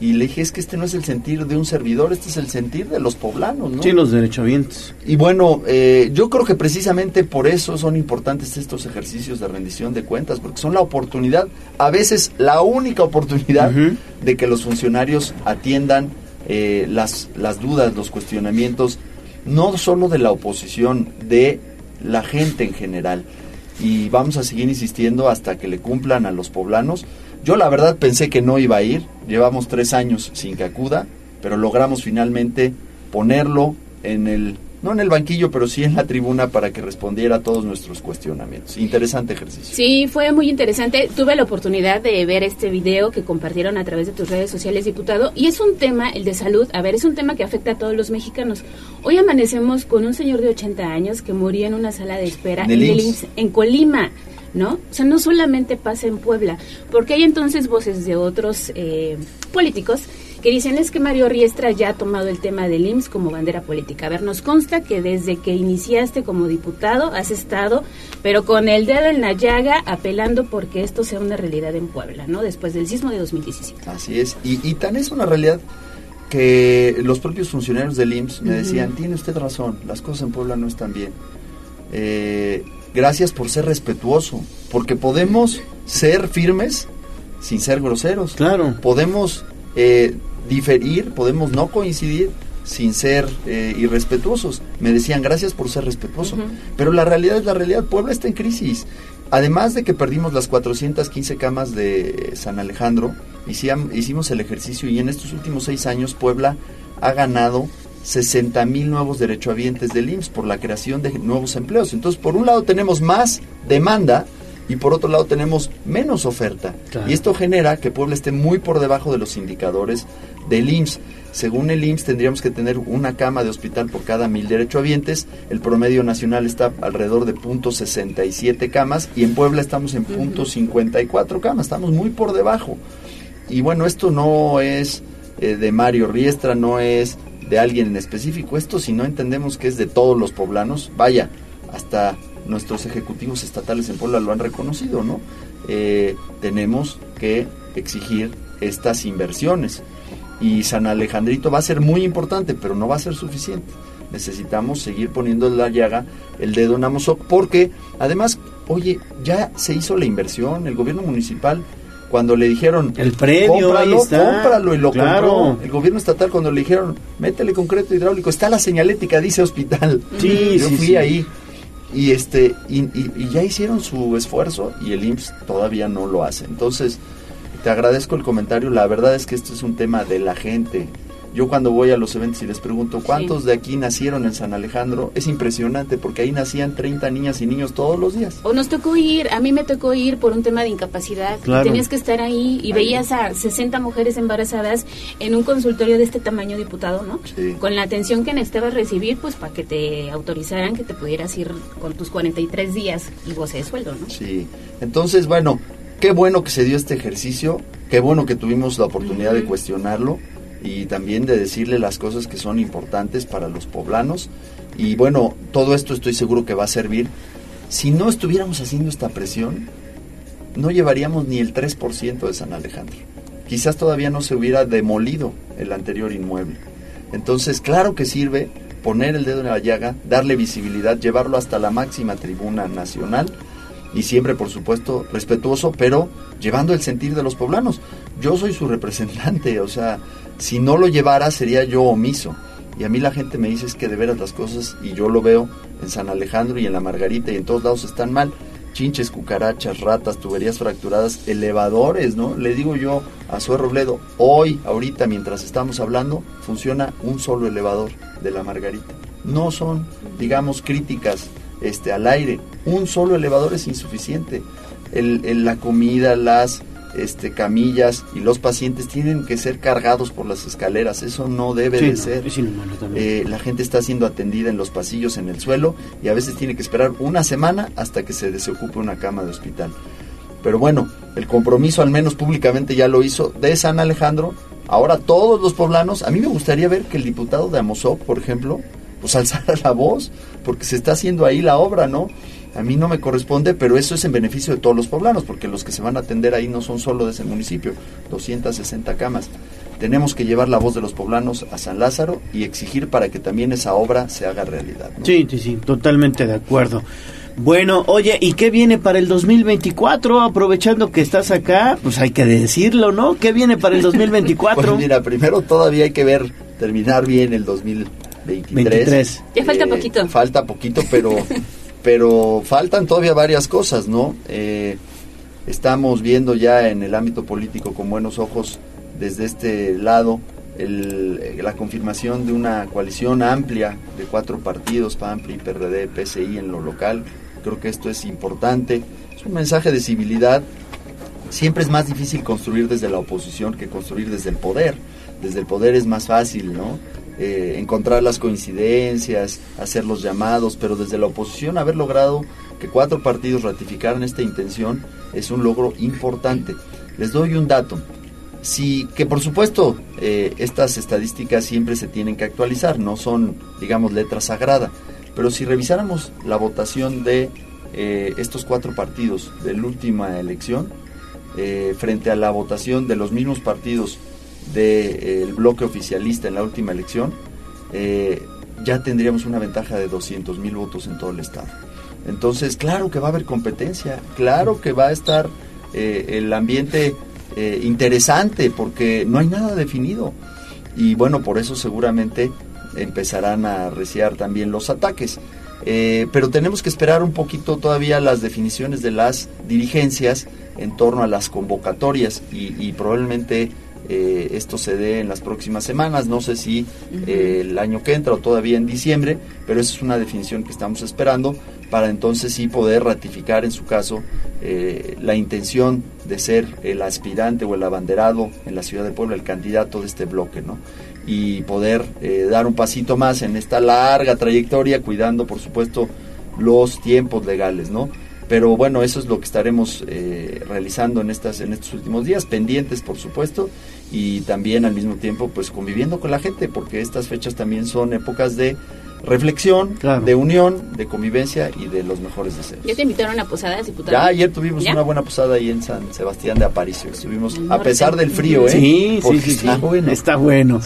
y le dije, es que este no es el sentir de un servidor, este es el sentir de los poblanos, ¿no? Sí, los derechohabientes. Y bueno, eh, yo creo que precisamente por eso son importantes estos ejercicios de rendición de cuentas, porque son la oportunidad, a veces la única oportunidad de que los funcionarios atiendan eh, las, las dudas, los cuestionamientos, no solo de la oposición, de la gente en general. Y vamos a seguir insistiendo hasta que le cumplan a los poblanos yo la verdad pensé que no iba a ir, llevamos tres años sin que acuda, pero logramos finalmente ponerlo en el no en el banquillo, pero sí en la tribuna para que respondiera a todos nuestros cuestionamientos. Interesante ejercicio. Sí, fue muy interesante. Tuve la oportunidad de ver este video que compartieron a través de tus redes sociales, diputado, y es un tema, el de salud, a ver, es un tema que afecta a todos los mexicanos. Hoy amanecemos con un señor de 80 años que murió en una sala de espera En el en, el IMSS. IMSS, en Colima. ¿No? O sea, no solamente pasa en Puebla, porque hay entonces voces de otros eh, políticos que dicen es que Mario Riestra ya ha tomado el tema del IMSS como bandera política. A ver, nos consta que desde que iniciaste como diputado has estado, pero con el dedo en la llaga, apelando porque esto sea una realidad en Puebla, ¿no? Después del sismo de 2017. Así es. Y, y tan es una realidad que los propios funcionarios del IMSS me decían, tiene usted razón, las cosas en Puebla no están bien. Eh, gracias por ser respetuoso, porque podemos ser firmes sin ser groseros. Claro. Podemos eh, diferir, podemos no coincidir sin ser eh, irrespetuosos. Me decían, gracias por ser respetuoso. Pero la realidad es la realidad, Puebla está en crisis. Además de que perdimos las 415 camas de San Alejandro, hicimos el ejercicio y en estos últimos seis años Puebla ha ganado 60 mil nuevos derechohabientes del IMSS por la creación de nuevos empleos. Entonces, por un lado tenemos más demanda y por otro lado tenemos menos oferta. Claro. Y esto genera que Puebla esté muy por debajo de los indicadores del IMSS. Según el IMSS tendríamos que tener una cama de hospital por cada mil derechohabientes. El promedio nacional está alrededor de .67 camas y en Puebla estamos en .54 camas. Estamos muy por debajo. Y bueno, esto no es eh, de Mario Riestra, no es de alguien en específico. Esto si no entendemos que es de todos los poblanos, vaya, hasta nuestros ejecutivos estatales en Puebla lo han reconocido, ¿no? Eh, tenemos que exigir estas inversiones. Y San Alejandrito va a ser muy importante, pero no va a ser suficiente. Necesitamos seguir poniendo en la llaga el dedo en Amozoc, porque además, oye, ya se hizo la inversión, el gobierno municipal cuando le dijeron El predio, ahí cómpralo, está. cómpralo y lo Claro. compró. El gobierno estatal cuando le dijeron, métele concreto hidráulico, está la señalética, dice hospital. Sí, Yo sí, fui sí. ahí. Y este y, y- y ya hicieron su esfuerzo y el IMSS todavía no lo hace. Entonces, te agradezco el comentario. La verdad es que esto es un tema de la gente. Yo cuando voy a los eventos y les pregunto cuántos de aquí nacieron en San Alejandro, es impresionante porque ahí nacían 30 niñas y niños todos los días. O nos tocó ir, a mí me tocó ir por un tema de incapacidad. y Claro. tenías que estar ahí y Ahí. veías a 60 mujeres embarazadas en un consultorio de este tamaño, diputado, ¿no? Sí. Con la atención que necesitabas recibir, pues para que te autorizaran que te pudieras ir con tus 43 días y goce de sueldo, ¿no? Sí. Entonces, bueno, qué bueno que se dio este ejercicio, qué bueno que tuvimos la oportunidad de cuestionarlo y también de decirle las cosas que son importantes para los poblanos. Y bueno, todo esto estoy seguro que va a servir. Si no estuviéramos haciendo esta presión, no llevaríamos ni el 3% de San Alejandro. Quizás todavía no se hubiera demolido el anterior inmueble. Entonces, claro que sirve poner el dedo en la llaga, darle visibilidad, llevarlo hasta la máxima tribuna nacional y siempre, por supuesto, respetuoso, pero llevando el sentir de los poblanos. Yo soy su representante, o sea, si no lo llevara sería yo omiso. Y a mí la gente me dice es que de veras las cosas, y yo lo veo en San Alejandro y en la Margarita y en todos lados están mal. Chinches, cucarachas, ratas, tuberías fracturadas, elevadores, ¿no? Le digo yo a Sue Robledo, hoy, ahorita, mientras estamos hablando, funciona un solo elevador de la Margarita. No son, digamos, críticas este, al aire. Un solo elevador es insuficiente. El, el- la comida, las este, camillas y los pacientes tienen que ser cargados por las escaleras. Eso no debe Sí, de no, ser. es inhumano también. Eh, la gente está siendo atendida en los pasillos, en el suelo, y a veces tiene que esperar una semana hasta que se desocupe una cama de hospital. Pero bueno, el compromiso al menos públicamente ya lo hizo de San Alejandro. Ahora todos los poblanos, a mí me gustaría ver que el diputado de Amozoc, por ejemplo, pues alzara la voz, porque se está haciendo ahí la obra, ¿no? A mí no me corresponde, pero eso es en beneficio de todos los poblanos, porque los que se van a atender ahí no son solo de ese municipio, 260 camas. Tenemos que llevar la voz de los poblanos a San Lázaro y exigir para que también esa obra se haga realidad. ¿no? Sí, sí, sí, totalmente de acuerdo. Bueno, oye, ¿y qué viene para el 2024? Aprovechando que estás acá, pues hay que decirlo, ¿no? ¿Qué viene para el 2024? Pues mira, primero todavía hay que ver, terminar bien el 2023. 23. Ya falta Eh, poquito. Falta poquito, pero, pero faltan todavía varias cosas, ¿no? Eh, estamos viendo ya en el ámbito político con buenos ojos desde este lado el- la confirmación de una coalición amplia de cuatro partidos, PAN, PRI, PRD, PSI en lo local. Creo que esto es importante. Es un mensaje de civilidad. Siempre es más difícil construir desde la oposición que construir desde el poder. Desde el poder es más fácil, ¿no? Eh, encontrar las coincidencias, hacer los llamados, pero desde la oposición haber logrado que cuatro partidos ratificaran esta intención es un logro importante. Les doy un dato. Sí, que por supuesto eh, estas estadísticas siempre se tienen que actualizar, no son, digamos, letra sagrada. Pero si revisáramos la votación de eh, estos cuatro partidos de la última elección, frente a la votación de los mismos partidos del bloque oficialista en la última elección, eh, ya tendríamos una ventaja de 200 mil votos en todo el estado. Entonces, claro que va a haber competencia, claro que va a estar eh, el ambiente eh, interesante porque no hay nada definido. Y bueno, por eso seguramente empezarán a arreciar también los ataques. Pero tenemos que esperar un poquito todavía las definiciones de las dirigencias en torno a las convocatorias y probablemente eh, esto se dé en las próximas semanas, no sé si eh, el año que entra o todavía en diciembre, pero esa es una definición que estamos esperando para entonces sí poder ratificar en su caso eh, la intención de ser el aspirante o el abanderado en la ciudad de Puebla, el candidato de este bloque, ¿no? Y poder dar un pasito más en esta larga trayectoria, cuidando por supuesto los tiempos legales, ¿no? Pero bueno, eso es lo que estaremos eh, realizando en estas en estos últimos días, pendientes por supuesto, y también al mismo tiempo pues conviviendo con la gente, porque estas fechas también son épocas de reflexión, de unión, de convivencia y de los mejores deseos. ¿Ya te invitaron a posadas, diputado? Ya ayer tuvimos ¿Ya? una buena posada ahí en San Sebastián de Aparicio. Estuvimos, a pesar del frío, ¿eh? Sí, sí, Porque sí, sí. Está bueno. Está bueno.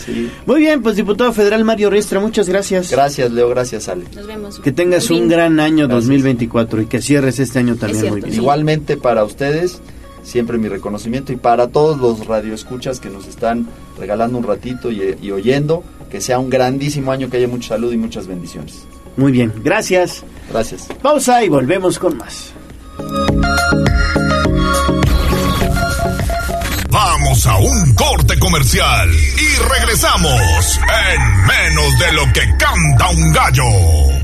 Muy bien, pues diputado federal Mario Riestra, muchas gracias. Gracias, Leo, gracias, Ale. Nos vemos. Que tengas un gran año 2024 y que cierres este año también muy bien. Igualmente para ustedes, siempre mi reconocimiento y para todos los radioescuchas que nos están regalando un ratito y, y oyendo, que sea un grandísimo año, que haya mucha salud y muchas bendiciones. Muy bien, gracias. Gracias. Pausa y volvemos con más. Vamos a un corte comercial y regresamos en menos de lo que canta un gallo.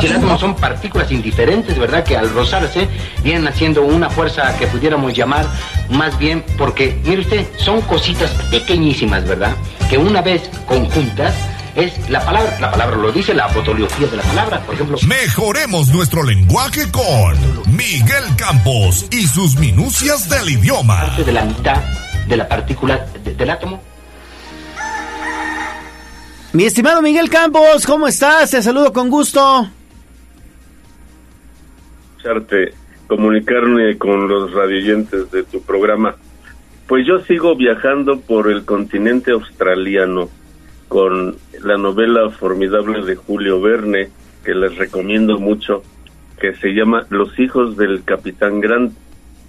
Si el átomo son partículas indiferentes, ¿verdad? Que al rozarse vienen haciendo una fuerza que pudiéramos llamar más bien porque, mire usted, son cositas pequeñísimas, ¿verdad? Que una vez conjuntas es la palabra, la palabra lo dice, la fotoliografía de la palabra, por ejemplo. Mejoremos nuestro lenguaje con Miguel Campos y sus minucias del idioma. Parte de la mitad de la partícula de- del átomo. Mi estimado Miguel Campos, ¿cómo estás? Te saludo con gusto. escucharte, comunicarme con los radioyentes de tu programa. Pues yo sigo viajando por el continente australiano con la novela formidable de Julio Verne, que les recomiendo mucho, que se llama Los hijos del Capitán Grant,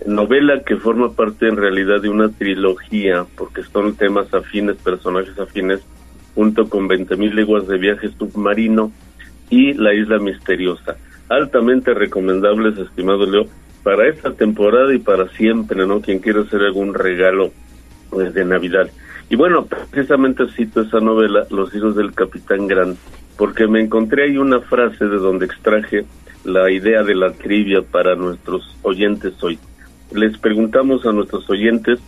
novela que forma parte en realidad de una trilogía, porque son temas afines, personajes afines, junto con 20.000 leguas de viaje submarino y La Isla Misteriosa. Altamente recomendables, estimado Leo, para esta temporada y para siempre, ¿no? Quien quiera hacer algún regalo pues, de Navidad. Y bueno, precisamente cito esa novela, Los hijos del Capitán Grant, porque me encontré ahí una frase de donde extraje la idea de la trivia para nuestros oyentes hoy. Les preguntamos a nuestros oyentes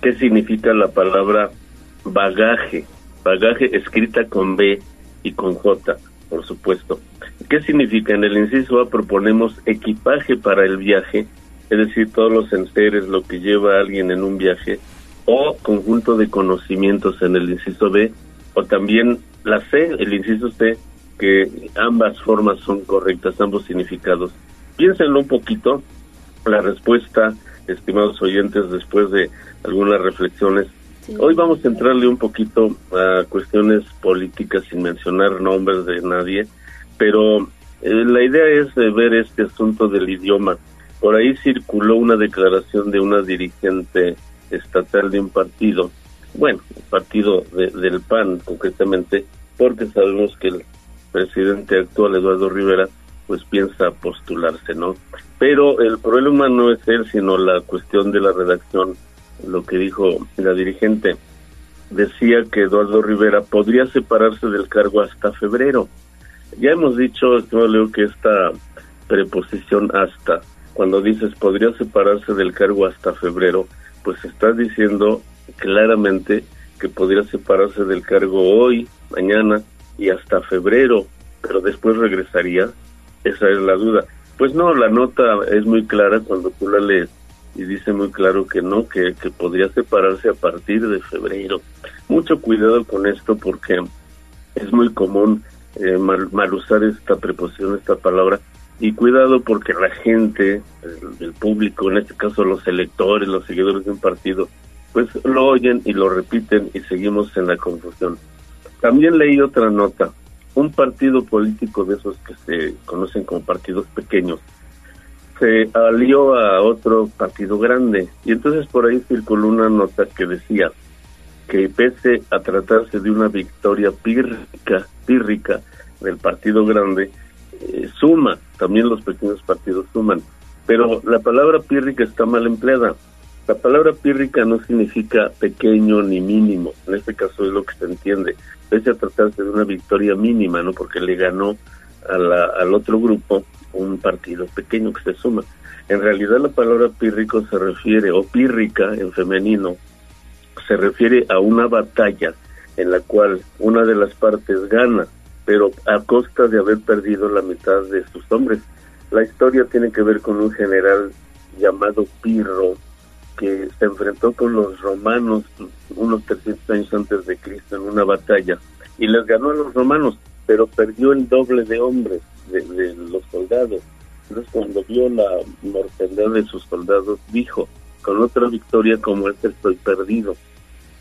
qué significa la palabra bagaje, bagaje escrita con B y con J, por supuesto. ¿Qué significa? En el inciso A proponemos equipaje para el viaje, es decir, todos los enseres, lo que lleva alguien en un viaje, o conjunto de conocimientos en el inciso B, o también la C, el inciso C, que ambas formas son correctas, ambos significados. Piénsenlo un poquito, la respuesta, estimados oyentes, después de algunas reflexiones. Hoy vamos a entrarle un poquito a cuestiones políticas sin mencionar nombres de nadie, pero Eh, la idea es eh, ver este asunto del idioma. Por ahí circuló una declaración de una dirigente estatal de un partido, bueno, partido del PAN concretamente, porque sabemos que el presidente actual, Eduardo Rivera, pues piensa postularse, ¿no? Pero el problema no es él, sino la cuestión de la redacción, lo que dijo la dirigente. Decía que Eduardo Rivera podría separarse del cargo hasta febrero. Ya hemos dicho, Leo, que esta preposición hasta, cuando dices podría separarse del cargo hasta febrero, pues estás diciendo claramente que podría separarse del cargo hoy, mañana y hasta febrero, pero después regresaría. Esa es la duda. Pues no, la nota es muy clara cuando tú la lees y dice muy claro que no, que, que podría separarse a partir de febrero. Mucho cuidado con esto porque es muy común eh, mal, usar esta preposición, esta palabra, y cuidado porque la gente, el, público, en este caso los electores, los seguidores de un partido, pues lo oyen y lo repiten y seguimos en la confusión. También leí otra nota. Un partido político de esos que se conocen como partidos pequeños se alió a otro partido grande y entonces por ahí circuló una nota que decía que pese a tratarse de una victoria pírrica, pírrica del partido grande, eh, suma, también los pequeños partidos suman, pero la palabra pírrica está mal empleada. La palabra pírrica no significa pequeño ni mínimo, en este caso es lo que se entiende, pese a tratarse de una victoria mínima, ¿no? Porque le ganó al otro grupo un partido pequeño que se suma. En realidad la palabra pírrico se refiere, o pírrica en femenino, se refiere a una batalla en la cual una de las partes gana, pero a costa de haber perdido la mitad de sus hombres. La historia tiene que ver con un general llamado Pirro, que se enfrentó con los romanos unos 300 años antes de Cristo en una batalla y les ganó a los romanos, pero perdió el doble de hombres de, los soldados. Entonces cuando vio la mortandad de sus soldados, dijo, con otra victoria como esta estoy perdido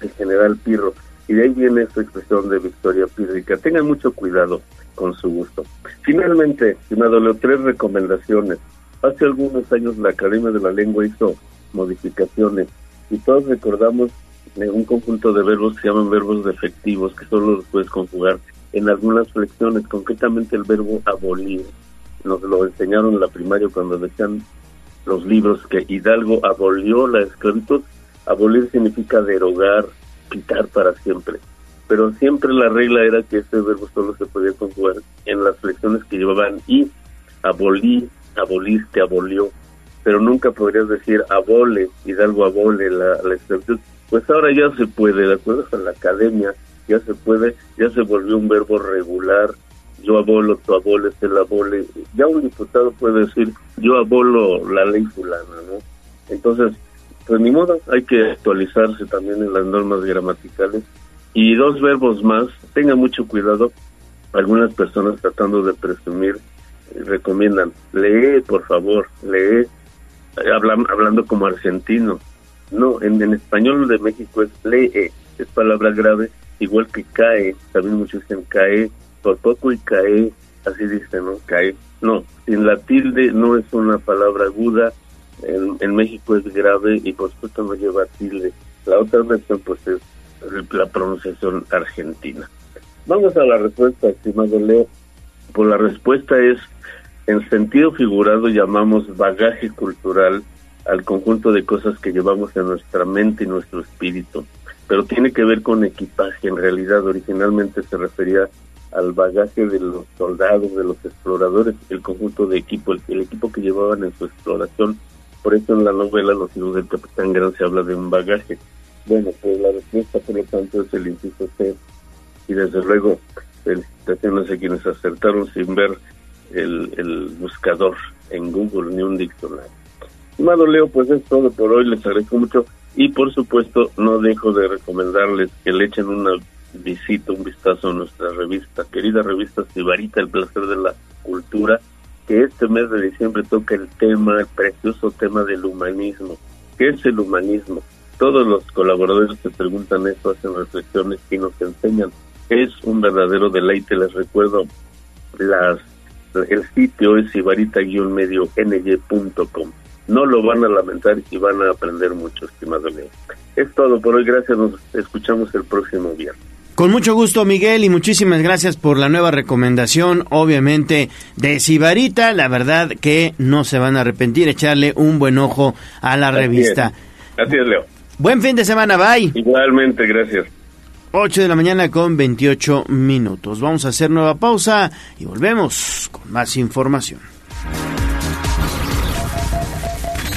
el general Pirro. Y de ahí viene esta expresión de victoria pírrica. Tengan mucho cuidado con su gusto. Finalmente, estimado Leo, tres recomendaciones. Hace algunos años la Academia de la Lengua hizo modificaciones y todos recordamos un conjunto de verbos que se llaman verbos defectivos, que solo los puedes conjugar en algunas flexiones, concretamente el verbo abolir. Nos lo enseñaron en la primaria cuando decían los libros que Hidalgo abolió la esclavitud Abolir significa derogar, quitar para siempre. Pero siempre la regla era que este verbo solo se podía conjugar en las flexiones que llevaban y, abolí, aboliste, abolió. Pero nunca podrías decir abole, Hidalgo abole la, la Pues ahora ya se puede, de acuerdo la academia, ya se puede, ya se volvió un verbo regular. Yo abolo, tú aboles, él abole. Ya un diputado puede decir, yo abolo la ley fulana, ¿no? Entonces, pues ni modo, hay que actualizarse también en las normas gramaticales. Y dos verbos más, tenga mucho cuidado, algunas personas tratando de presumir eh, recomiendan, lee, por favor, lee, hablando como argentino. No, en, en español de México es lee, es palabra grave, igual que cae, también muchos dicen cae, por poco y cae, así dicen, ¿no? Cae. No, sin la tilde no es una palabra aguda, en, México es grave y por supuesto no lleva tilde. La otra versión pues es la pronunciación argentina. Vamos a la respuesta, estimado Leo. Pues la respuesta es, en sentido figurado llamamos bagaje cultural al conjunto de cosas que llevamos en nuestra mente y nuestro espíritu, pero tiene que ver con equipaje. En realidad originalmente se refería al bagaje de los soldados, de los exploradores, el conjunto de equipo, el equipo que llevaban en su exploración por eso en la novela Los hijos del Capitán Gran se habla de un bagaje. Bueno, pues la respuesta por lo tanto es el inciso C. Y desde luego, felicitaciones a quienes acertaron sin ver el, buscador en Google ni un diccionario. Estimado Leo, pues es todo por hoy, les agradezco mucho y por supuesto no dejo de recomendarles que le echen una visita, un vistazo a nuestra revista, querida revista Sibarita, El Placer de la Cultura, que este mes de diciembre toca el tema, el precioso tema del humanismo. ¿Qué es el humanismo? Todos los colaboradores se preguntan esto, hacen reflexiones y nos enseñan. Es un verdadero deleite, les recuerdo las el sitio es ibarita-medio-ng.com. No lo van a lamentar y van a aprender mucho, estimado Leo. Es todo por hoy, gracias, nos escuchamos el próximo viernes. Con mucho gusto, Miguel, y muchísimas gracias por la nueva recomendación, obviamente, de Sibarita. La verdad que no se van a arrepentir, echarle un buen ojo a la revista. Así es, Leo. Buen fin de semana, bye. Igualmente, gracias. 8 de la mañana con 28 minutos. Vamos a hacer nueva pausa y volvemos con más información.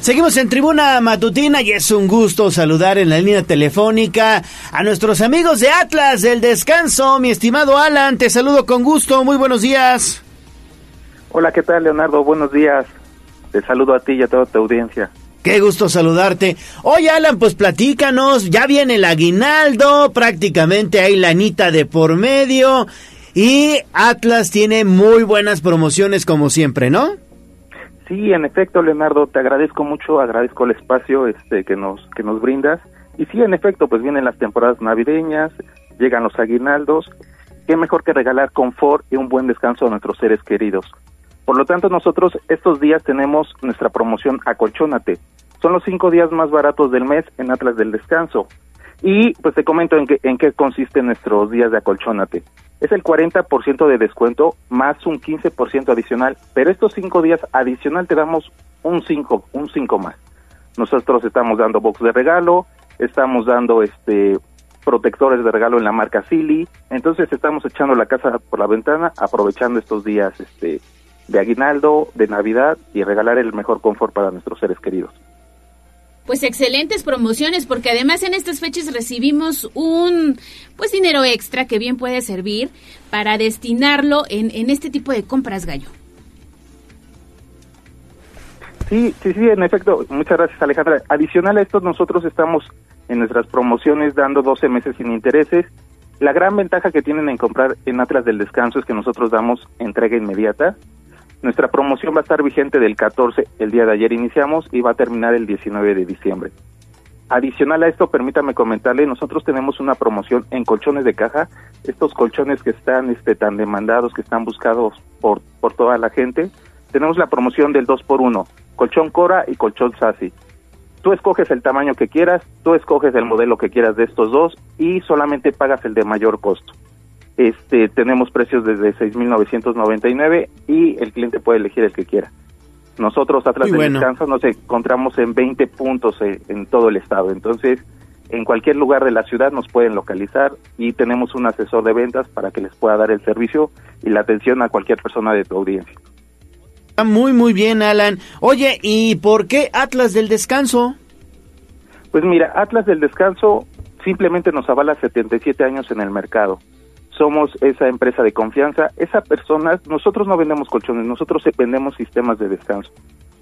Seguimos en tribuna matutina y es un gusto saludar en la línea telefónica a nuestros amigos de Atlas del Descanso. Mi estimado Alan, te saludo con gusto. Muy buenos días. Hola, ¿qué tal, Leonardo? Buenos días. Te saludo a ti y a toda tu audiencia. Qué gusto saludarte. Oye, Alan, pues platícanos. Ya viene el aguinaldo, prácticamente hay lanita de por medio. Y Atlas tiene muy buenas promociones como siempre, ¿no? Sí, en efecto, Leonardo, te agradezco mucho, agradezco el espacio este que nos que nos brindas. Y sí, en efecto, pues vienen las temporadas navideñas, llegan los aguinaldos. Qué mejor que regalar confort y un buen descanso a nuestros seres queridos. Por lo tanto, nosotros estos días tenemos nuestra promoción Acolchónate. Son los cinco días más baratos del mes en Atlas del Descanso. Y pues te comento en qué, en qué consisten nuestros días de acolchónate. Es el 40% de descuento más un 15% adicional, pero estos cinco días adicional te damos un 5, un 5 más. Nosotros estamos dando box de regalo, estamos dando este protectores de regalo en la marca Silly, entonces estamos echando la casa por la ventana, aprovechando estos días este de aguinaldo, de Navidad y regalar el mejor confort para nuestros seres queridos pues excelentes promociones porque además en estas fechas recibimos un pues dinero extra que bien puede servir para destinarlo en, en este tipo de compras gallo. Sí, sí, sí, en efecto. Muchas gracias, Alejandra. Adicional a esto, nosotros estamos en nuestras promociones dando 12 meses sin intereses. La gran ventaja que tienen en comprar en Atlas del Descanso es que nosotros damos entrega inmediata. Nuestra promoción va a estar vigente del 14, el día de ayer iniciamos, y va a terminar el 19 de diciembre. Adicional a esto, permítame comentarle, nosotros tenemos una promoción en colchones de caja, estos colchones que están este, tan demandados, que están buscados por, por toda la gente. Tenemos la promoción del 2 por 1 colchón Cora y colchón Sasi. Tú escoges el tamaño que quieras, tú escoges el modelo que quieras de estos dos y solamente pagas el de mayor costo. Este, tenemos precios desde 6.999 y el cliente puede elegir el que quiera. Nosotros, atrás del descanso, nos encontramos en 20 puntos eh, en, todo el estado. Entonces, en cualquier lugar de la ciudad nos pueden localizar y tenemos un asesor de ventas para que les pueda dar el servicio y la atención a cualquier persona de tu audiencia. Muy, muy bien, Alan. Oye, ¿y por qué Atlas del Descanso? Pues mira, Atlas del Descanso simplemente nos avala 77 años en el mercado somos esa empresa de confianza, esa persona, nosotros no vendemos colchones, nosotros vendemos sistemas de descanso.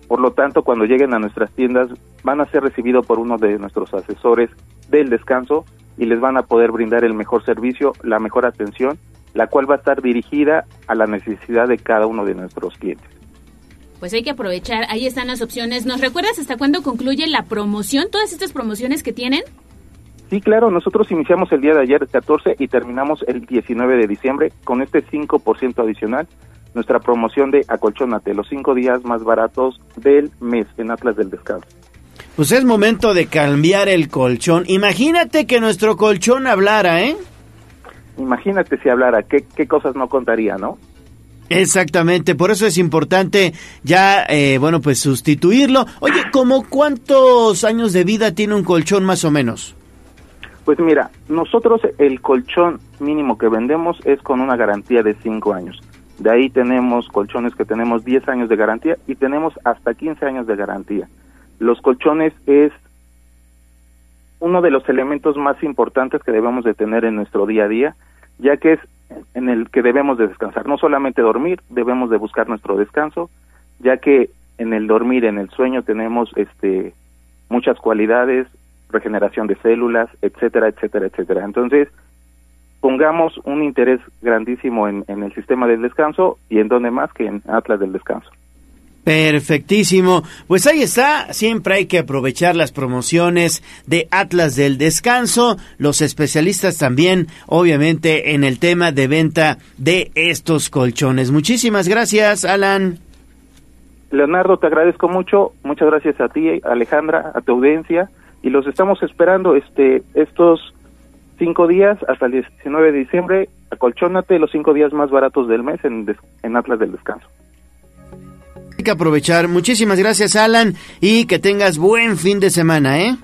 Por lo tanto, cuando lleguen a nuestras tiendas, van a ser recibidos por uno de nuestros asesores del descanso y les van a poder brindar el mejor servicio, la mejor atención, la cual va a estar dirigida a la necesidad de cada uno de nuestros clientes. Pues hay que aprovechar, ahí están las opciones. ¿Nos recuerdas hasta cuándo concluye la promoción, todas estas promociones que tienen? Sí, claro, nosotros iniciamos el día de ayer 14 y terminamos el 19 de diciembre con este 5% adicional, nuestra promoción de Acolchónate, los cinco días más baratos del mes en Atlas del Descanso. Pues es momento de cambiar el colchón. Imagínate que nuestro colchón hablara, ¿eh? Imagínate si hablara, qué, qué cosas no contaría, ¿no? Exactamente, por eso es importante ya, eh, bueno, pues sustituirlo. Oye, ¿cómo cuántos años de vida tiene un colchón más o menos? Pues mira, nosotros el colchón mínimo que vendemos es con una garantía de 5 años. De ahí tenemos colchones que tenemos 10 años de garantía y tenemos hasta 15 años de garantía. Los colchones es uno de los elementos más importantes que debemos de tener en nuestro día a día, ya que es en el que debemos de descansar. No solamente dormir, debemos de buscar nuestro descanso, ya que en el dormir, en el sueño tenemos este muchas cualidades, regeneración de células, etcétera, etcétera, etcétera. Entonces, pongamos un interés grandísimo en, en el sistema del descanso y en donde más que en Atlas del Descanso. Perfectísimo. Pues ahí está. Siempre hay que aprovechar las promociones de Atlas del Descanso. Los especialistas también, obviamente, en el tema de venta de estos colchones. Muchísimas gracias, Alan. Leonardo, te agradezco mucho. Muchas gracias a ti, Alejandra, a tu audiencia. Y los estamos esperando este estos cinco días hasta el 19 de diciembre. Acolchónate los cinco días más baratos del mes en, en Atlas del Descanso. Hay que aprovechar. Muchísimas gracias, Alan, y que tengas buen fin de semana, ¿eh?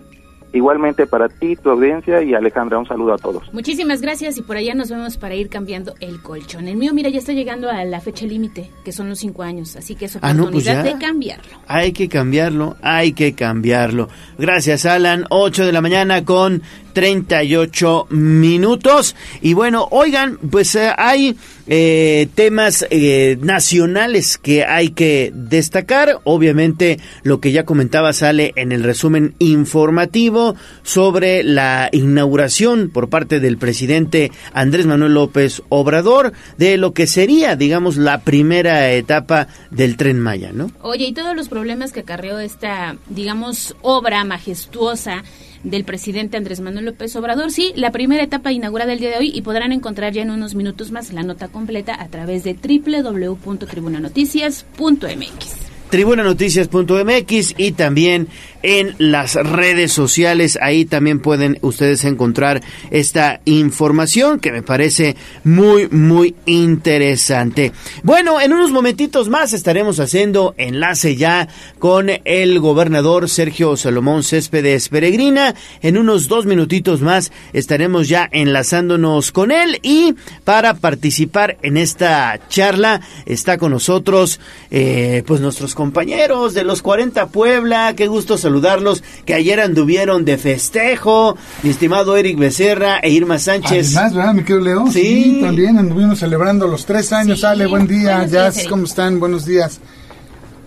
Igualmente para ti, tu audiencia y Alejandra, un saludo a todos. Muchísimas gracias y por allá nos vemos para ir cambiando el colchón. El mío, mira, ya está llegando a la fecha límite, que son los cinco años, así que es Ah, no, pues oportunidad ya. de cambiarlo. Hay que cambiarlo, hay que cambiarlo. Gracias, Alan. 8 de la mañana con 38 minutos. Y bueno, oigan, pues eh, hay eh, temas eh, nacionales que hay que destacar. Obviamente, lo que ya comentaba sale en el resumen informativo sobre la inauguración por parte del presidente Andrés Manuel López Obrador de lo que sería, digamos, la primera etapa del tren Maya, ¿no? Oye, y todos los problemas que acarreó esta, digamos, obra majestuosa del presidente Andrés Manuel López Obrador. Sí, la primera etapa inaugurada el día de hoy y podrán encontrar ya en unos minutos más la nota completa a través de www.tribunanoticias.mx tribunanoticias.mx y también en las redes sociales. Ahí también pueden ustedes encontrar esta información que me parece muy, muy interesante. Bueno, en unos momentitos más estaremos haciendo enlace ya con el gobernador Sergio Salomón Céspedes Peregrina. En unos dos minutitos más estaremos ya enlazándonos con él y para participar en esta charla está con nosotros eh, pues nuestros compañeros de los 40 Puebla, qué gusto saludarlos, que ayer anduvieron de festejo, mi estimado Eric Becerra e Irma Sánchez. Además, ¿verdad, mi querido Leo? Sí. también anduvimos celebrando los tres años. Sí. Ale, buen día. Ya. ¿cómo están? Buenos días.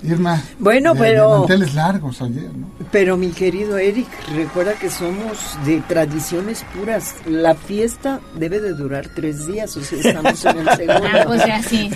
Irma. Bueno, de- pero- de manteles largos ayer, ¿no? Pero mi querido Eric, recuerda que somos de tradiciones puras. La fiesta debe de durar tres días, o sea, estamos en el segundo. Ah, o sea, sí.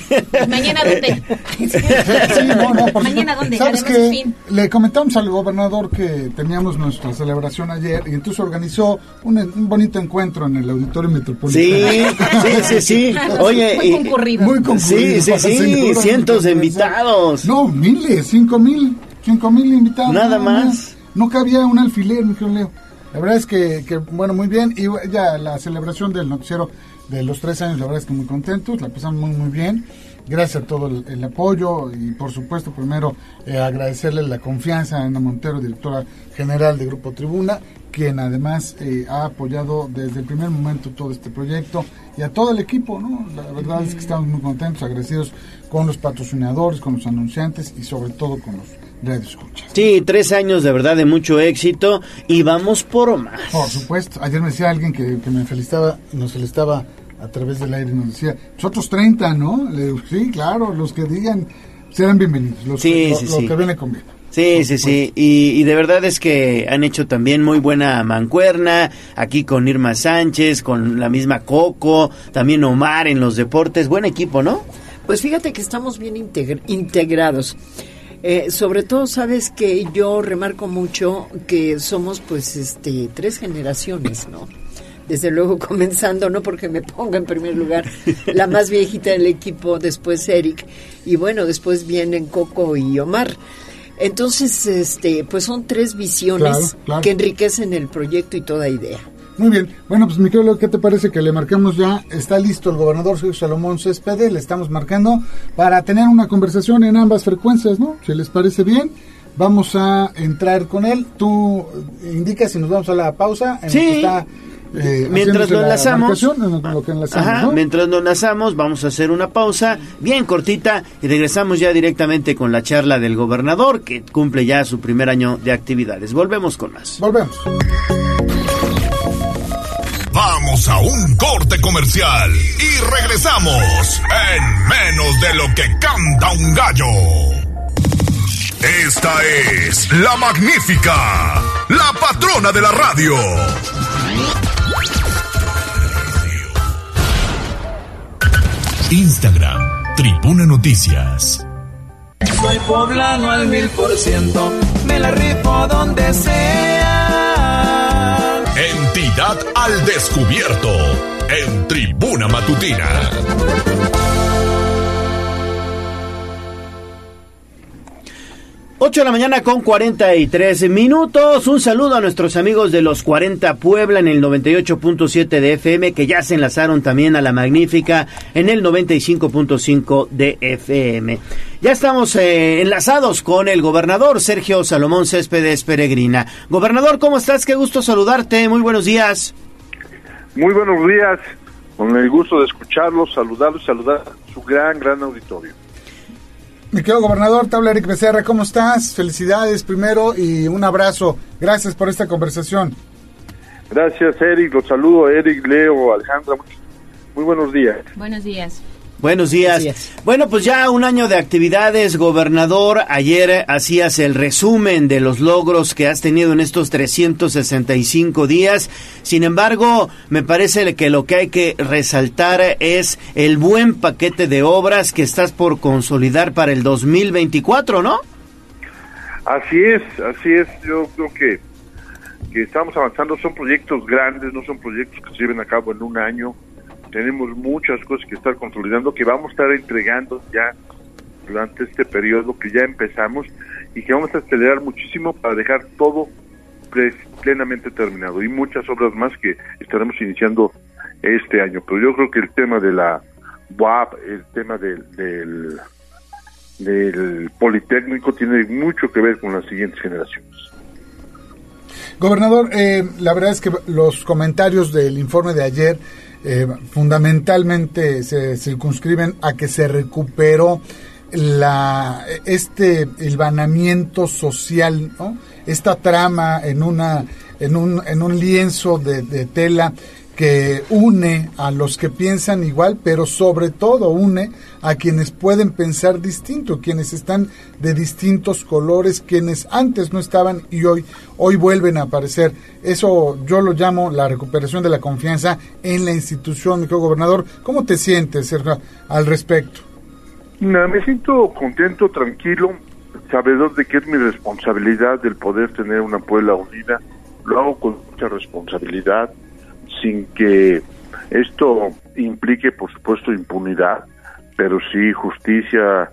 ¿Mañana dónde? Sí, no, no, por ¿Mañana dónde? ¿Sabes qué? fin. Le comentamos al gobernador que teníamos nuestra celebración ayer y entonces organizó un, un bonito encuentro en el Auditorio Metropolitano. Sí, sí, sí, sí. Oye, Muy y- concurrido. Muy concurrido. Sí, sí, sí, cientos de invitados. No, miles, cinco mil, cinco mil invitados. Nada más. No cabía un alfiler, mi querido Leo. La verdad es que, que, bueno, muy bien. Y ya la celebración del noticiero de los tres años, la verdad es que muy contentos, la pasamos muy, muy bien. Gracias a todo el, el apoyo y, por supuesto, primero eh, agradecerle la confianza a Ana Montero, directora general de Grupo Tribuna, quien además eh, ha apoyado desde el primer momento todo este proyecto y a todo el equipo, ¿no? La verdad es que estamos muy contentos, agradecidos con los patrocinadores, con los anunciantes y sobre todo con los radioescuchas. Sí, tres años de verdad de mucho éxito y vamos por más. Por supuesto. Ayer me decía alguien que, que me felicitaba, nos felicitaba a través del aire y nos decía, nosotros 30, ¿no? Le digo, sí, claro, los que digan serán bienvenidos. Los Sí, que, sí, lo sí. que viene conviene. Sí, sí, sí. Y, y de verdad es que han hecho también muy buena mancuerna. Aquí con Irma Sánchez, con la misma Coco, también Omar en los deportes. Buen equipo, ¿no? Pues fíjate que estamos bien integr- integrados. Eh, sobre todo, sabes que yo remarco mucho que somos, pues, este, tres generaciones, ¿no? Desde luego comenzando, no porque me ponga en primer lugar la más viejita del equipo, después Eric, y bueno, después vienen Coco y Omar. Entonces, este, pues son tres visiones Claro, claro. que enriquecen el proyecto y toda idea. Muy bien. Bueno, pues mi querido ¿qué te parece que le marcamos ya? Está listo el gobernador Sergio Salomón Céspedes, le estamos marcando para tener una conversación en ambas frecuencias, ¿no? Si les parece bien, vamos a entrar con él. Tú indicas si nos vamos a la pausa. En Sí. lo que está eh, mientras haciéndose lo la enlazamos, marcación en lo que enlazamos, Ajá, ¿no? mientras nos enlazamos, vamos a hacer una pausa bien cortita y regresamos ya directamente con la charla del gobernador que cumple ya su primer año de actividades. Volvemos con más. Volvemos. Vamos a un corte comercial y regresamos en menos de lo que canta un gallo. Esta es la magnífica, la patrona de la radio. Instagram, Tribuna Noticias. Soy poblano al mil por ciento, me la rifo donde sea. Entidad al descubierto en Tribuna Matutina. 8 de la mañana con 43 minutos. Un saludo a nuestros amigos de los 40 Puebla en el 98.7 de FM que ya se enlazaron también a la magnífica en el 95.5 de FM. Ya estamos eh, enlazados con el gobernador Sergio Salomón Céspedes Peregrina. Gobernador, ¿cómo estás? Qué gusto saludarte. Muy buenos días. Muy buenos días. Con el gusto de escucharlos, saludarlos, saludar a su gran, gran auditorio. Mi querido gobernador, te habla Eric Becerra, ¿cómo estás? Felicidades primero y un abrazo. Gracias por esta conversación. Gracias, Eric. Los saludo, Eric, Leo, Alejandra. Muy buenos días. Buenos días. Buenos días. Bueno, pues ya un año de actividades, gobernador. Ayer hacías el resumen de los logros que has tenido en estos 365 días. Sin embargo, me parece que lo que hay que resaltar es el buen paquete de obras que estás por consolidar para el 2024, ¿no? Así es, así es. Yo creo que, que estamos avanzando. Son proyectos grandes, no son proyectos que se lleven a cabo en un año tenemos muchas cosas que estar consolidando, que vamos a estar entregando ya durante este periodo que ya empezamos y que vamos a acelerar muchísimo para dejar todo plenamente terminado y muchas obras más que estaremos iniciando este año. Pero yo creo que el tema de la UAP, el tema del, del, del Politécnico tiene mucho que ver con las siguientes generaciones. Gobernador, eh, la verdad es que los comentarios del informe de ayer eh, fundamentalmente se circunscriben a que se recuperó la este hilvanamiento social, ¿no? esta trama en una en un, en un lienzo de, de tela que une a los que piensan igual, pero sobre todo une a quienes pueden pensar distinto, quienes están de distintos colores, quienes antes no estaban y hoy hoy vuelven a aparecer. Eso yo lo llamo la recuperación de la confianza en la institución, mi gobernador. ¿Cómo te sientes, Sergio, al respecto? Me siento contento, tranquilo, sabedor de que es mi responsabilidad el poder tener una Puebla unida. Lo hago con mucha responsabilidad sin que esto implique, por supuesto, impunidad, pero sí justicia,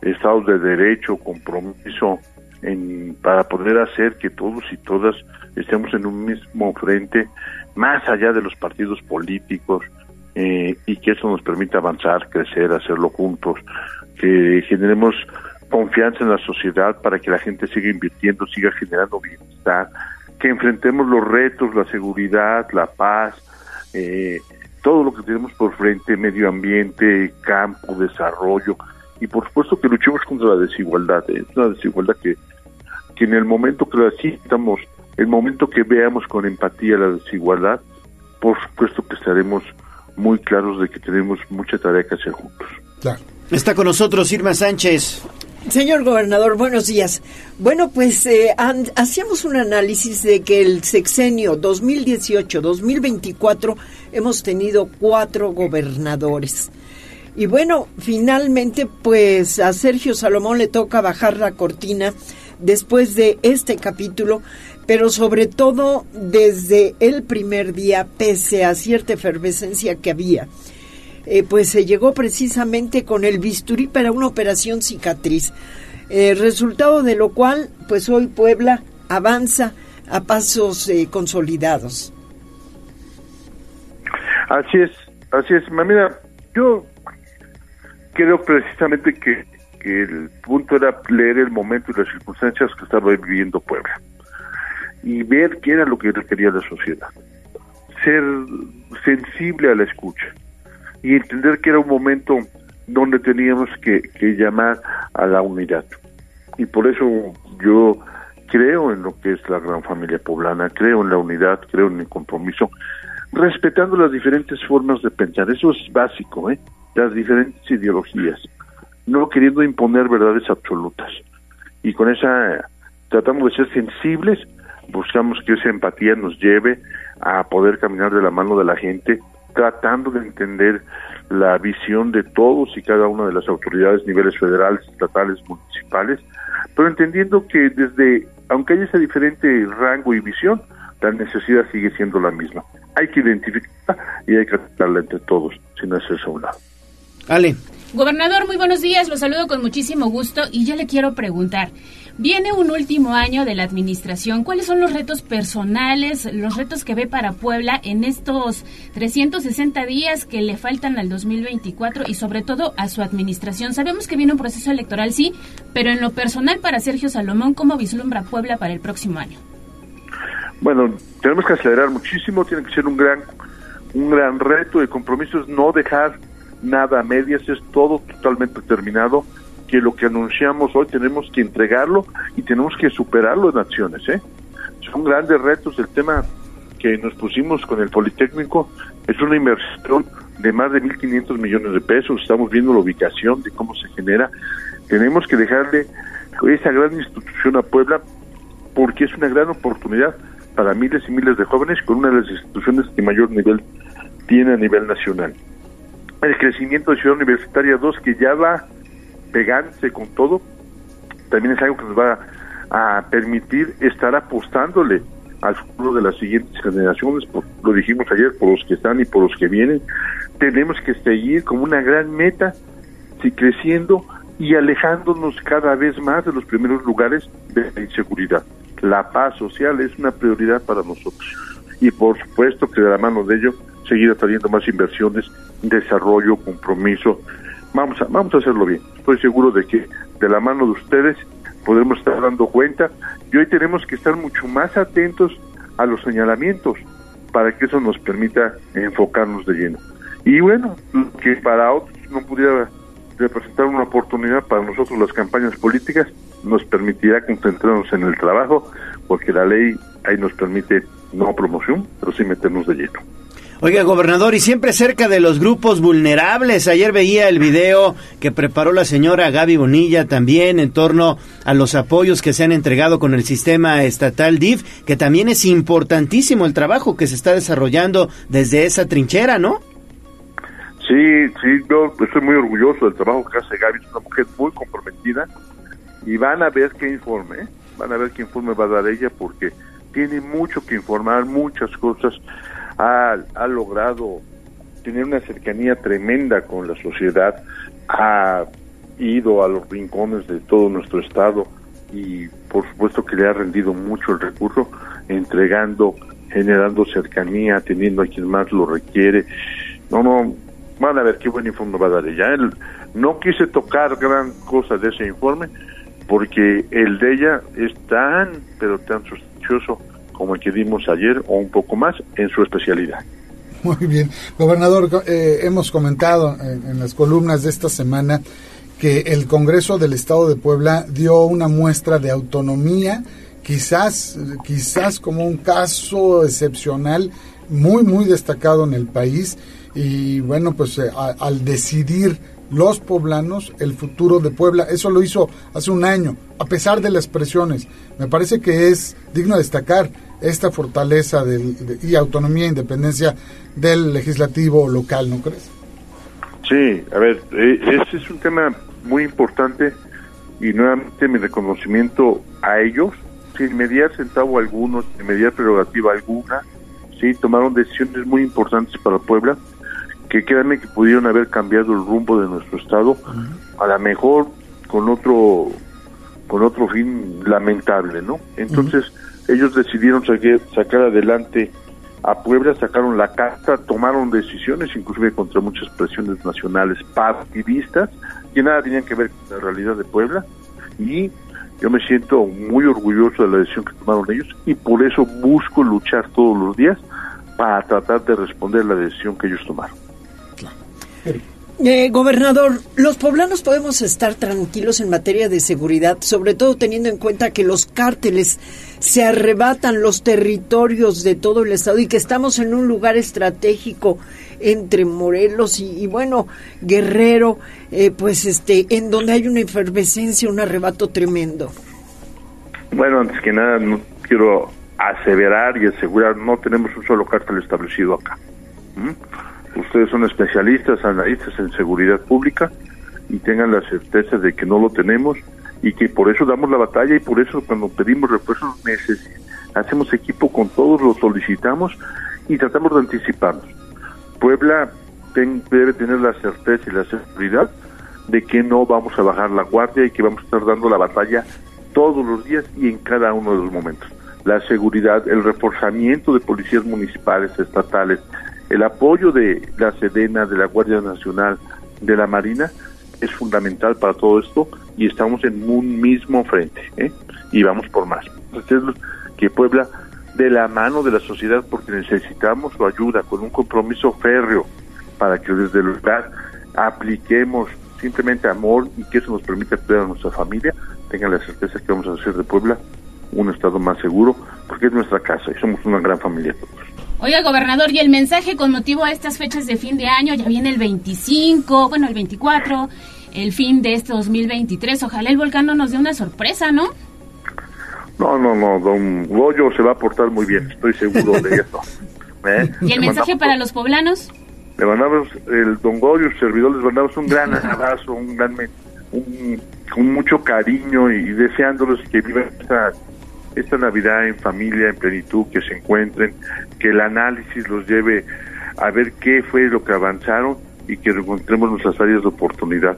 Estado de Derecho, compromiso en, para poder hacer que todos y todas estemos en un mismo frente, más allá de los partidos políticos, eh, y que eso nos permita avanzar, crecer, hacerlo juntos, que generemos confianza en la sociedad para que la gente siga invirtiendo, siga generando bienestar, que enfrentemos los retos, la seguridad, la paz, eh, todo lo que tenemos por frente, medio ambiente, campo, desarrollo, y por supuesto que luchemos contra la desigualdad, es una desigualdad que, que en el momento que la estamos, el momento que veamos con empatía la desigualdad, por supuesto que estaremos muy claros de que tenemos mucha tarea que hacer juntos. Está con nosotros Irma Sánchez. Señor gobernador, buenos días. Bueno, pues eh, hacíamos un análisis de que el sexenio 2018-2024 hemos tenido cuatro gobernadores. Y bueno, finalmente pues a Sergio Salomón le toca bajar la cortina después de este capítulo, pero sobre todo desde el primer día, pese a cierta efervescencia que había. Eh, pues se llegó precisamente con el bisturí para una operación cicatriz, eh, resultado de lo cual, pues hoy Puebla avanza a pasos eh, consolidados. Así es, así es. Mira, yo creo precisamente que, que el punto era leer el momento y las circunstancias que estaba viviendo Puebla y ver qué era lo que requería la sociedad. ser sensible a la escucha y entender que era un momento donde teníamos que, llamar a la unidad. Y por eso yo creo en lo que es la gran familia poblana, creo en la unidad, creo en el compromiso, respetando las diferentes formas de pensar. Eso es básico, ¿eh? las diferentes ideologías, no queriendo imponer verdades absolutas. Y con esa tratamos de ser sensibles, buscamos que esa empatía nos lleve a poder caminar de la mano de la gente, tratando de entender la visión de todos y cada una de las autoridades, niveles federales, estatales, municipales, pero entendiendo que desde, aunque haya ese diferente rango y visión, la necesidad sigue siendo la misma. Hay que identificarla y hay que tratarla entre todos, sin hacerse a un lado. Ale. Gobernador, muy buenos días, lo saludo con muchísimo gusto y yo le quiero preguntar, viene un último año de la administración, ¿cuáles son los retos personales, los retos que ve para Puebla en estos 360 días que le faltan al 2024 y sobre todo a su administración? Sabemos que viene un proceso electoral, sí, pero en lo personal para Sergio Salomón, ¿cómo vislumbra Puebla para el próximo año? Bueno, tenemos que acelerar muchísimo, tiene que ser un gran, un gran reto, de compromiso es no dejar nada a medias, es todo totalmente terminado, que lo que anunciamos hoy tenemos que entregarlo y tenemos que superarlo en acciones. ¿eh? Son grandes retos, el tema que nos pusimos con el Politécnico es una inversión de más de 1.500 millones de pesos, estamos viendo la ubicación de cómo se genera, tenemos que dejarle esa gran institución a Puebla porque es una gran oportunidad para miles y miles de jóvenes con una de las instituciones que mayor nivel tiene a nivel nacional el crecimiento de Ciudad Universitaria 2 que ya va pegándose con todo, también es algo que nos va a, permitir estar apostándole al futuro de las siguientes generaciones, lo dijimos ayer, por los que están y por los que vienen, tenemos que seguir como una gran meta, sí, creciendo y alejándonos cada vez más de los primeros lugares de la inseguridad. La paz social es una prioridad para nosotros y por supuesto que de la mano de ello seguir atrayendo más inversiones, desarrollo, compromiso. Vamos a, vamos a hacerlo bien. Estoy seguro de que de la mano de ustedes podremos estar dando cuenta y hoy tenemos que estar mucho más atentos a los señalamientos para que eso nos permita enfocarnos de lleno. Y bueno, que para otros no pudiera representar una oportunidad para nosotros las campañas políticas, nos permitirá concentrarnos en el trabajo, porque la ley ahí nos permite no promoción, pero sí meternos de lleno. Oiga, gobernador, y siempre cerca de los grupos vulnerables. Ayer veía el video que preparó la señora Gaby Bonilla también en torno a los apoyos que se han entregado con el sistema estatal DIF, que también es importantísimo el trabajo que se está desarrollando desde esa trinchera, ¿no? Sí, sí, yo estoy muy orgulloso del trabajo que hace Gaby, es una mujer muy comprometida y van a ver qué informe, ¿eh? van a ver qué informe va a dar ella porque tiene mucho que informar, muchas cosas ha, ha logrado tener una cercanía tremenda con la sociedad, ha ido a los rincones de todo nuestro estado y por supuesto que le ha rendido mucho el recurso, entregando, generando cercanía, teniendo a quien más lo requiere. No, no, van a ver qué buen informe va a dar ella. Él, no quise tocar gran cosa de ese informe porque el de ella es tan, pero tan sospechoso como el que dimos ayer o un poco más en su especialidad. Muy bien. Gobernador, eh, hemos comentado en, las columnas de esta semana que el Congreso del Estado de Puebla dio una muestra de autonomía, quizás, quizás como un caso excepcional, muy, muy destacado en el país. Y bueno, pues eh, al decidir los poblanos el futuro de Puebla. Eso lo hizo hace un año, a pesar de las presiones. Me parece que es digno destacar esta fortaleza del, y autonomía e independencia del legislativo local, ¿no crees? Sí, a ver, eh, ese es un tema muy importante y nuevamente mi reconocimiento a ellos, sin mediar centavo alguno, sin mediar prerrogativa alguna, sí, tomaron decisiones muy importantes para Puebla que créanme que pudieron haber cambiado el rumbo de nuestro estado, a lo mejor con otro con otro fin lamentable, ¿no? Entonces, ellos decidieron sacar adelante a Puebla, sacaron la carta, tomaron decisiones, inclusive contra muchas presiones nacionales partidistas, que nada tenían que ver con la realidad de Puebla, y yo me siento muy orgulloso de la decisión que tomaron ellos, y por eso busco luchar todos los días para tratar de responder la decisión que ellos tomaron. Eh, gobernador, los poblanos podemos estar tranquilos en materia de seguridad, sobre todo teniendo en cuenta que los cárteles se arrebatan los territorios de todo el estado y que estamos en un lugar estratégico entre Morelos y, bueno, Guerrero, eh, pues este, en donde hay una efervescencia, un arrebato tremendo. Bueno, antes que nada, no quiero aseverar y asegurar, no tenemos un solo cártel establecido acá. Ustedes son especialistas, analistas en seguridad pública y tengan la certeza de que no lo tenemos y que por eso damos la batalla y por eso cuando pedimos refuerzos hacemos equipo con todos, lo solicitamos y tratamos de anticiparnos. Puebla debe tener la certeza y la seguridad de que no vamos a bajar la guardia y que vamos a estar dando la batalla todos los días y en cada uno de los momentos. La seguridad, el reforzamiento de policías municipales, estatales, el apoyo de la Sedena, de la Guardia Nacional, de la Marina, es fundamental para todo esto y estamos en un mismo frente ¿eh? y vamos por más. que Puebla, de la mano de la sociedad, porque necesitamos su ayuda, con un compromiso férreo para que desde el lugar apliquemos simplemente amor y que eso nos permita cuidar a nuestra familia, tengan la certeza que vamos a hacer de Puebla un estado más seguro, porque es nuestra casa y somos una gran familia todos. Oiga, gobernador, y el mensaje con motivo a estas fechas de fin de año, ya viene el 25, bueno, el 24, el fin de este 2023. Ojalá el volcán no nos dé una sorpresa, ¿no? No, no, no, don Goyo se va a portar muy bien, estoy seguro de eso. ¿Eh? ¿Y el mensaje para los poblanos? Le mandamos, el don Goyo, el servidor, les mandamos un gran abrazo, un gran, un, con mucho cariño y deseándolos que vivan esta esta Navidad en familia, en plenitud, que se encuentren, que el análisis los lleve a ver qué fue lo que avanzaron y que encontremos nuestras áreas de oportunidad.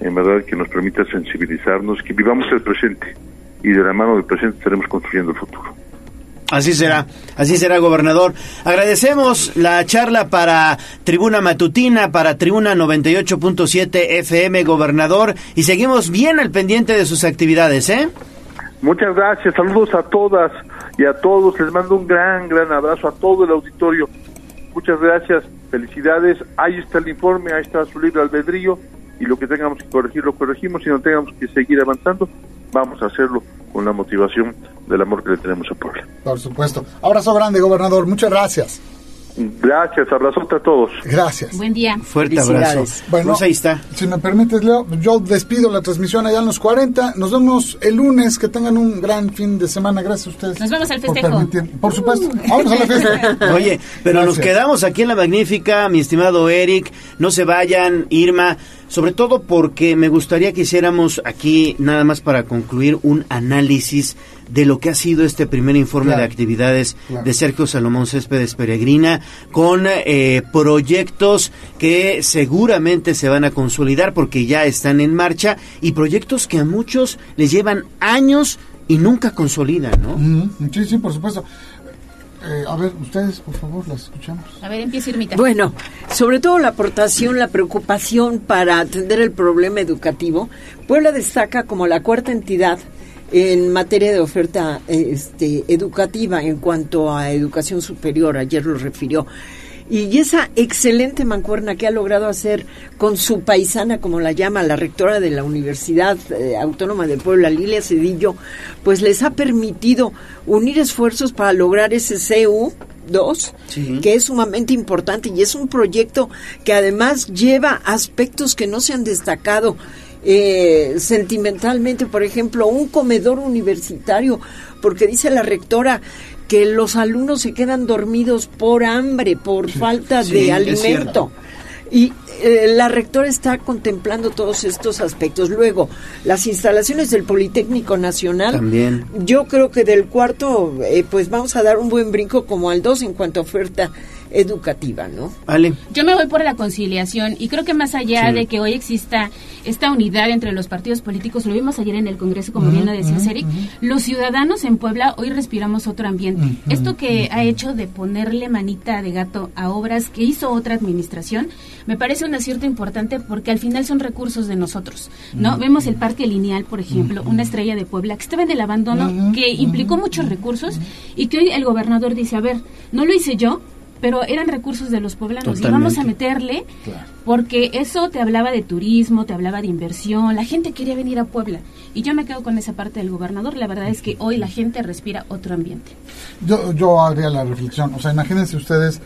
En verdad, que nos permita sensibilizarnos, que vivamos el presente y de la mano del presente estaremos construyendo el futuro. Así será, así será, gobernador. Agradecemos la charla para Tribuna Matutina, para Tribuna 98.7 FM, gobernador, y seguimos bien al pendiente de sus actividades, ¿eh? Muchas gracias, saludos a todas y a todos, les mando un gran, gran abrazo a todo el auditorio. Muchas gracias, felicidades, ahí está el informe, ahí está su libre albedrío y lo que tengamos que corregir lo corregimos y no tengamos que seguir avanzando, vamos a hacerlo con la motivación del amor que le tenemos a Puebla. Por supuesto. Abrazo grande, gobernador, muchas gracias. Gracias, abrazote a todos. Gracias. Buen día. Fuerte abrazo. Bueno, pues ahí está. Si me permites, Leo, yo despido la transmisión allá en los 40. Nos vemos el lunes. Que tengan un gran fin de semana. Gracias a ustedes. Nos vemos al festejo. Por, supuesto. Vamos a la fiesta. Oye, pero nos quedamos aquí en la magnífica, mi estimado Eric. No se vayan, Irma. Sobre todo porque me gustaría que hiciéramos aquí, nada más para concluir, un análisis de lo que ha sido este primer informe de actividades de Sergio Salomón Céspedes Peregrina, con eh, proyectos que seguramente se van a consolidar porque ya están en marcha y proyectos que a muchos les llevan años y nunca consolidan, ¿no? sí, sí, por supuesto. Eh, a ver, ustedes, por favor, las escuchamos. A ver, empieza Irmita. Bueno, sobre todo la aportación, la preocupación para atender el problema educativo. Puebla destaca como la cuarta entidad en materia de oferta este, educativa en cuanto a educación superior, ayer lo refirió. Y esa excelente mancuerna que ha logrado hacer con su paisana, como la llama la rectora de la Universidad eh, Autónoma de Puebla, Lilia Cedillo, pues les ha permitido unir esfuerzos para lograr ese CU 2, que es sumamente importante y es un proyecto que además lleva aspectos que no se han destacado eh, sentimentalmente, por ejemplo, un comedor universitario, porque dice la rectora que los alumnos se quedan dormidos por hambre, por falta de alimento. Y eh, la rectora está contemplando todos estos aspectos. Luego, las instalaciones del Politécnico Nacional. También. Yo creo que del cuarto, eh, pues vamos a dar un buen brinco como al dos en cuanto a oferta educativa, ¿no? Vale. Yo me voy por la conciliación y creo que más allá de que hoy exista esta unidad entre los partidos políticos, lo vimos ayer en el Congreso, como bien lo decía Eric, los ciudadanos en Puebla hoy respiramos otro ambiente. Esto que ha hecho de ponerle manita de gato a obras que hizo otra administración, me parece un acierto importante porque al final son recursos de nosotros, ¿no? Vemos el Parque Lineal, por ejemplo, una estrella de Puebla que estaba en el abandono, que implicó muchos recursos y que hoy el gobernador dice, a ver, no lo hice yo, pero eran recursos de los poblanos y vamos a meterle porque eso te hablaba de turismo, te hablaba de inversión, la gente quería venir a Puebla y yo me quedo con esa parte del gobernador, la verdad es que hoy la gente respira otro ambiente. Yo, yo haría la reflexión, o sea, imagínense ustedes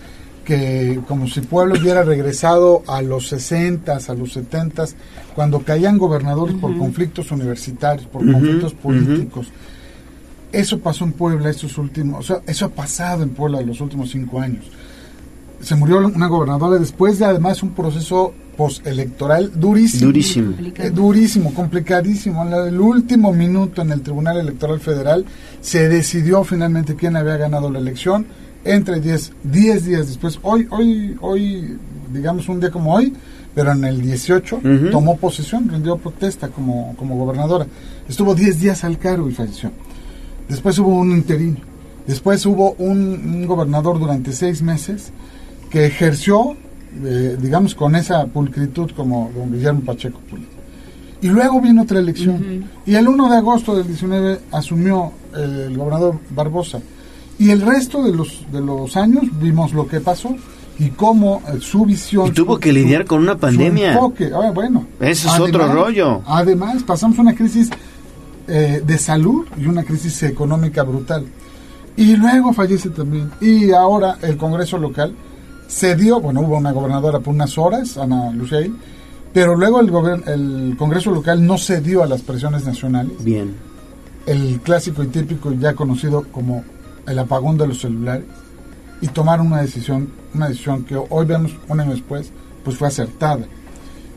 que como si Puebla hubiera regresado a los 60, a los 70, cuando caían gobernadores por conflictos universitarios, por conflictos políticos. Eso pasó en Puebla estos últimos, o sea, eso ha pasado en Puebla en los últimos cinco años se murió una gobernadora después de además un proceso postelectoral durísimo. Durísimo. Eh, durísimo, complicadísimo. En el último minuto en el Tribunal Electoral Federal se decidió finalmente quién había ganado la elección. Entre 10 días después, hoy, hoy, hoy, digamos un día como hoy, pero en el 18 tomó posesión, rindió protesta como, como gobernadora. Estuvo 10 días al cargo y falleció. Después hubo un interino. Después hubo un gobernador durante seis meses que ejerció, eh, digamos, con esa pulcritud como don Guillermo Pacheco Y luego vino otra elección. Y el 1 de agosto del 19 asumió el gobernador Barbosa. Y el resto de los, de los años vimos lo que pasó y cómo eh, su visión... Y tuvo que lidiar con una pandemia. Ah, bueno. Ese es otro rollo. Además, pasamos una crisis eh, de salud y una crisis económica brutal. Y luego fallece también. Y ahora el Congreso local se dio, bueno, hubo una gobernadora por unas horas, Ana Lucey, pero luego el, el Congreso local no cedió a las presiones nacionales. Bien. El clásico y típico ya conocido como el apagón de los celulares y tomaron una decisión, una decisión que hoy vemos un año después, pues fue acertada.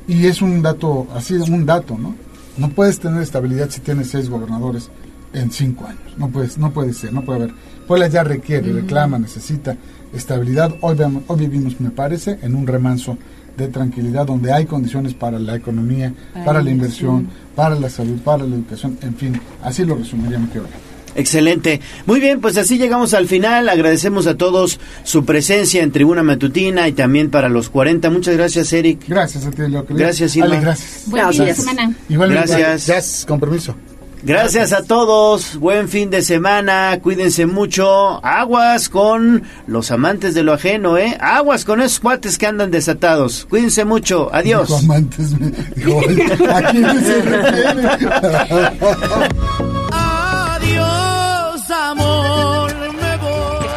Y es un dato, así es un dato, ¿no? No puedes tener estabilidad si tienes seis gobernadores en cinco años. No puedes, no puede ser, no puede haber. Puebla ya requiere, reclama, necesita estabilidad. Hoy, hoy vivimos, me parece, en un remanso de tranquilidad donde hay condiciones para la economía, para, la inversión, para la salud, para la educación, en fin, así lo resumiría mi querido. Excelente. Muy bien, pues así llegamos al final. Agradecemos a todos su presencia en Tribuna Matutina y también para los 40. Muchas gracias, Eric. Gracias a ti, Gracias, Irma. gracias. Buen fin de semana. gracias. Gracias, con permiso. Gracias a todos, buen fin de semana, cuídense mucho, aguas con los amantes de lo ajeno, ¿eh? Aguas con esos cuates que andan desatados, cuídense mucho, adiós. amantes, me ¿a quién se refiere? adiós, amor, me voy.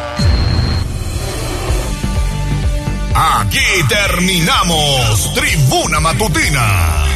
Aquí terminamos Tribuna Matutina